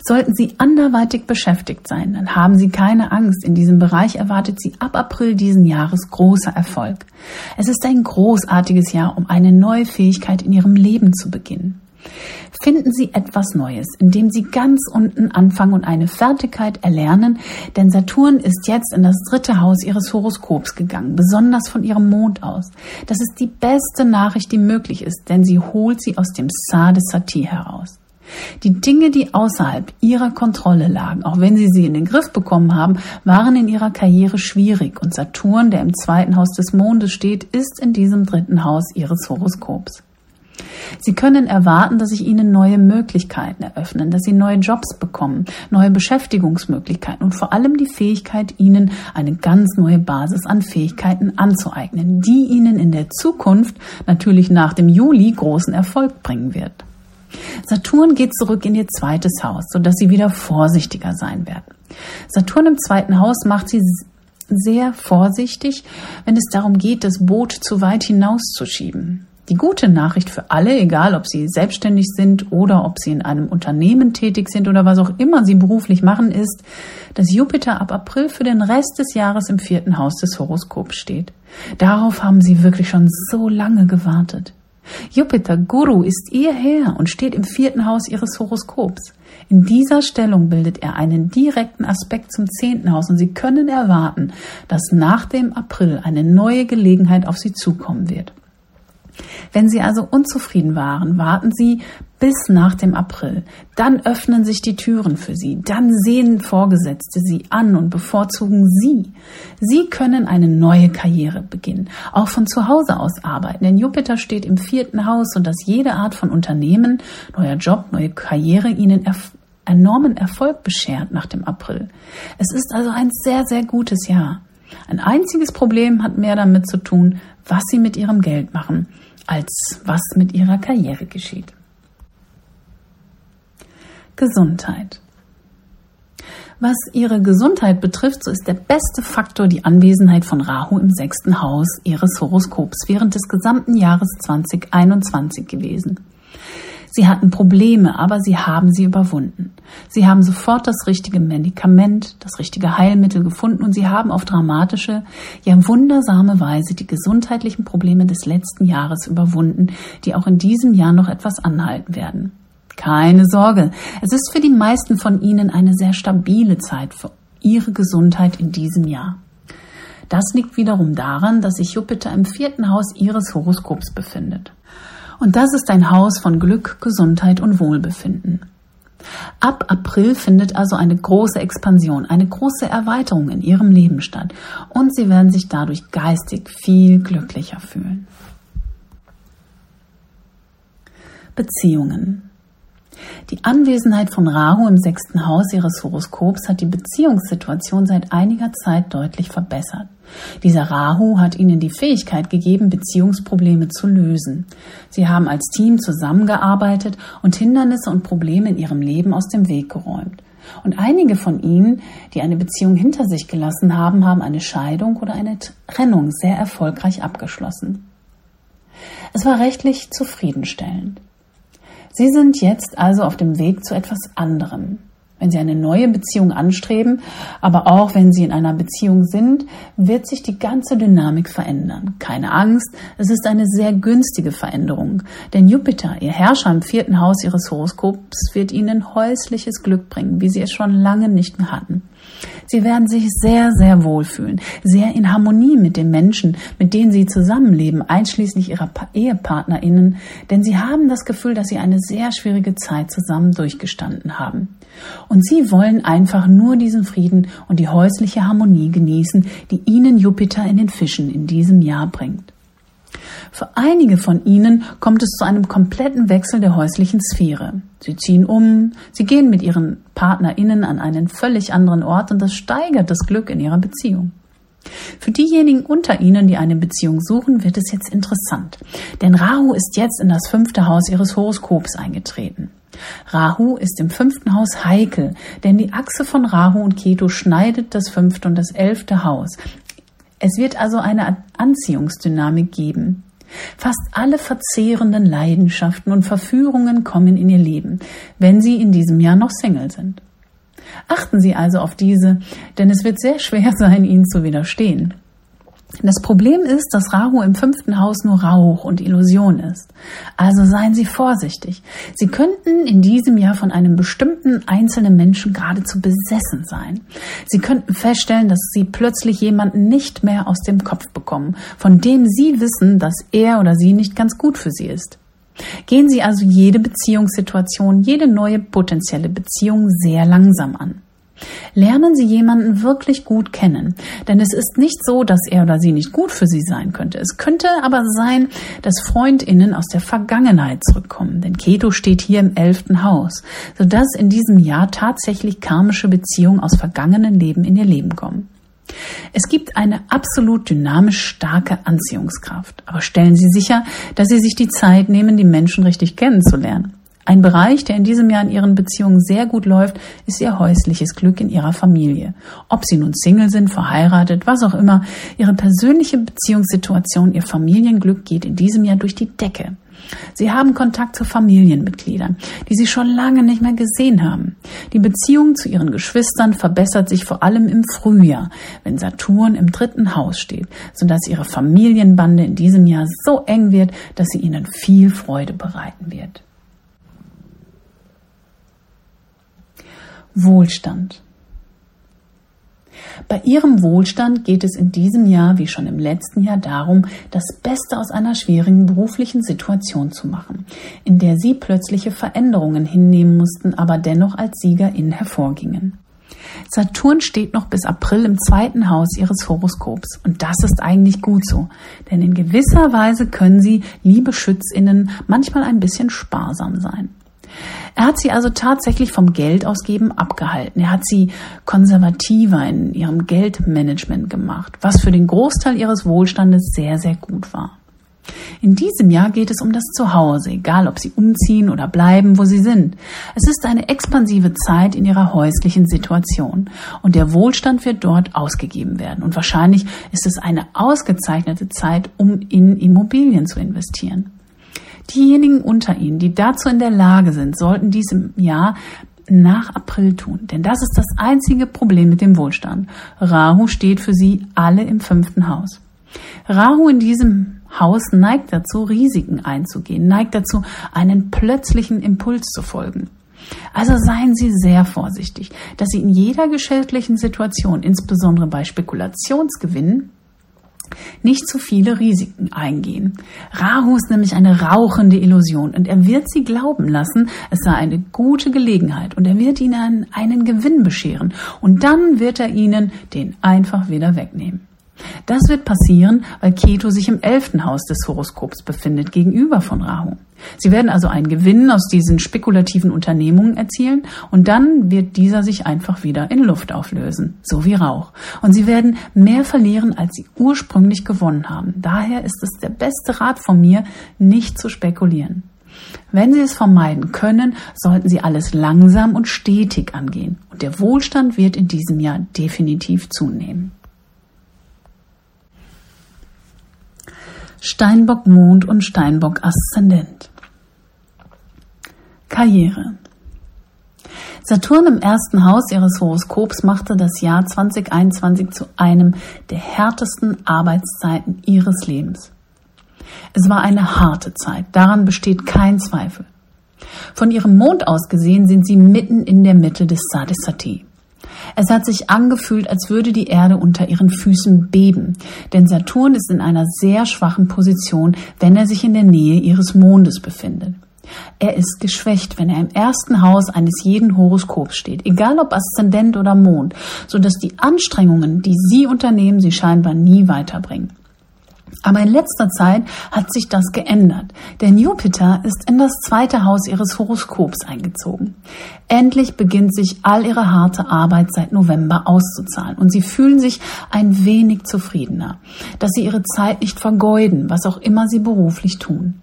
Sollten Sie anderweitig beschäftigt sein, dann haben Sie keine Angst. In diesem Bereich erwartet Sie ab April diesen Jahres großer Erfolg. Es ist ein großartiges Jahr, um eine neue Fähigkeit in Ihrem Leben zu beginnen. Finden Sie etwas Neues, indem Sie ganz unten anfangen und eine Fertigkeit erlernen, denn Saturn ist jetzt in das dritte Haus Ihres Horoskops gegangen, besonders von Ihrem Mond aus. Das ist die beste Nachricht, die möglich ist, denn sie holt Sie aus dem Sa des Sati heraus. Die Dinge, die außerhalb ihrer Kontrolle lagen, auch wenn sie sie in den Griff bekommen haben, waren in ihrer Karriere schwierig und Saturn, der im zweiten Haus des Mondes steht, ist in diesem dritten Haus ihres Horoskops. Sie können erwarten, dass sich Ihnen neue Möglichkeiten eröffnen, dass Sie neue Jobs bekommen, neue Beschäftigungsmöglichkeiten und vor allem die Fähigkeit, Ihnen eine ganz neue Basis an Fähigkeiten anzueignen, die Ihnen in der Zukunft, natürlich nach dem Juli, großen Erfolg bringen wird. Saturn geht zurück in ihr zweites Haus, sodass sie wieder vorsichtiger sein werden. Saturn im zweiten Haus macht sie sehr vorsichtig, wenn es darum geht, das Boot zu weit hinauszuschieben. Die gute Nachricht für alle, egal ob sie selbstständig sind oder ob sie in einem Unternehmen tätig sind oder was auch immer sie beruflich machen, ist, dass Jupiter ab April für den Rest des Jahres im vierten Haus des Horoskops steht. Darauf haben sie wirklich schon so lange gewartet. Jupiter, Guru, ist ihr Herr und steht im vierten Haus ihres Horoskops. In dieser Stellung bildet er einen direkten Aspekt zum zehnten Haus und Sie können erwarten, dass nach dem April eine neue Gelegenheit auf Sie zukommen wird. Wenn Sie also unzufrieden waren, warten Sie bis nach dem April. Dann öffnen sich die Türen für Sie. Dann sehen Vorgesetzte Sie an und bevorzugen Sie. Sie können eine neue Karriere beginnen, auch von zu Hause aus arbeiten. Denn Jupiter steht im vierten Haus und dass jede Art von Unternehmen, neuer Job, neue Karriere Ihnen erf enormen Erfolg beschert nach dem April. Es ist also ein sehr, sehr gutes Jahr. Ein einziges Problem hat mehr damit zu tun, was Sie mit Ihrem Geld machen als was mit ihrer Karriere geschieht. Gesundheit. Was ihre Gesundheit betrifft, so ist der beste Faktor die Anwesenheit von Rahu im sechsten Haus ihres Horoskops während des gesamten Jahres 2021 gewesen. Sie hatten Probleme, aber sie haben sie überwunden. Sie haben sofort das richtige Medikament, das richtige Heilmittel gefunden und sie haben auf dramatische, ja wundersame Weise die gesundheitlichen Probleme des letzten Jahres überwunden, die auch in diesem Jahr noch etwas anhalten werden. Keine Sorge, es ist für die meisten von Ihnen eine sehr stabile Zeit für Ihre Gesundheit in diesem Jahr. Das liegt wiederum daran, dass sich Jupiter im vierten Haus Ihres Horoskops befindet. Und das ist ein Haus von Glück, Gesundheit und Wohlbefinden. Ab April findet also eine große Expansion, eine große Erweiterung in Ihrem Leben statt und Sie werden sich dadurch geistig viel glücklicher fühlen. Beziehungen. Die Anwesenheit von Rahu im sechsten Haus ihres Horoskops hat die Beziehungssituation seit einiger Zeit deutlich verbessert. Dieser Rahu hat ihnen die Fähigkeit gegeben, Beziehungsprobleme zu lösen. Sie haben als Team zusammengearbeitet und Hindernisse und Probleme in ihrem Leben aus dem Weg geräumt. Und einige von ihnen, die eine Beziehung hinter sich gelassen haben, haben eine Scheidung oder eine Trennung sehr erfolgreich abgeschlossen. Es war rechtlich zufriedenstellend. Sie sind jetzt also auf dem Weg zu etwas anderem. Wenn Sie eine neue Beziehung anstreben, aber auch wenn Sie in einer Beziehung sind, wird sich die ganze Dynamik verändern. Keine Angst, es ist eine sehr günstige Veränderung, denn Jupiter, Ihr Herrscher im vierten Haus Ihres Horoskops, wird Ihnen häusliches Glück bringen, wie Sie es schon lange nicht mehr hatten. Sie werden sich sehr, sehr wohlfühlen, sehr in Harmonie mit den Menschen, mit denen Sie zusammenleben, einschließlich Ihrer EhepartnerInnen, denn Sie haben das Gefühl, dass Sie eine sehr schwierige Zeit zusammen durchgestanden haben. Und Sie wollen einfach nur diesen Frieden und die häusliche Harmonie genießen, die Ihnen Jupiter in den Fischen in diesem Jahr bringt. Für einige von ihnen kommt es zu einem kompletten Wechsel der häuslichen Sphäre. Sie ziehen um, sie gehen mit ihren PartnerInnen an einen völlig anderen Ort und das steigert das Glück in ihrer Beziehung. Für diejenigen unter Ihnen, die eine Beziehung suchen, wird es jetzt interessant. Denn Rahu ist jetzt in das fünfte Haus Ihres Horoskops eingetreten. Rahu ist im fünften Haus heikel, denn die Achse von Rahu und Ketu schneidet das fünfte und das elfte Haus. Es wird also eine Anziehungsdynamik geben. Fast alle verzehrenden Leidenschaften und Verführungen kommen in ihr Leben, wenn sie in diesem Jahr noch Single sind. Achten Sie also auf diese, denn es wird sehr schwer sein, ihnen zu widerstehen. Das Problem ist, dass Rahu im fünften Haus nur Rauch und Illusion ist. Also seien Sie vorsichtig. Sie könnten in diesem Jahr von einem bestimmten einzelnen Menschen geradezu besessen sein. Sie könnten feststellen, dass Sie plötzlich jemanden nicht mehr aus dem Kopf bekommen, von dem Sie wissen, dass er oder sie nicht ganz gut für Sie ist. Gehen Sie also jede Beziehungssituation, jede neue potenzielle Beziehung sehr langsam an. Lernen Sie jemanden wirklich gut kennen, denn es ist nicht so, dass er oder sie nicht gut für Sie sein könnte. Es könnte aber sein, dass Freundinnen aus der Vergangenheit zurückkommen, denn Keto steht hier im elften Haus, sodass in diesem Jahr tatsächlich karmische Beziehungen aus vergangenen Leben in Ihr Leben kommen. Es gibt eine absolut dynamisch starke Anziehungskraft, aber stellen Sie sicher, dass Sie sich die Zeit nehmen, die Menschen richtig kennenzulernen. Ein Bereich, der in diesem Jahr in ihren Beziehungen sehr gut läuft, ist ihr häusliches Glück in ihrer Familie. Ob sie nun Single sind, verheiratet, was auch immer, ihre persönliche Beziehungssituation, ihr Familienglück geht in diesem Jahr durch die Decke. Sie haben Kontakt zu Familienmitgliedern, die Sie schon lange nicht mehr gesehen haben. Die Beziehung zu Ihren Geschwistern verbessert sich vor allem im Frühjahr, wenn Saturn im dritten Haus steht, sodass Ihre Familienbande in diesem Jahr so eng wird, dass sie Ihnen viel Freude bereiten wird. Wohlstand. Bei Ihrem Wohlstand geht es in diesem Jahr wie schon im letzten Jahr darum, das Beste aus einer schwierigen beruflichen Situation zu machen, in der Sie plötzliche Veränderungen hinnehmen mussten, aber dennoch als Siegerin hervorgingen. Saturn steht noch bis April im zweiten Haus Ihres Horoskops und das ist eigentlich gut so, denn in gewisser Weise können Sie, liebe Schützinnen, manchmal ein bisschen sparsam sein. Er hat sie also tatsächlich vom Geldausgeben abgehalten. Er hat sie konservativer in ihrem Geldmanagement gemacht, was für den Großteil ihres Wohlstandes sehr, sehr gut war. In diesem Jahr geht es um das Zuhause, egal ob sie umziehen oder bleiben, wo sie sind. Es ist eine expansive Zeit in ihrer häuslichen Situation und der Wohlstand wird dort ausgegeben werden. Und wahrscheinlich ist es eine ausgezeichnete Zeit, um in Immobilien zu investieren. Diejenigen unter Ihnen, die dazu in der Lage sind, sollten dies im Jahr nach April tun. Denn das ist das einzige Problem mit dem Wohlstand. Rahu steht für Sie alle im fünften Haus. Rahu in diesem Haus neigt dazu, Risiken einzugehen, neigt dazu, einen plötzlichen Impuls zu folgen. Also seien Sie sehr vorsichtig, dass Sie in jeder geschäftlichen Situation, insbesondere bei Spekulationsgewinnen, nicht zu viele Risiken eingehen. Rahu ist nämlich eine rauchende Illusion und er wird sie glauben lassen, es sei eine gute Gelegenheit und er wird ihnen einen Gewinn bescheren und dann wird er ihnen den einfach wieder wegnehmen. Das wird passieren, weil Keto sich im elften Haus des Horoskops befindet, gegenüber von Rahu. Sie werden also einen Gewinn aus diesen spekulativen Unternehmungen erzielen und dann wird dieser sich einfach wieder in Luft auflösen, so wie Rauch. Und Sie werden mehr verlieren, als Sie ursprünglich gewonnen haben. Daher ist es der beste Rat von mir, nicht zu spekulieren. Wenn Sie es vermeiden können, sollten Sie alles langsam und stetig angehen. Und der Wohlstand wird in diesem Jahr definitiv zunehmen. Steinbock Mond und Steinbock Aszendent. Karriere. Saturn im ersten Haus ihres Horoskops machte das Jahr 2021 zu einem der härtesten Arbeitszeiten ihres Lebens. Es war eine harte Zeit, daran besteht kein Zweifel. Von ihrem Mond aus gesehen sind sie mitten in der Mitte des Sadisati. Es hat sich angefühlt, als würde die Erde unter ihren Füßen beben, denn Saturn ist in einer sehr schwachen Position, wenn er sich in der Nähe ihres Mondes befindet. Er ist geschwächt, wenn er im ersten Haus eines jeden Horoskops steht, egal ob Aszendent oder Mond, so dass die Anstrengungen, die Sie unternehmen, Sie scheinbar nie weiterbringen. Aber in letzter Zeit hat sich das geändert, denn Jupiter ist in das zweite Haus ihres Horoskops eingezogen. Endlich beginnt sich all ihre harte Arbeit seit November auszuzahlen und sie fühlen sich ein wenig zufriedener, dass sie ihre Zeit nicht vergeuden, was auch immer sie beruflich tun.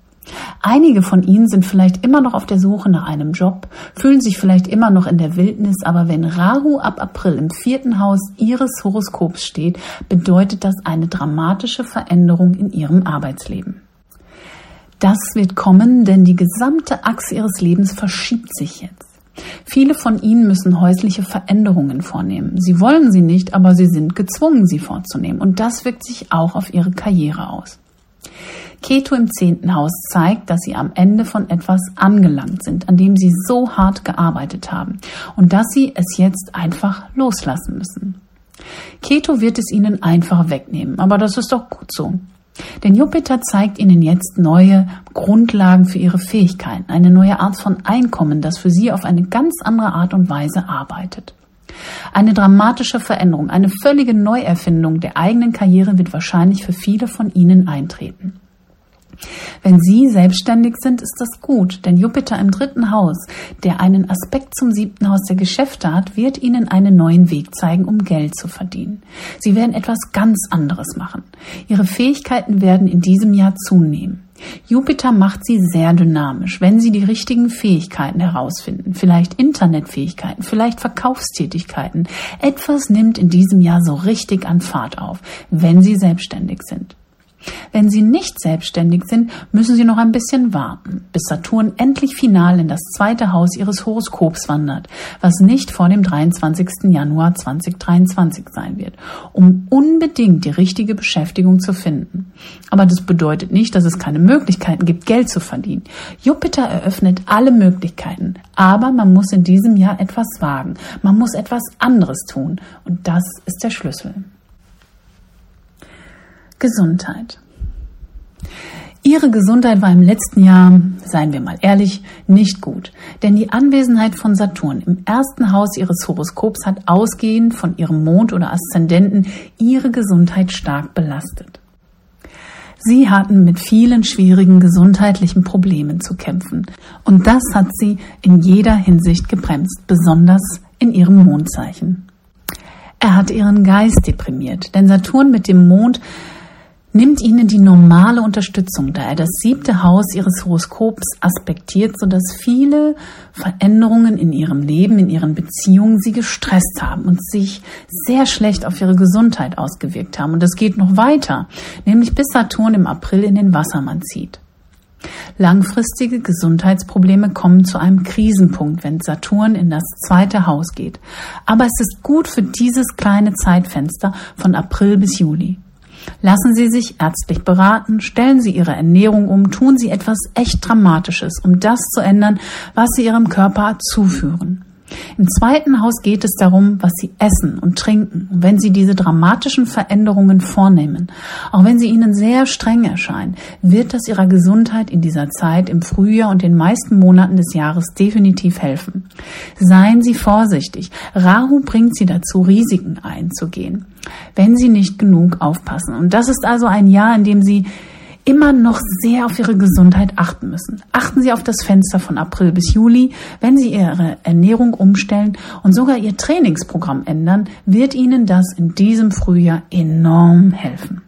Einige von Ihnen sind vielleicht immer noch auf der Suche nach einem Job, fühlen sich vielleicht immer noch in der Wildnis, aber wenn Rahu ab April im vierten Haus Ihres Horoskops steht, bedeutet das eine dramatische Veränderung in Ihrem Arbeitsleben. Das wird kommen, denn die gesamte Achse Ihres Lebens verschiebt sich jetzt. Viele von Ihnen müssen häusliche Veränderungen vornehmen. Sie wollen sie nicht, aber sie sind gezwungen, sie vorzunehmen. Und das wirkt sich auch auf Ihre Karriere aus. Keto im zehnten Haus zeigt, dass sie am Ende von etwas angelangt sind, an dem sie so hart gearbeitet haben und dass sie es jetzt einfach loslassen müssen. Keto wird es ihnen einfach wegnehmen, aber das ist doch gut so. Denn Jupiter zeigt ihnen jetzt neue Grundlagen für ihre Fähigkeiten, eine neue Art von Einkommen, das für sie auf eine ganz andere Art und Weise arbeitet. Eine dramatische Veränderung, eine völlige Neuerfindung der eigenen Karriere wird wahrscheinlich für viele von ihnen eintreten. Wenn Sie selbstständig sind, ist das gut, denn Jupiter im dritten Haus, der einen Aspekt zum siebten Haus der Geschäfte hat, wird Ihnen einen neuen Weg zeigen, um Geld zu verdienen. Sie werden etwas ganz anderes machen. Ihre Fähigkeiten werden in diesem Jahr zunehmen. Jupiter macht sie sehr dynamisch, wenn sie die richtigen Fähigkeiten herausfinden, vielleicht Internetfähigkeiten, vielleicht Verkaufstätigkeiten. Etwas nimmt in diesem Jahr so richtig an Fahrt auf, wenn sie selbstständig sind. Wenn Sie nicht selbstständig sind, müssen Sie noch ein bisschen warten, bis Saturn endlich final in das zweite Haus Ihres Horoskops wandert, was nicht vor dem 23. Januar 2023 sein wird, um unbedingt die richtige Beschäftigung zu finden. Aber das bedeutet nicht, dass es keine Möglichkeiten gibt, Geld zu verdienen. Jupiter eröffnet alle Möglichkeiten, aber man muss in diesem Jahr etwas wagen. Man muss etwas anderes tun und das ist der Schlüssel. Gesundheit. Ihre Gesundheit war im letzten Jahr, seien wir mal ehrlich, nicht gut. Denn die Anwesenheit von Saturn im ersten Haus Ihres Horoskops hat ausgehend von Ihrem Mond oder Aszendenten Ihre Gesundheit stark belastet. Sie hatten mit vielen schwierigen gesundheitlichen Problemen zu kämpfen. Und das hat Sie in jeder Hinsicht gebremst, besonders in Ihrem Mondzeichen. Er hat Ihren Geist deprimiert, denn Saturn mit dem Mond nimmt ihnen die normale Unterstützung, da er das siebte Haus ihres Horoskops aspektiert, sodass viele Veränderungen in ihrem Leben, in ihren Beziehungen sie gestresst haben und sich sehr schlecht auf ihre Gesundheit ausgewirkt haben. Und das geht noch weiter, nämlich bis Saturn im April in den Wassermann zieht. Langfristige Gesundheitsprobleme kommen zu einem Krisenpunkt, wenn Saturn in das zweite Haus geht. Aber es ist gut für dieses kleine Zeitfenster von April bis Juli. Lassen Sie sich ärztlich beraten, stellen Sie Ihre Ernährung um, tun Sie etwas echt Dramatisches, um das zu ändern, was Sie Ihrem Körper zuführen. Im zweiten Haus geht es darum, was sie essen und trinken. Und wenn sie diese dramatischen Veränderungen vornehmen, auch wenn sie ihnen sehr streng erscheinen, wird das ihrer Gesundheit in dieser Zeit im Frühjahr und den meisten Monaten des Jahres definitiv helfen. Seien Sie vorsichtig. Rahu bringt Sie dazu, Risiken einzugehen, wenn Sie nicht genug aufpassen. Und das ist also ein Jahr, in dem Sie immer noch sehr auf ihre Gesundheit achten müssen. Achten Sie auf das Fenster von April bis Juli. Wenn Sie Ihre Ernährung umstellen und sogar Ihr Trainingsprogramm ändern, wird Ihnen das in diesem Frühjahr enorm helfen.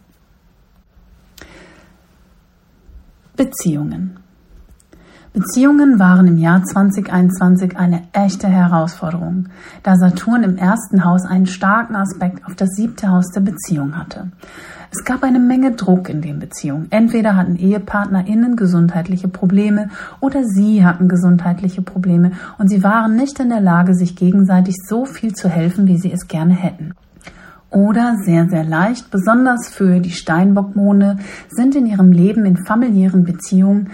Beziehungen. Beziehungen waren im Jahr 2021 eine echte Herausforderung, da Saturn im ersten Haus einen starken Aspekt auf das siebte Haus der Beziehung hatte. Es gab eine Menge Druck in den Beziehungen. Entweder hatten EhepartnerInnen gesundheitliche Probleme oder sie hatten gesundheitliche Probleme und sie waren nicht in der Lage, sich gegenseitig so viel zu helfen, wie sie es gerne hätten. Oder sehr, sehr leicht, besonders für die Steinbockmone, sind in ihrem Leben in familiären Beziehungen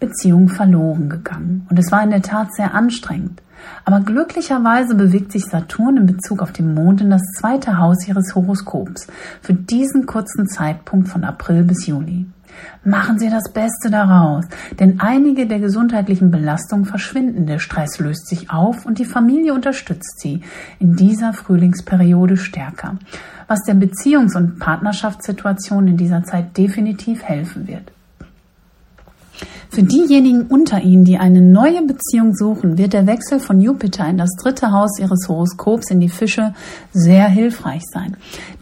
Beziehungen verloren gegangen. Und es war in der Tat sehr anstrengend. Aber glücklicherweise bewegt sich Saturn in Bezug auf den Mond in das zweite Haus ihres Horoskops für diesen kurzen Zeitpunkt von April bis Juli. Machen Sie das Beste daraus, denn einige der gesundheitlichen Belastungen verschwinden, der Stress löst sich auf und die Familie unterstützt Sie in dieser Frühlingsperiode stärker, was der Beziehungs- und Partnerschaftssituation in dieser Zeit definitiv helfen wird. Für diejenigen unter Ihnen, die eine neue Beziehung suchen, wird der Wechsel von Jupiter in das dritte Haus Ihres Horoskops in die Fische sehr hilfreich sein.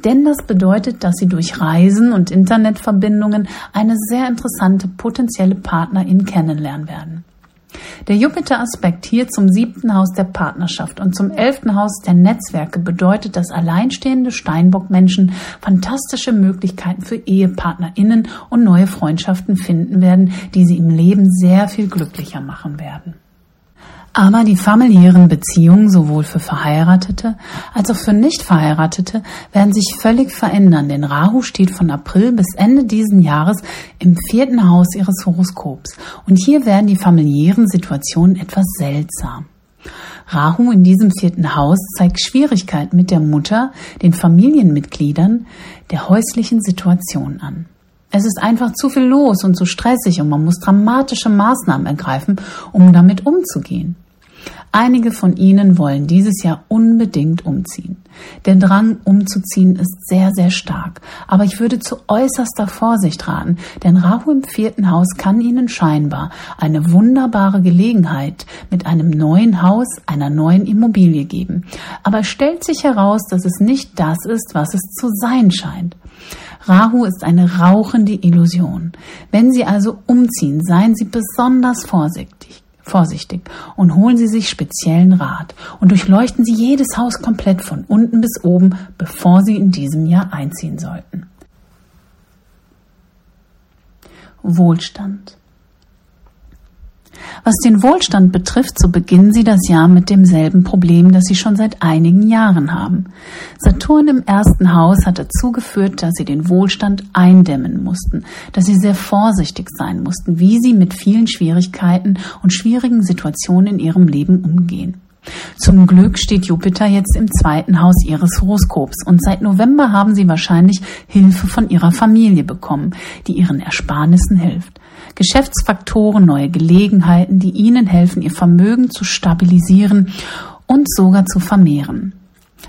Denn das bedeutet, dass Sie durch Reisen und Internetverbindungen eine sehr interessante potenzielle Partnerin kennenlernen werden. Der Jupiter-Aspekt hier zum siebten Haus der Partnerschaft und zum elften Haus der Netzwerke bedeutet, dass alleinstehende Steinbock-Menschen fantastische Möglichkeiten für EhepartnerInnen und neue Freundschaften finden werden, die sie im Leben sehr viel glücklicher machen werden. Aber die familiären Beziehungen sowohl für Verheiratete als auch für Nicht-Verheiratete werden sich völlig verändern, denn Rahu steht von April bis Ende diesen Jahres im vierten Haus ihres Horoskops. Und hier werden die familiären Situationen etwas seltsam. Rahu in diesem vierten Haus zeigt Schwierigkeiten mit der Mutter, den Familienmitgliedern, der häuslichen Situation an. Es ist einfach zu viel los und zu stressig und man muss dramatische Maßnahmen ergreifen, um damit umzugehen. Einige von Ihnen wollen dieses Jahr unbedingt umziehen. Der Drang umzuziehen ist sehr, sehr stark. Aber ich würde zu äußerster Vorsicht raten, denn Rahu im vierten Haus kann Ihnen scheinbar eine wunderbare Gelegenheit mit einem neuen Haus, einer neuen Immobilie geben. Aber stellt sich heraus, dass es nicht das ist, was es zu sein scheint. Rahu ist eine rauchende Illusion. Wenn Sie also umziehen, seien Sie besonders vorsichtig vorsichtig und holen Sie sich speziellen Rat und durchleuchten Sie jedes Haus komplett von unten bis oben, bevor Sie in diesem Jahr einziehen sollten. Wohlstand. Was den Wohlstand betrifft, so beginnen Sie das Jahr mit demselben Problem, das Sie schon seit einigen Jahren haben. Saturn im ersten Haus hat dazu geführt, dass Sie den Wohlstand eindämmen mussten, dass Sie sehr vorsichtig sein mussten, wie Sie mit vielen Schwierigkeiten und schwierigen Situationen in Ihrem Leben umgehen. Zum Glück steht Jupiter jetzt im zweiten Haus Ihres Horoskops und seit November haben Sie wahrscheinlich Hilfe von Ihrer Familie bekommen, die Ihren Ersparnissen hilft. Geschäftsfaktoren, neue Gelegenheiten, die Ihnen helfen, Ihr Vermögen zu stabilisieren und sogar zu vermehren.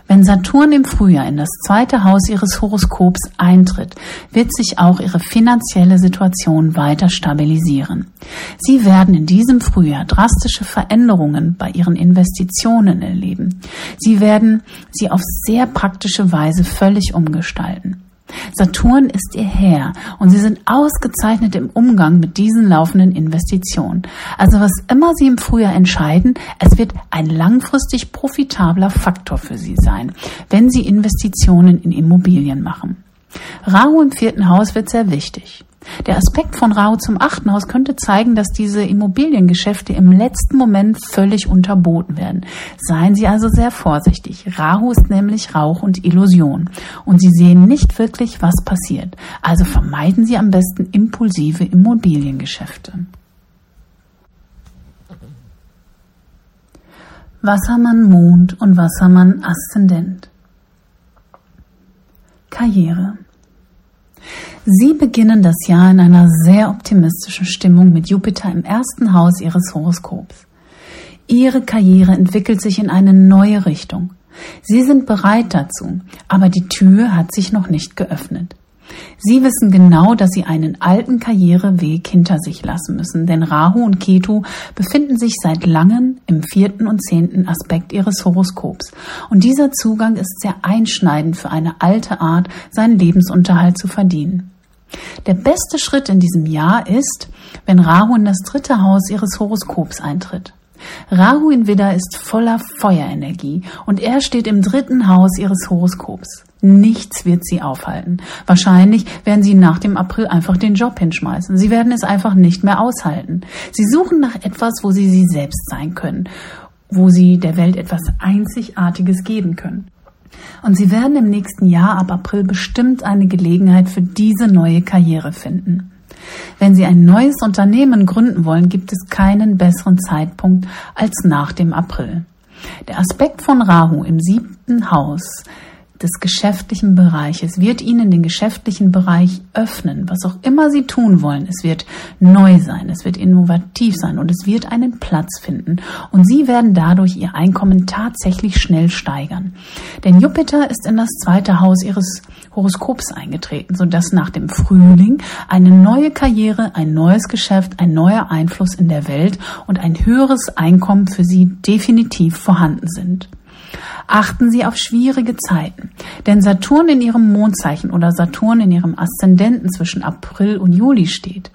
Wenn Saturn im Frühjahr in das zweite Haus Ihres Horoskops eintritt, wird sich auch Ihre finanzielle Situation weiter stabilisieren. Sie werden in diesem Frühjahr drastische Veränderungen bei Ihren Investitionen erleben. Sie werden sie auf sehr praktische Weise völlig umgestalten. Saturn ist ihr Herr und sie sind ausgezeichnet im Umgang mit diesen laufenden Investitionen. Also was immer sie im Frühjahr entscheiden, es wird ein langfristig profitabler Faktor für sie sein, wenn sie Investitionen in Immobilien machen. Rahu im vierten Haus wird sehr wichtig. Der Aspekt von Rahu zum achten Haus könnte zeigen, dass diese Immobiliengeschäfte im letzten Moment völlig unterboten werden. Seien Sie also sehr vorsichtig. Rahu ist nämlich Rauch und Illusion. Und Sie sehen nicht wirklich, was passiert. Also vermeiden Sie am besten impulsive Immobiliengeschäfte. Wassermann Mond und Wassermann Aszendent. Karriere. Sie beginnen das Jahr in einer sehr optimistischen Stimmung mit Jupiter im ersten Haus Ihres Horoskops. Ihre Karriere entwickelt sich in eine neue Richtung. Sie sind bereit dazu, aber die Tür hat sich noch nicht geöffnet. Sie wissen genau, dass Sie einen alten Karriereweg hinter sich lassen müssen, denn Rahu und Ketu befinden sich seit langem im vierten und zehnten Aspekt Ihres Horoskops. Und dieser Zugang ist sehr einschneidend für eine alte Art, seinen Lebensunterhalt zu verdienen. Der beste Schritt in diesem Jahr ist, wenn Rahu in das dritte Haus Ihres Horoskops eintritt. Rahu in Widder ist voller Feuerenergie und er steht im dritten Haus ihres Horoskops. Nichts wird sie aufhalten. Wahrscheinlich werden sie nach dem April einfach den Job hinschmeißen. Sie werden es einfach nicht mehr aushalten. Sie suchen nach etwas, wo sie sie selbst sein können, wo sie der Welt etwas Einzigartiges geben können. Und sie werden im nächsten Jahr ab April bestimmt eine Gelegenheit für diese neue Karriere finden. Wenn Sie ein neues Unternehmen gründen wollen, gibt es keinen besseren Zeitpunkt als nach dem April. Der Aspekt von Rahu im siebten Haus des geschäftlichen Bereiches wird Ihnen den geschäftlichen Bereich öffnen, was auch immer Sie tun wollen. Es wird neu sein, es wird innovativ sein und es wird einen Platz finden und Sie werden dadurch Ihr Einkommen tatsächlich schnell steigern. Denn Jupiter ist in das zweite Haus Ihres Horoskops eingetreten, sodass nach dem Frühling eine neue Karriere, ein neues Geschäft, ein neuer Einfluss in der Welt und ein höheres Einkommen für Sie definitiv vorhanden sind. Achten Sie auf schwierige Zeiten, denn Saturn in Ihrem Mondzeichen oder Saturn in Ihrem Aszendenten zwischen April und Juli steht.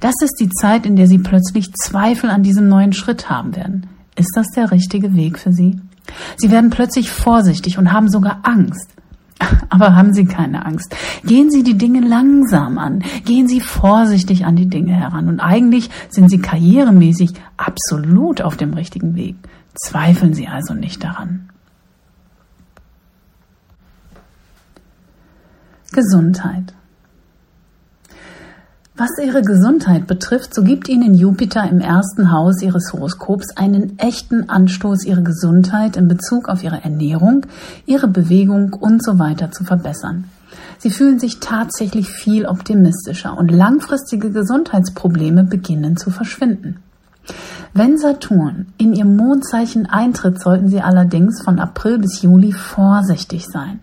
Das ist die Zeit, in der Sie plötzlich Zweifel an diesem neuen Schritt haben werden. Ist das der richtige Weg für Sie? Sie werden plötzlich vorsichtig und haben sogar Angst. Aber haben Sie keine Angst. Gehen Sie die Dinge langsam an. Gehen Sie vorsichtig an die Dinge heran. Und eigentlich sind Sie karrieremäßig absolut auf dem richtigen Weg. Zweifeln Sie also nicht daran. Gesundheit. Was Ihre Gesundheit betrifft, so gibt Ihnen Jupiter im ersten Haus Ihres Horoskops einen echten Anstoß, Ihre Gesundheit in Bezug auf Ihre Ernährung, Ihre Bewegung und so weiter zu verbessern. Sie fühlen sich tatsächlich viel optimistischer und langfristige Gesundheitsprobleme beginnen zu verschwinden. Wenn Saturn in Ihr Mondzeichen eintritt, sollten Sie allerdings von April bis Juli vorsichtig sein.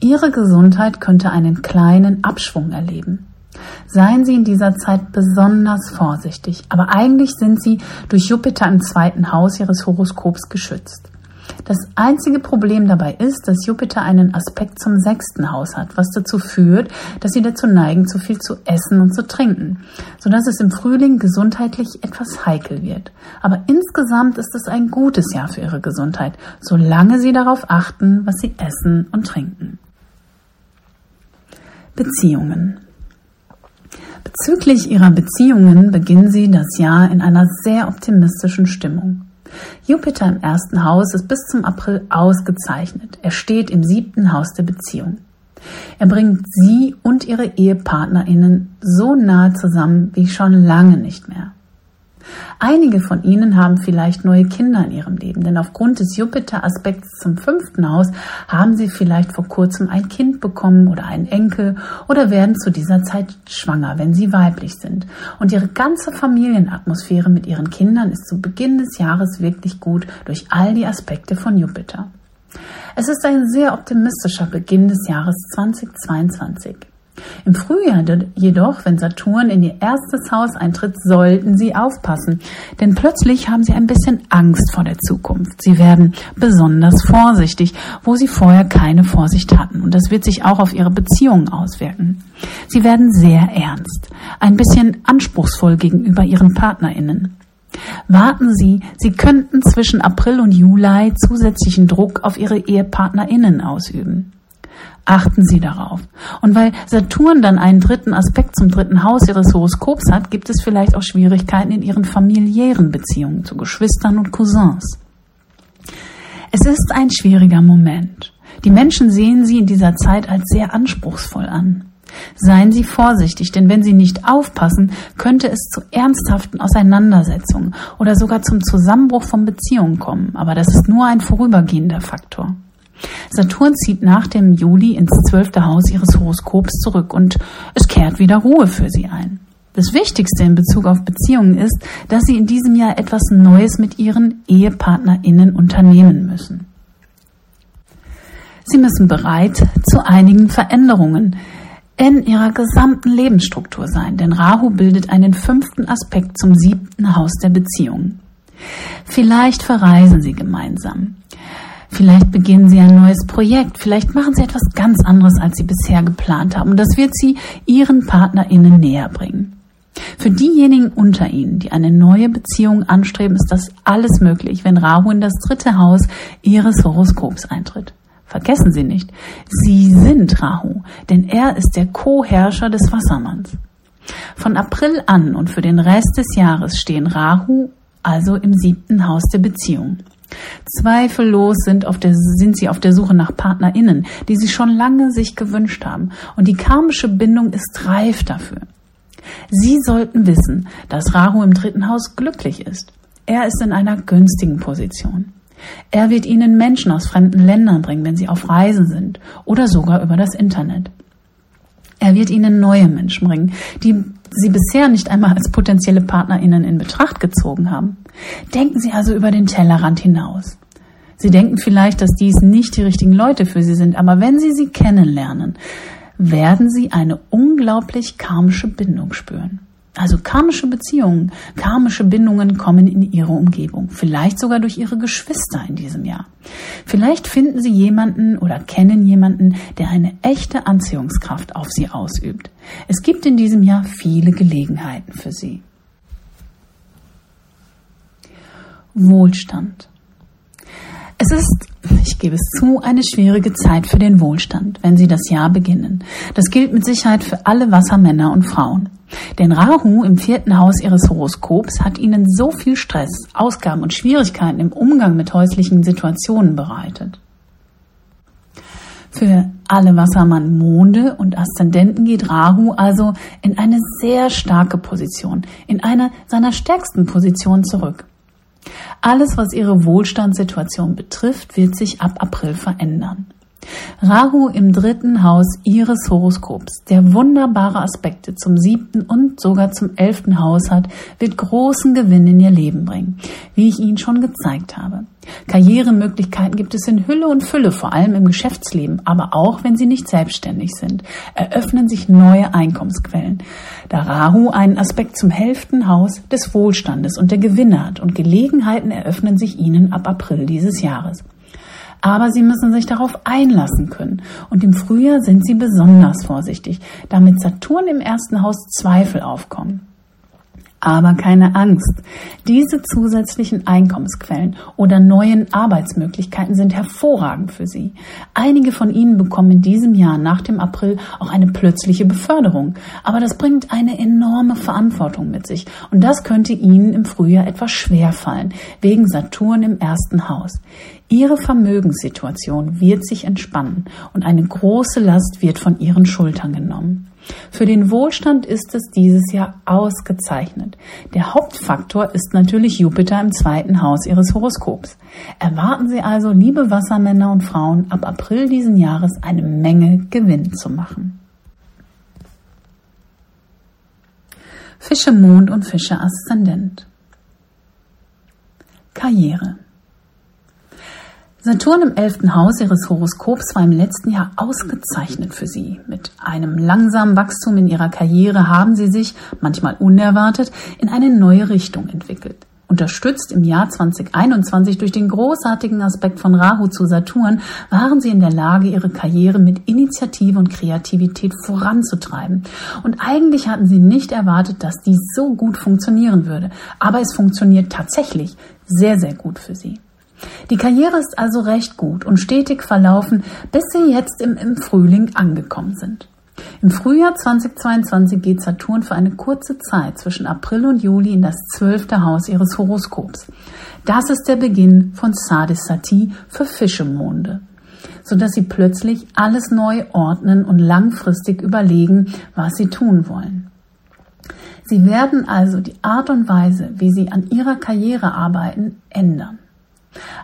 Ihre Gesundheit könnte einen kleinen Abschwung erleben. Seien Sie in dieser Zeit besonders vorsichtig, aber eigentlich sind Sie durch Jupiter im zweiten Haus Ihres Horoskops geschützt. Das einzige Problem dabei ist, dass Jupiter einen Aspekt zum sechsten Haus hat, was dazu führt, dass Sie dazu neigen, zu viel zu essen und zu trinken, sodass es im Frühling gesundheitlich etwas heikel wird. Aber insgesamt ist es ein gutes Jahr für Ihre Gesundheit, solange Sie darauf achten, was Sie essen und trinken. Beziehungen. Bezüglich ihrer Beziehungen beginnen sie das Jahr in einer sehr optimistischen Stimmung. Jupiter im ersten Haus ist bis zum April ausgezeichnet. Er steht im siebten Haus der Beziehung. Er bringt sie und ihre Ehepartnerinnen so nahe zusammen wie schon lange nicht mehr. Einige von Ihnen haben vielleicht neue Kinder in ihrem Leben, denn aufgrund des Jupiter-Aspekts zum fünften Haus haben Sie vielleicht vor kurzem ein Kind bekommen oder einen Enkel oder werden zu dieser Zeit schwanger, wenn Sie weiblich sind. Und Ihre ganze Familienatmosphäre mit Ihren Kindern ist zu Beginn des Jahres wirklich gut durch all die Aspekte von Jupiter. Es ist ein sehr optimistischer Beginn des Jahres 2022. Im Frühjahr jedoch, wenn Saturn in ihr erstes Haus eintritt, sollten Sie aufpassen, denn plötzlich haben Sie ein bisschen Angst vor der Zukunft. Sie werden besonders vorsichtig, wo Sie vorher keine Vorsicht hatten und das wird sich auch auf Ihre Beziehungen auswirken. Sie werden sehr ernst, ein bisschen anspruchsvoll gegenüber Ihren Partnerinnen. Warten Sie, Sie könnten zwischen April und Juli zusätzlichen Druck auf Ihre Ehepartnerinnen ausüben. Achten Sie darauf. Und weil Saturn dann einen dritten Aspekt zum dritten Haus Ihres Horoskops hat, gibt es vielleicht auch Schwierigkeiten in Ihren familiären Beziehungen zu Geschwistern und Cousins. Es ist ein schwieriger Moment. Die Menschen sehen Sie in dieser Zeit als sehr anspruchsvoll an. Seien Sie vorsichtig, denn wenn Sie nicht aufpassen, könnte es zu ernsthaften Auseinandersetzungen oder sogar zum Zusammenbruch von Beziehungen kommen. Aber das ist nur ein vorübergehender Faktor. Saturn zieht nach dem Juli ins zwölfte Haus Ihres Horoskops zurück und es kehrt wieder Ruhe für Sie ein. Das Wichtigste in Bezug auf Beziehungen ist, dass Sie in diesem Jahr etwas Neues mit Ihren EhepartnerInnen unternehmen müssen. Sie müssen bereit zu einigen Veränderungen in ihrer gesamten Lebensstruktur sein, denn Rahu bildet einen fünften Aspekt zum siebten Haus der Beziehungen. Vielleicht verreisen Sie gemeinsam. Vielleicht beginnen Sie ein neues Projekt. Vielleicht machen Sie etwas ganz anderes, als Sie bisher geplant haben. Und das wird Sie Ihren PartnerInnen näher bringen. Für diejenigen unter Ihnen, die eine neue Beziehung anstreben, ist das alles möglich, wenn Rahu in das dritte Haus Ihres Horoskops eintritt. Vergessen Sie nicht, Sie sind Rahu, denn er ist der Co-Herrscher des Wassermanns. Von April an und für den Rest des Jahres stehen Rahu also im siebten Haus der Beziehung. Zweifellos sind, auf der, sind sie auf der Suche nach PartnerInnen, die sie schon lange sich gewünscht haben. Und die karmische Bindung ist reif dafür. Sie sollten wissen, dass Rahu im dritten Haus glücklich ist. Er ist in einer günstigen Position. Er wird ihnen Menschen aus fremden Ländern bringen, wenn sie auf Reisen sind oder sogar über das Internet. Er wird ihnen neue Menschen bringen, die sie bisher nicht einmal als potenzielle PartnerInnen in Betracht gezogen haben. Denken Sie also über den Tellerrand hinaus. Sie denken vielleicht, dass dies nicht die richtigen Leute für Sie sind, aber wenn Sie sie kennenlernen, werden Sie eine unglaublich karmische Bindung spüren. Also karmische Beziehungen, karmische Bindungen kommen in ihre Umgebung, vielleicht sogar durch ihre Geschwister in diesem Jahr. Vielleicht finden sie jemanden oder kennen jemanden, der eine echte Anziehungskraft auf sie ausübt. Es gibt in diesem Jahr viele Gelegenheiten für sie. Wohlstand. Es ist, ich gebe es zu, eine schwierige Zeit für den Wohlstand, wenn Sie das Jahr beginnen. Das gilt mit Sicherheit für alle Wassermänner und Frauen. Denn Rahu im vierten Haus ihres Horoskops hat ihnen so viel Stress, Ausgaben und Schwierigkeiten im Umgang mit häuslichen Situationen bereitet. Für alle Wassermann-Monde und Aszendenten geht Rahu also in eine sehr starke Position, in eine seiner stärksten Positionen zurück. Alles, was ihre Wohlstandssituation betrifft, wird sich ab April verändern. Rahu im dritten Haus Ihres Horoskops, der wunderbare Aspekte zum siebten und sogar zum elften Haus hat, wird großen Gewinn in Ihr Leben bringen, wie ich Ihnen schon gezeigt habe. Karrieremöglichkeiten gibt es in Hülle und Fülle, vor allem im Geschäftsleben, aber auch wenn Sie nicht selbstständig sind, eröffnen sich neue Einkommensquellen. Da Rahu einen Aspekt zum elften Haus des Wohlstandes und der Gewinne hat und Gelegenheiten eröffnen sich Ihnen ab April dieses Jahres. Aber Sie müssen sich darauf einlassen können. Und im Frühjahr sind Sie besonders vorsichtig, damit Saturn im ersten Haus Zweifel aufkommen. Aber keine Angst. Diese zusätzlichen Einkommensquellen oder neuen Arbeitsmöglichkeiten sind hervorragend für Sie. Einige von Ihnen bekommen in diesem Jahr nach dem April auch eine plötzliche Beförderung. Aber das bringt eine enorme Verantwortung mit sich. Und das könnte Ihnen im Frühjahr etwas schwer fallen, wegen Saturn im ersten Haus. Ihre Vermögenssituation wird sich entspannen und eine große Last wird von Ihren Schultern genommen. Für den Wohlstand ist es dieses Jahr ausgezeichnet. Der Hauptfaktor ist natürlich Jupiter im zweiten Haus Ihres Horoskops. Erwarten Sie also, liebe Wassermänner und Frauen, ab April diesen Jahres eine Menge Gewinn zu machen. Fische Mond und Fische Aszendent. Karriere. Saturn im elften Haus ihres Horoskops war im letzten Jahr ausgezeichnet für sie. Mit einem langsamen Wachstum in ihrer Karriere haben sie sich, manchmal unerwartet, in eine neue Richtung entwickelt. Unterstützt im Jahr 2021 durch den großartigen Aspekt von Rahu zu Saturn, waren sie in der Lage, ihre Karriere mit Initiative und Kreativität voranzutreiben. Und eigentlich hatten sie nicht erwartet, dass dies so gut funktionieren würde. Aber es funktioniert tatsächlich sehr, sehr gut für sie. Die Karriere ist also recht gut und stetig verlaufen, bis sie jetzt im, im Frühling angekommen sind. Im Frühjahr 2022 geht Saturn für eine kurze Zeit zwischen April und Juli in das zwölfte Haus ihres Horoskops. Das ist der Beginn von Sadisati für Fischemonde, sodass sie plötzlich alles neu ordnen und langfristig überlegen, was sie tun wollen. Sie werden also die Art und Weise, wie sie an ihrer Karriere arbeiten, ändern.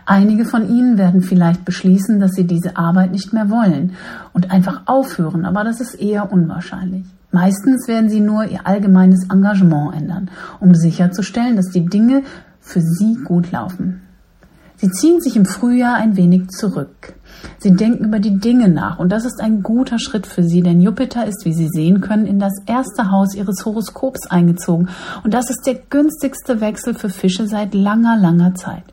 Einige von Ihnen werden vielleicht beschließen, dass Sie diese Arbeit nicht mehr wollen und einfach aufhören, aber das ist eher unwahrscheinlich. Meistens werden Sie nur Ihr allgemeines Engagement ändern, um sicherzustellen, dass die Dinge für Sie gut laufen. Sie ziehen sich im Frühjahr ein wenig zurück. Sie denken über die Dinge nach und das ist ein guter Schritt für Sie, denn Jupiter ist, wie Sie sehen können, in das erste Haus Ihres Horoskops eingezogen und das ist der günstigste Wechsel für Fische seit langer, langer Zeit.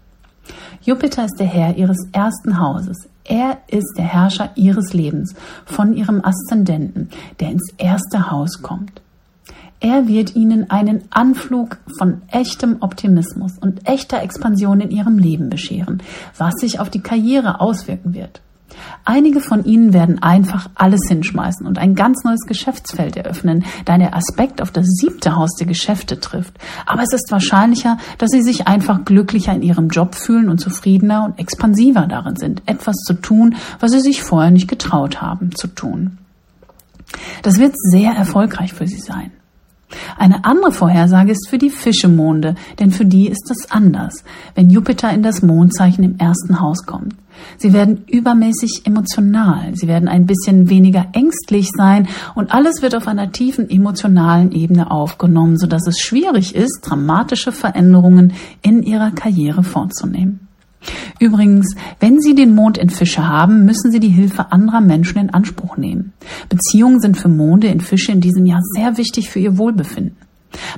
Jupiter ist der Herr ihres ersten Hauses. Er ist der Herrscher ihres Lebens, von ihrem Aszendenten, der ins erste Haus kommt. Er wird ihnen einen Anflug von echtem Optimismus und echter Expansion in ihrem Leben bescheren, was sich auf die Karriere auswirken wird. Einige von ihnen werden einfach alles hinschmeißen und ein ganz neues Geschäftsfeld eröffnen, da der Aspekt auf das siebte Haus der Geschäfte trifft. Aber es ist wahrscheinlicher, dass sie sich einfach glücklicher in ihrem Job fühlen und zufriedener und expansiver darin sind, etwas zu tun, was sie sich vorher nicht getraut haben zu tun. Das wird sehr erfolgreich für sie sein. Eine andere Vorhersage ist für die Fischemonde, denn für die ist es anders, wenn Jupiter in das Mondzeichen im ersten Haus kommt. Sie werden übermäßig emotional, sie werden ein bisschen weniger ängstlich sein und alles wird auf einer tiefen emotionalen Ebene aufgenommen, sodass es schwierig ist, dramatische Veränderungen in ihrer Karriere vorzunehmen. Übrigens, wenn Sie den Mond in Fische haben, müssen Sie die Hilfe anderer Menschen in Anspruch nehmen. Beziehungen sind für Monde in Fische in diesem Jahr sehr wichtig für Ihr Wohlbefinden.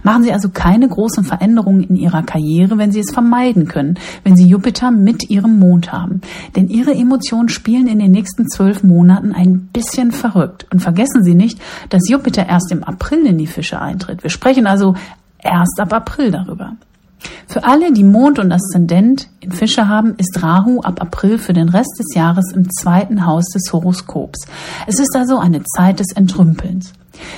Machen Sie also keine großen Veränderungen in Ihrer Karriere, wenn Sie es vermeiden können, wenn Sie Jupiter mit Ihrem Mond haben. Denn Ihre Emotionen spielen in den nächsten zwölf Monaten ein bisschen verrückt. Und vergessen Sie nicht, dass Jupiter erst im April in die Fische eintritt. Wir sprechen also erst ab April darüber. Für alle, die Mond und Aszendent in Fische haben, ist Rahu ab April für den Rest des Jahres im zweiten Haus des Horoskops. Es ist also eine Zeit des Entrümpelns.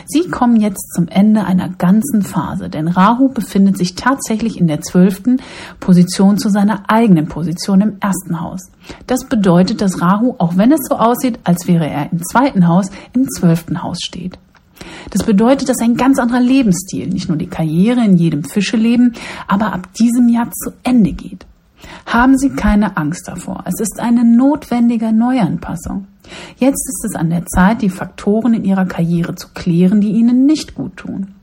Sie kommen jetzt zum Ende einer ganzen Phase, denn Rahu befindet sich tatsächlich in der zwölften Position zu seiner eigenen Position im ersten Haus. Das bedeutet, dass Rahu, auch wenn es so aussieht, als wäre er im zweiten Haus, im zwölften Haus steht. Das bedeutet, dass ein ganz anderer Lebensstil, nicht nur die Karriere in jedem Fischeleben, aber ab diesem Jahr zu Ende geht. Haben Sie keine Angst davor. Es ist eine notwendige Neuanpassung. Jetzt ist es an der Zeit, die Faktoren in Ihrer Karriere zu klären, die Ihnen nicht gut tun.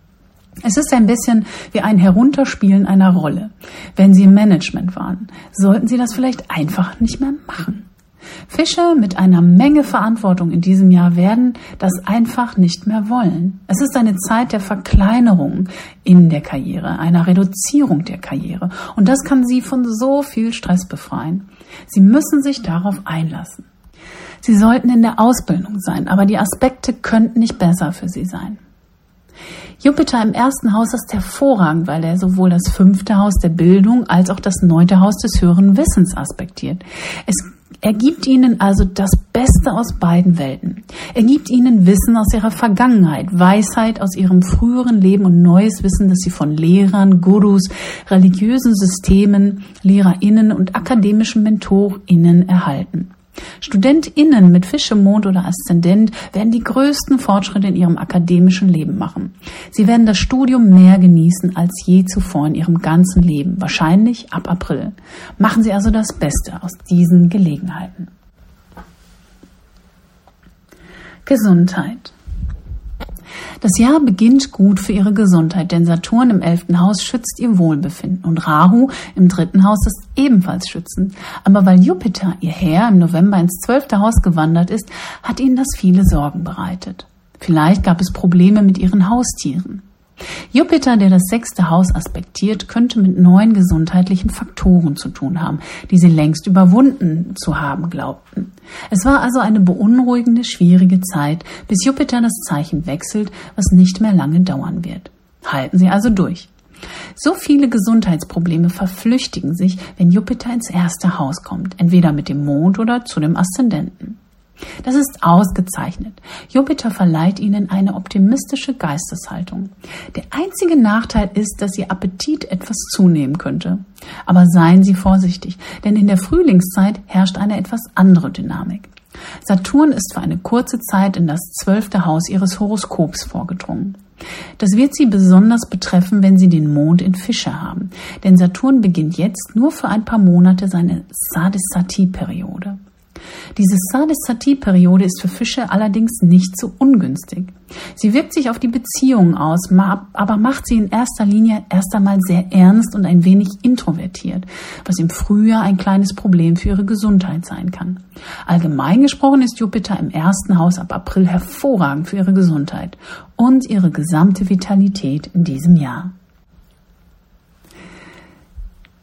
Es ist ein bisschen wie ein Herunterspielen einer Rolle. Wenn Sie im Management waren, sollten Sie das vielleicht einfach nicht mehr machen. Fische mit einer Menge Verantwortung in diesem Jahr werden das einfach nicht mehr wollen. Es ist eine Zeit der Verkleinerung in der Karriere, einer Reduzierung der Karriere. Und das kann Sie von so viel Stress befreien. Sie müssen sich darauf einlassen. Sie sollten in der Ausbildung sein, aber die Aspekte könnten nicht besser für Sie sein. Jupiter im ersten Haus ist hervorragend, weil er sowohl das fünfte Haus der Bildung als auch das neunte Haus des höheren Wissens aspektiert. Es er gibt ihnen also das Beste aus beiden Welten. Er gibt ihnen Wissen aus ihrer Vergangenheit, Weisheit aus ihrem früheren Leben und neues Wissen, das sie von Lehrern, Gurus, religiösen Systemen, Lehrerinnen und akademischen Mentorinnen erhalten. StudentInnen mit Fischemond oder Aszendent werden die größten Fortschritte in ihrem akademischen Leben machen. Sie werden das Studium mehr genießen als je zuvor in ihrem ganzen Leben, wahrscheinlich ab April. Machen Sie also das Beste aus diesen Gelegenheiten. Gesundheit. Das Jahr beginnt gut für ihre Gesundheit, denn Saturn im elften Haus schützt ihr Wohlbefinden und Rahu im dritten Haus ist ebenfalls schützend. Aber weil Jupiter, ihr Herr, im November ins zwölfte Haus gewandert ist, hat ihnen das viele Sorgen bereitet. Vielleicht gab es Probleme mit ihren Haustieren. Jupiter, der das sechste Haus aspektiert, könnte mit neuen gesundheitlichen Faktoren zu tun haben, die sie längst überwunden zu haben glaubten. Es war also eine beunruhigende, schwierige Zeit, bis Jupiter das Zeichen wechselt, was nicht mehr lange dauern wird. Halten Sie also durch. So viele Gesundheitsprobleme verflüchtigen sich, wenn Jupiter ins erste Haus kommt, entweder mit dem Mond oder zu dem Aszendenten. Das ist ausgezeichnet. Jupiter verleiht ihnen eine optimistische Geisteshaltung. Der einzige Nachteil ist, dass ihr Appetit etwas zunehmen könnte. Aber seien Sie vorsichtig, denn in der Frühlingszeit herrscht eine etwas andere Dynamik. Saturn ist für eine kurze Zeit in das zwölfte Haus ihres Horoskops vorgedrungen. Das wird Sie besonders betreffen, wenn Sie den Mond in Fische haben, denn Saturn beginnt jetzt nur für ein paar Monate seine Sadisati-Periode. Diese Sadisati-Periode ist für Fische allerdings nicht so ungünstig. Sie wirkt sich auf die Beziehungen aus, aber macht sie in erster Linie erst einmal sehr ernst und ein wenig introvertiert, was im Frühjahr ein kleines Problem für ihre Gesundheit sein kann. Allgemein gesprochen ist Jupiter im ersten Haus ab April hervorragend für ihre Gesundheit und ihre gesamte Vitalität in diesem Jahr.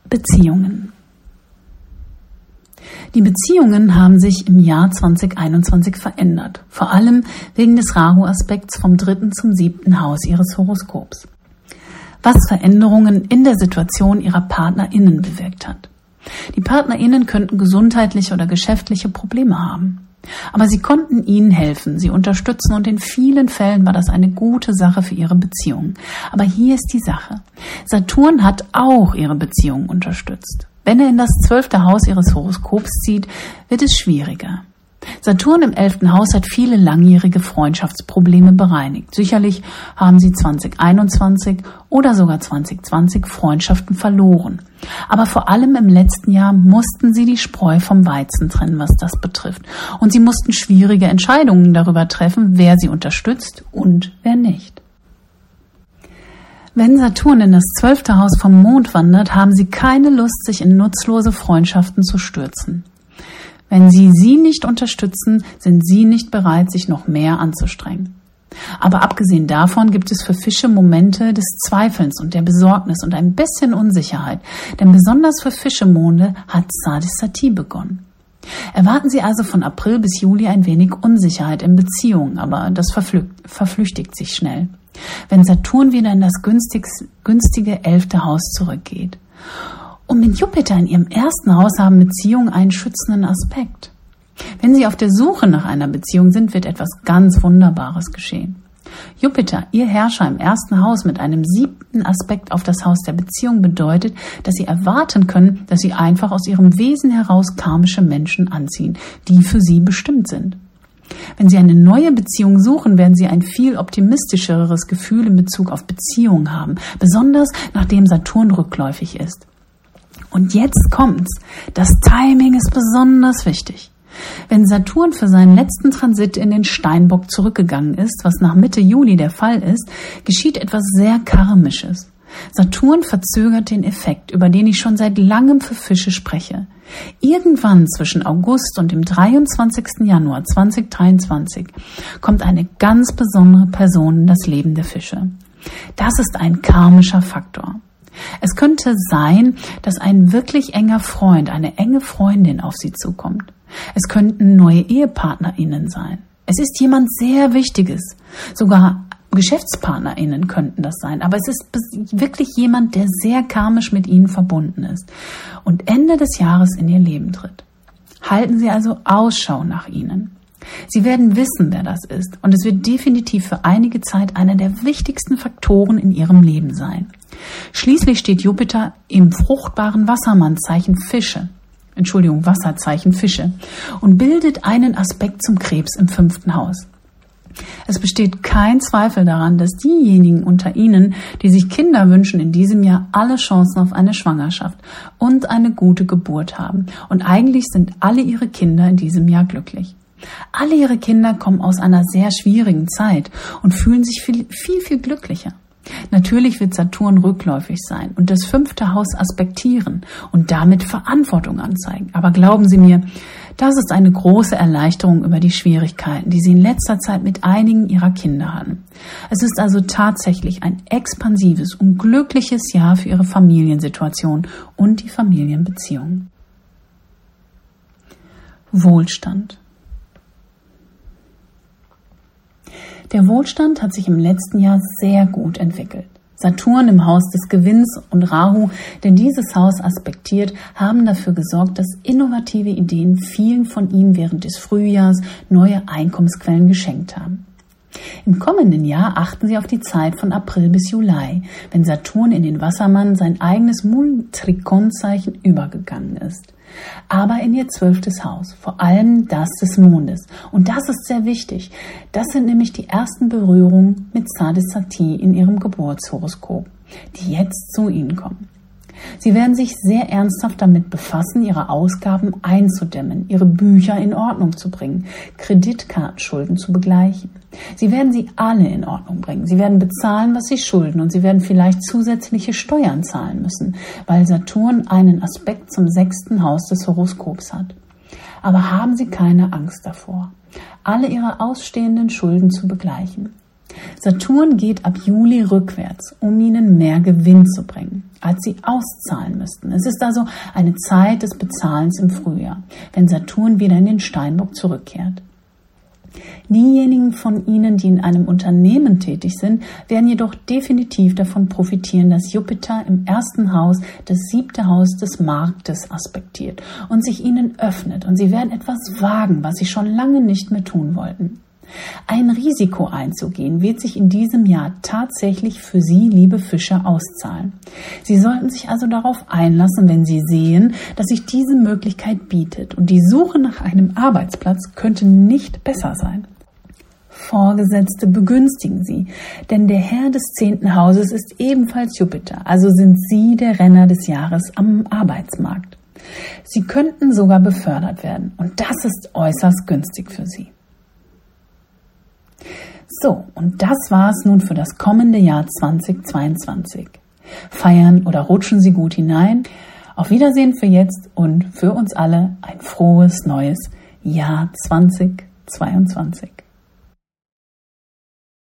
Beziehungen. Die Beziehungen haben sich im Jahr 2021 verändert, vor allem wegen des Rahu-Aspekts vom dritten zum siebten Haus ihres Horoskops, was Veränderungen in der Situation ihrer PartnerInnen bewirkt hat. Die PartnerInnen könnten gesundheitliche oder geschäftliche Probleme haben. Aber sie konnten ihnen helfen, sie unterstützen und in vielen Fällen war das eine gute Sache für ihre Beziehung. Aber hier ist die Sache. Saturn hat auch ihre Beziehung unterstützt. Wenn er in das zwölfte Haus ihres Horoskops zieht, wird es schwieriger. Saturn im elften Haus hat viele langjährige Freundschaftsprobleme bereinigt. Sicherlich haben sie 2021 oder sogar 2020 Freundschaften verloren. Aber vor allem im letzten Jahr mussten sie die Spreu vom Weizen trennen, was das betrifft. Und sie mussten schwierige Entscheidungen darüber treffen, wer sie unterstützt und wer nicht. Wenn Saturn in das zwölfte Haus vom Mond wandert, haben sie keine Lust, sich in nutzlose Freundschaften zu stürzen. Wenn sie sie nicht unterstützen, sind sie nicht bereit, sich noch mehr anzustrengen. Aber abgesehen davon gibt es für Fische Momente des Zweifelns und der Besorgnis und ein bisschen Unsicherheit, denn besonders für Fischemonde hat Sadisati begonnen. Erwarten Sie also von April bis Juli ein wenig Unsicherheit in Beziehungen, aber das verflüchtigt sich schnell wenn Saturn wieder in das günstige elfte Haus zurückgeht. Und mit Jupiter in ihrem ersten Haus haben Beziehungen einen schützenden Aspekt. Wenn Sie auf der Suche nach einer Beziehung sind, wird etwas ganz Wunderbares geschehen. Jupiter, Ihr Herrscher im ersten Haus mit einem siebten Aspekt auf das Haus der Beziehung bedeutet, dass Sie erwarten können, dass Sie einfach aus Ihrem Wesen heraus karmische Menschen anziehen, die für Sie bestimmt sind. Wenn Sie eine neue Beziehung suchen, werden Sie ein viel optimistischeres Gefühl in Bezug auf Beziehungen haben, besonders nachdem Saturn rückläufig ist. Und jetzt kommt's. Das Timing ist besonders wichtig. Wenn Saturn für seinen letzten Transit in den Steinbock zurückgegangen ist, was nach Mitte Juli der Fall ist, geschieht etwas sehr Karmisches. Saturn verzögert den Effekt, über den ich schon seit langem für Fische spreche. Irgendwann zwischen August und dem 23. Januar 2023 kommt eine ganz besondere Person in das Leben der Fische. Das ist ein karmischer Faktor. Es könnte sein, dass ein wirklich enger Freund, eine enge Freundin auf sie zukommt. Es könnten neue EhepartnerInnen sein. Es ist jemand sehr Wichtiges, sogar GeschäftspartnerInnen könnten das sein, aber es ist wirklich jemand, der sehr karmisch mit ihnen verbunden ist und Ende des Jahres in ihr Leben tritt. Halten Sie also Ausschau nach ihnen. Sie werden wissen, wer das ist, und es wird definitiv für einige Zeit einer der wichtigsten Faktoren in Ihrem Leben sein. Schließlich steht Jupiter im fruchtbaren Wassermannzeichen Fische. Entschuldigung, Wasserzeichen Fische und bildet einen Aspekt zum Krebs im fünften Haus. Es besteht kein Zweifel daran, dass diejenigen unter Ihnen, die sich Kinder wünschen, in diesem Jahr alle Chancen auf eine Schwangerschaft und eine gute Geburt haben. Und eigentlich sind alle Ihre Kinder in diesem Jahr glücklich. Alle Ihre Kinder kommen aus einer sehr schwierigen Zeit und fühlen sich viel, viel, viel glücklicher. Natürlich wird Saturn rückläufig sein und das fünfte Haus aspektieren und damit Verantwortung anzeigen. Aber glauben Sie mir, das ist eine große Erleichterung über die Schwierigkeiten, die sie in letzter Zeit mit einigen ihrer Kinder hatten. Es ist also tatsächlich ein expansives und glückliches Jahr für ihre Familiensituation und die Familienbeziehungen. Wohlstand. Der Wohlstand hat sich im letzten Jahr sehr gut entwickelt. Saturn im Haus des Gewinns und Rahu, der dieses Haus aspektiert, haben dafür gesorgt, dass innovative Ideen vielen von ihnen während des Frühjahrs neue Einkommensquellen geschenkt haben. Im kommenden Jahr achten Sie auf die Zeit von April bis Juli, wenn Saturn in den Wassermann sein eigenes Multrikonzeichen übergegangen ist aber in ihr zwölftes Haus, vor allem das des Mondes. Und das ist sehr wichtig. Das sind nämlich die ersten Berührungen mit Sadisati in ihrem Geburtshoroskop, die jetzt zu Ihnen kommen. Sie werden sich sehr ernsthaft damit befassen, ihre Ausgaben einzudämmen, ihre Bücher in Ordnung zu bringen, Kreditkartenschulden zu begleichen. Sie werden sie alle in Ordnung bringen. Sie werden bezahlen, was sie schulden und sie werden vielleicht zusätzliche Steuern zahlen müssen, weil Saturn einen Aspekt zum sechsten Haus des Horoskops hat. Aber haben Sie keine Angst davor, alle Ihre ausstehenden Schulden zu begleichen. Saturn geht ab Juli rückwärts, um ihnen mehr Gewinn zu bringen, als sie auszahlen müssten. Es ist also eine Zeit des Bezahlens im Frühjahr, wenn Saturn wieder in den Steinbock zurückkehrt. Diejenigen von Ihnen, die in einem Unternehmen tätig sind, werden jedoch definitiv davon profitieren, dass Jupiter im ersten Haus das siebte Haus des Marktes aspektiert und sich Ihnen öffnet und Sie werden etwas wagen, was Sie schon lange nicht mehr tun wollten. Ein Risiko einzugehen wird sich in diesem Jahr tatsächlich für Sie, liebe Fischer, auszahlen. Sie sollten sich also darauf einlassen, wenn Sie sehen, dass sich diese Möglichkeit bietet und die Suche nach einem Arbeitsplatz könnte nicht besser sein. Vorgesetzte begünstigen Sie, denn der Herr des zehnten Hauses ist ebenfalls Jupiter, also sind Sie der Renner des Jahres am Arbeitsmarkt. Sie könnten sogar befördert werden und das ist äußerst günstig für Sie. So, und das war's nun für das kommende Jahr 2022. Feiern oder rutschen Sie gut hinein. Auf Wiedersehen für jetzt und für uns alle ein frohes neues Jahr 2022.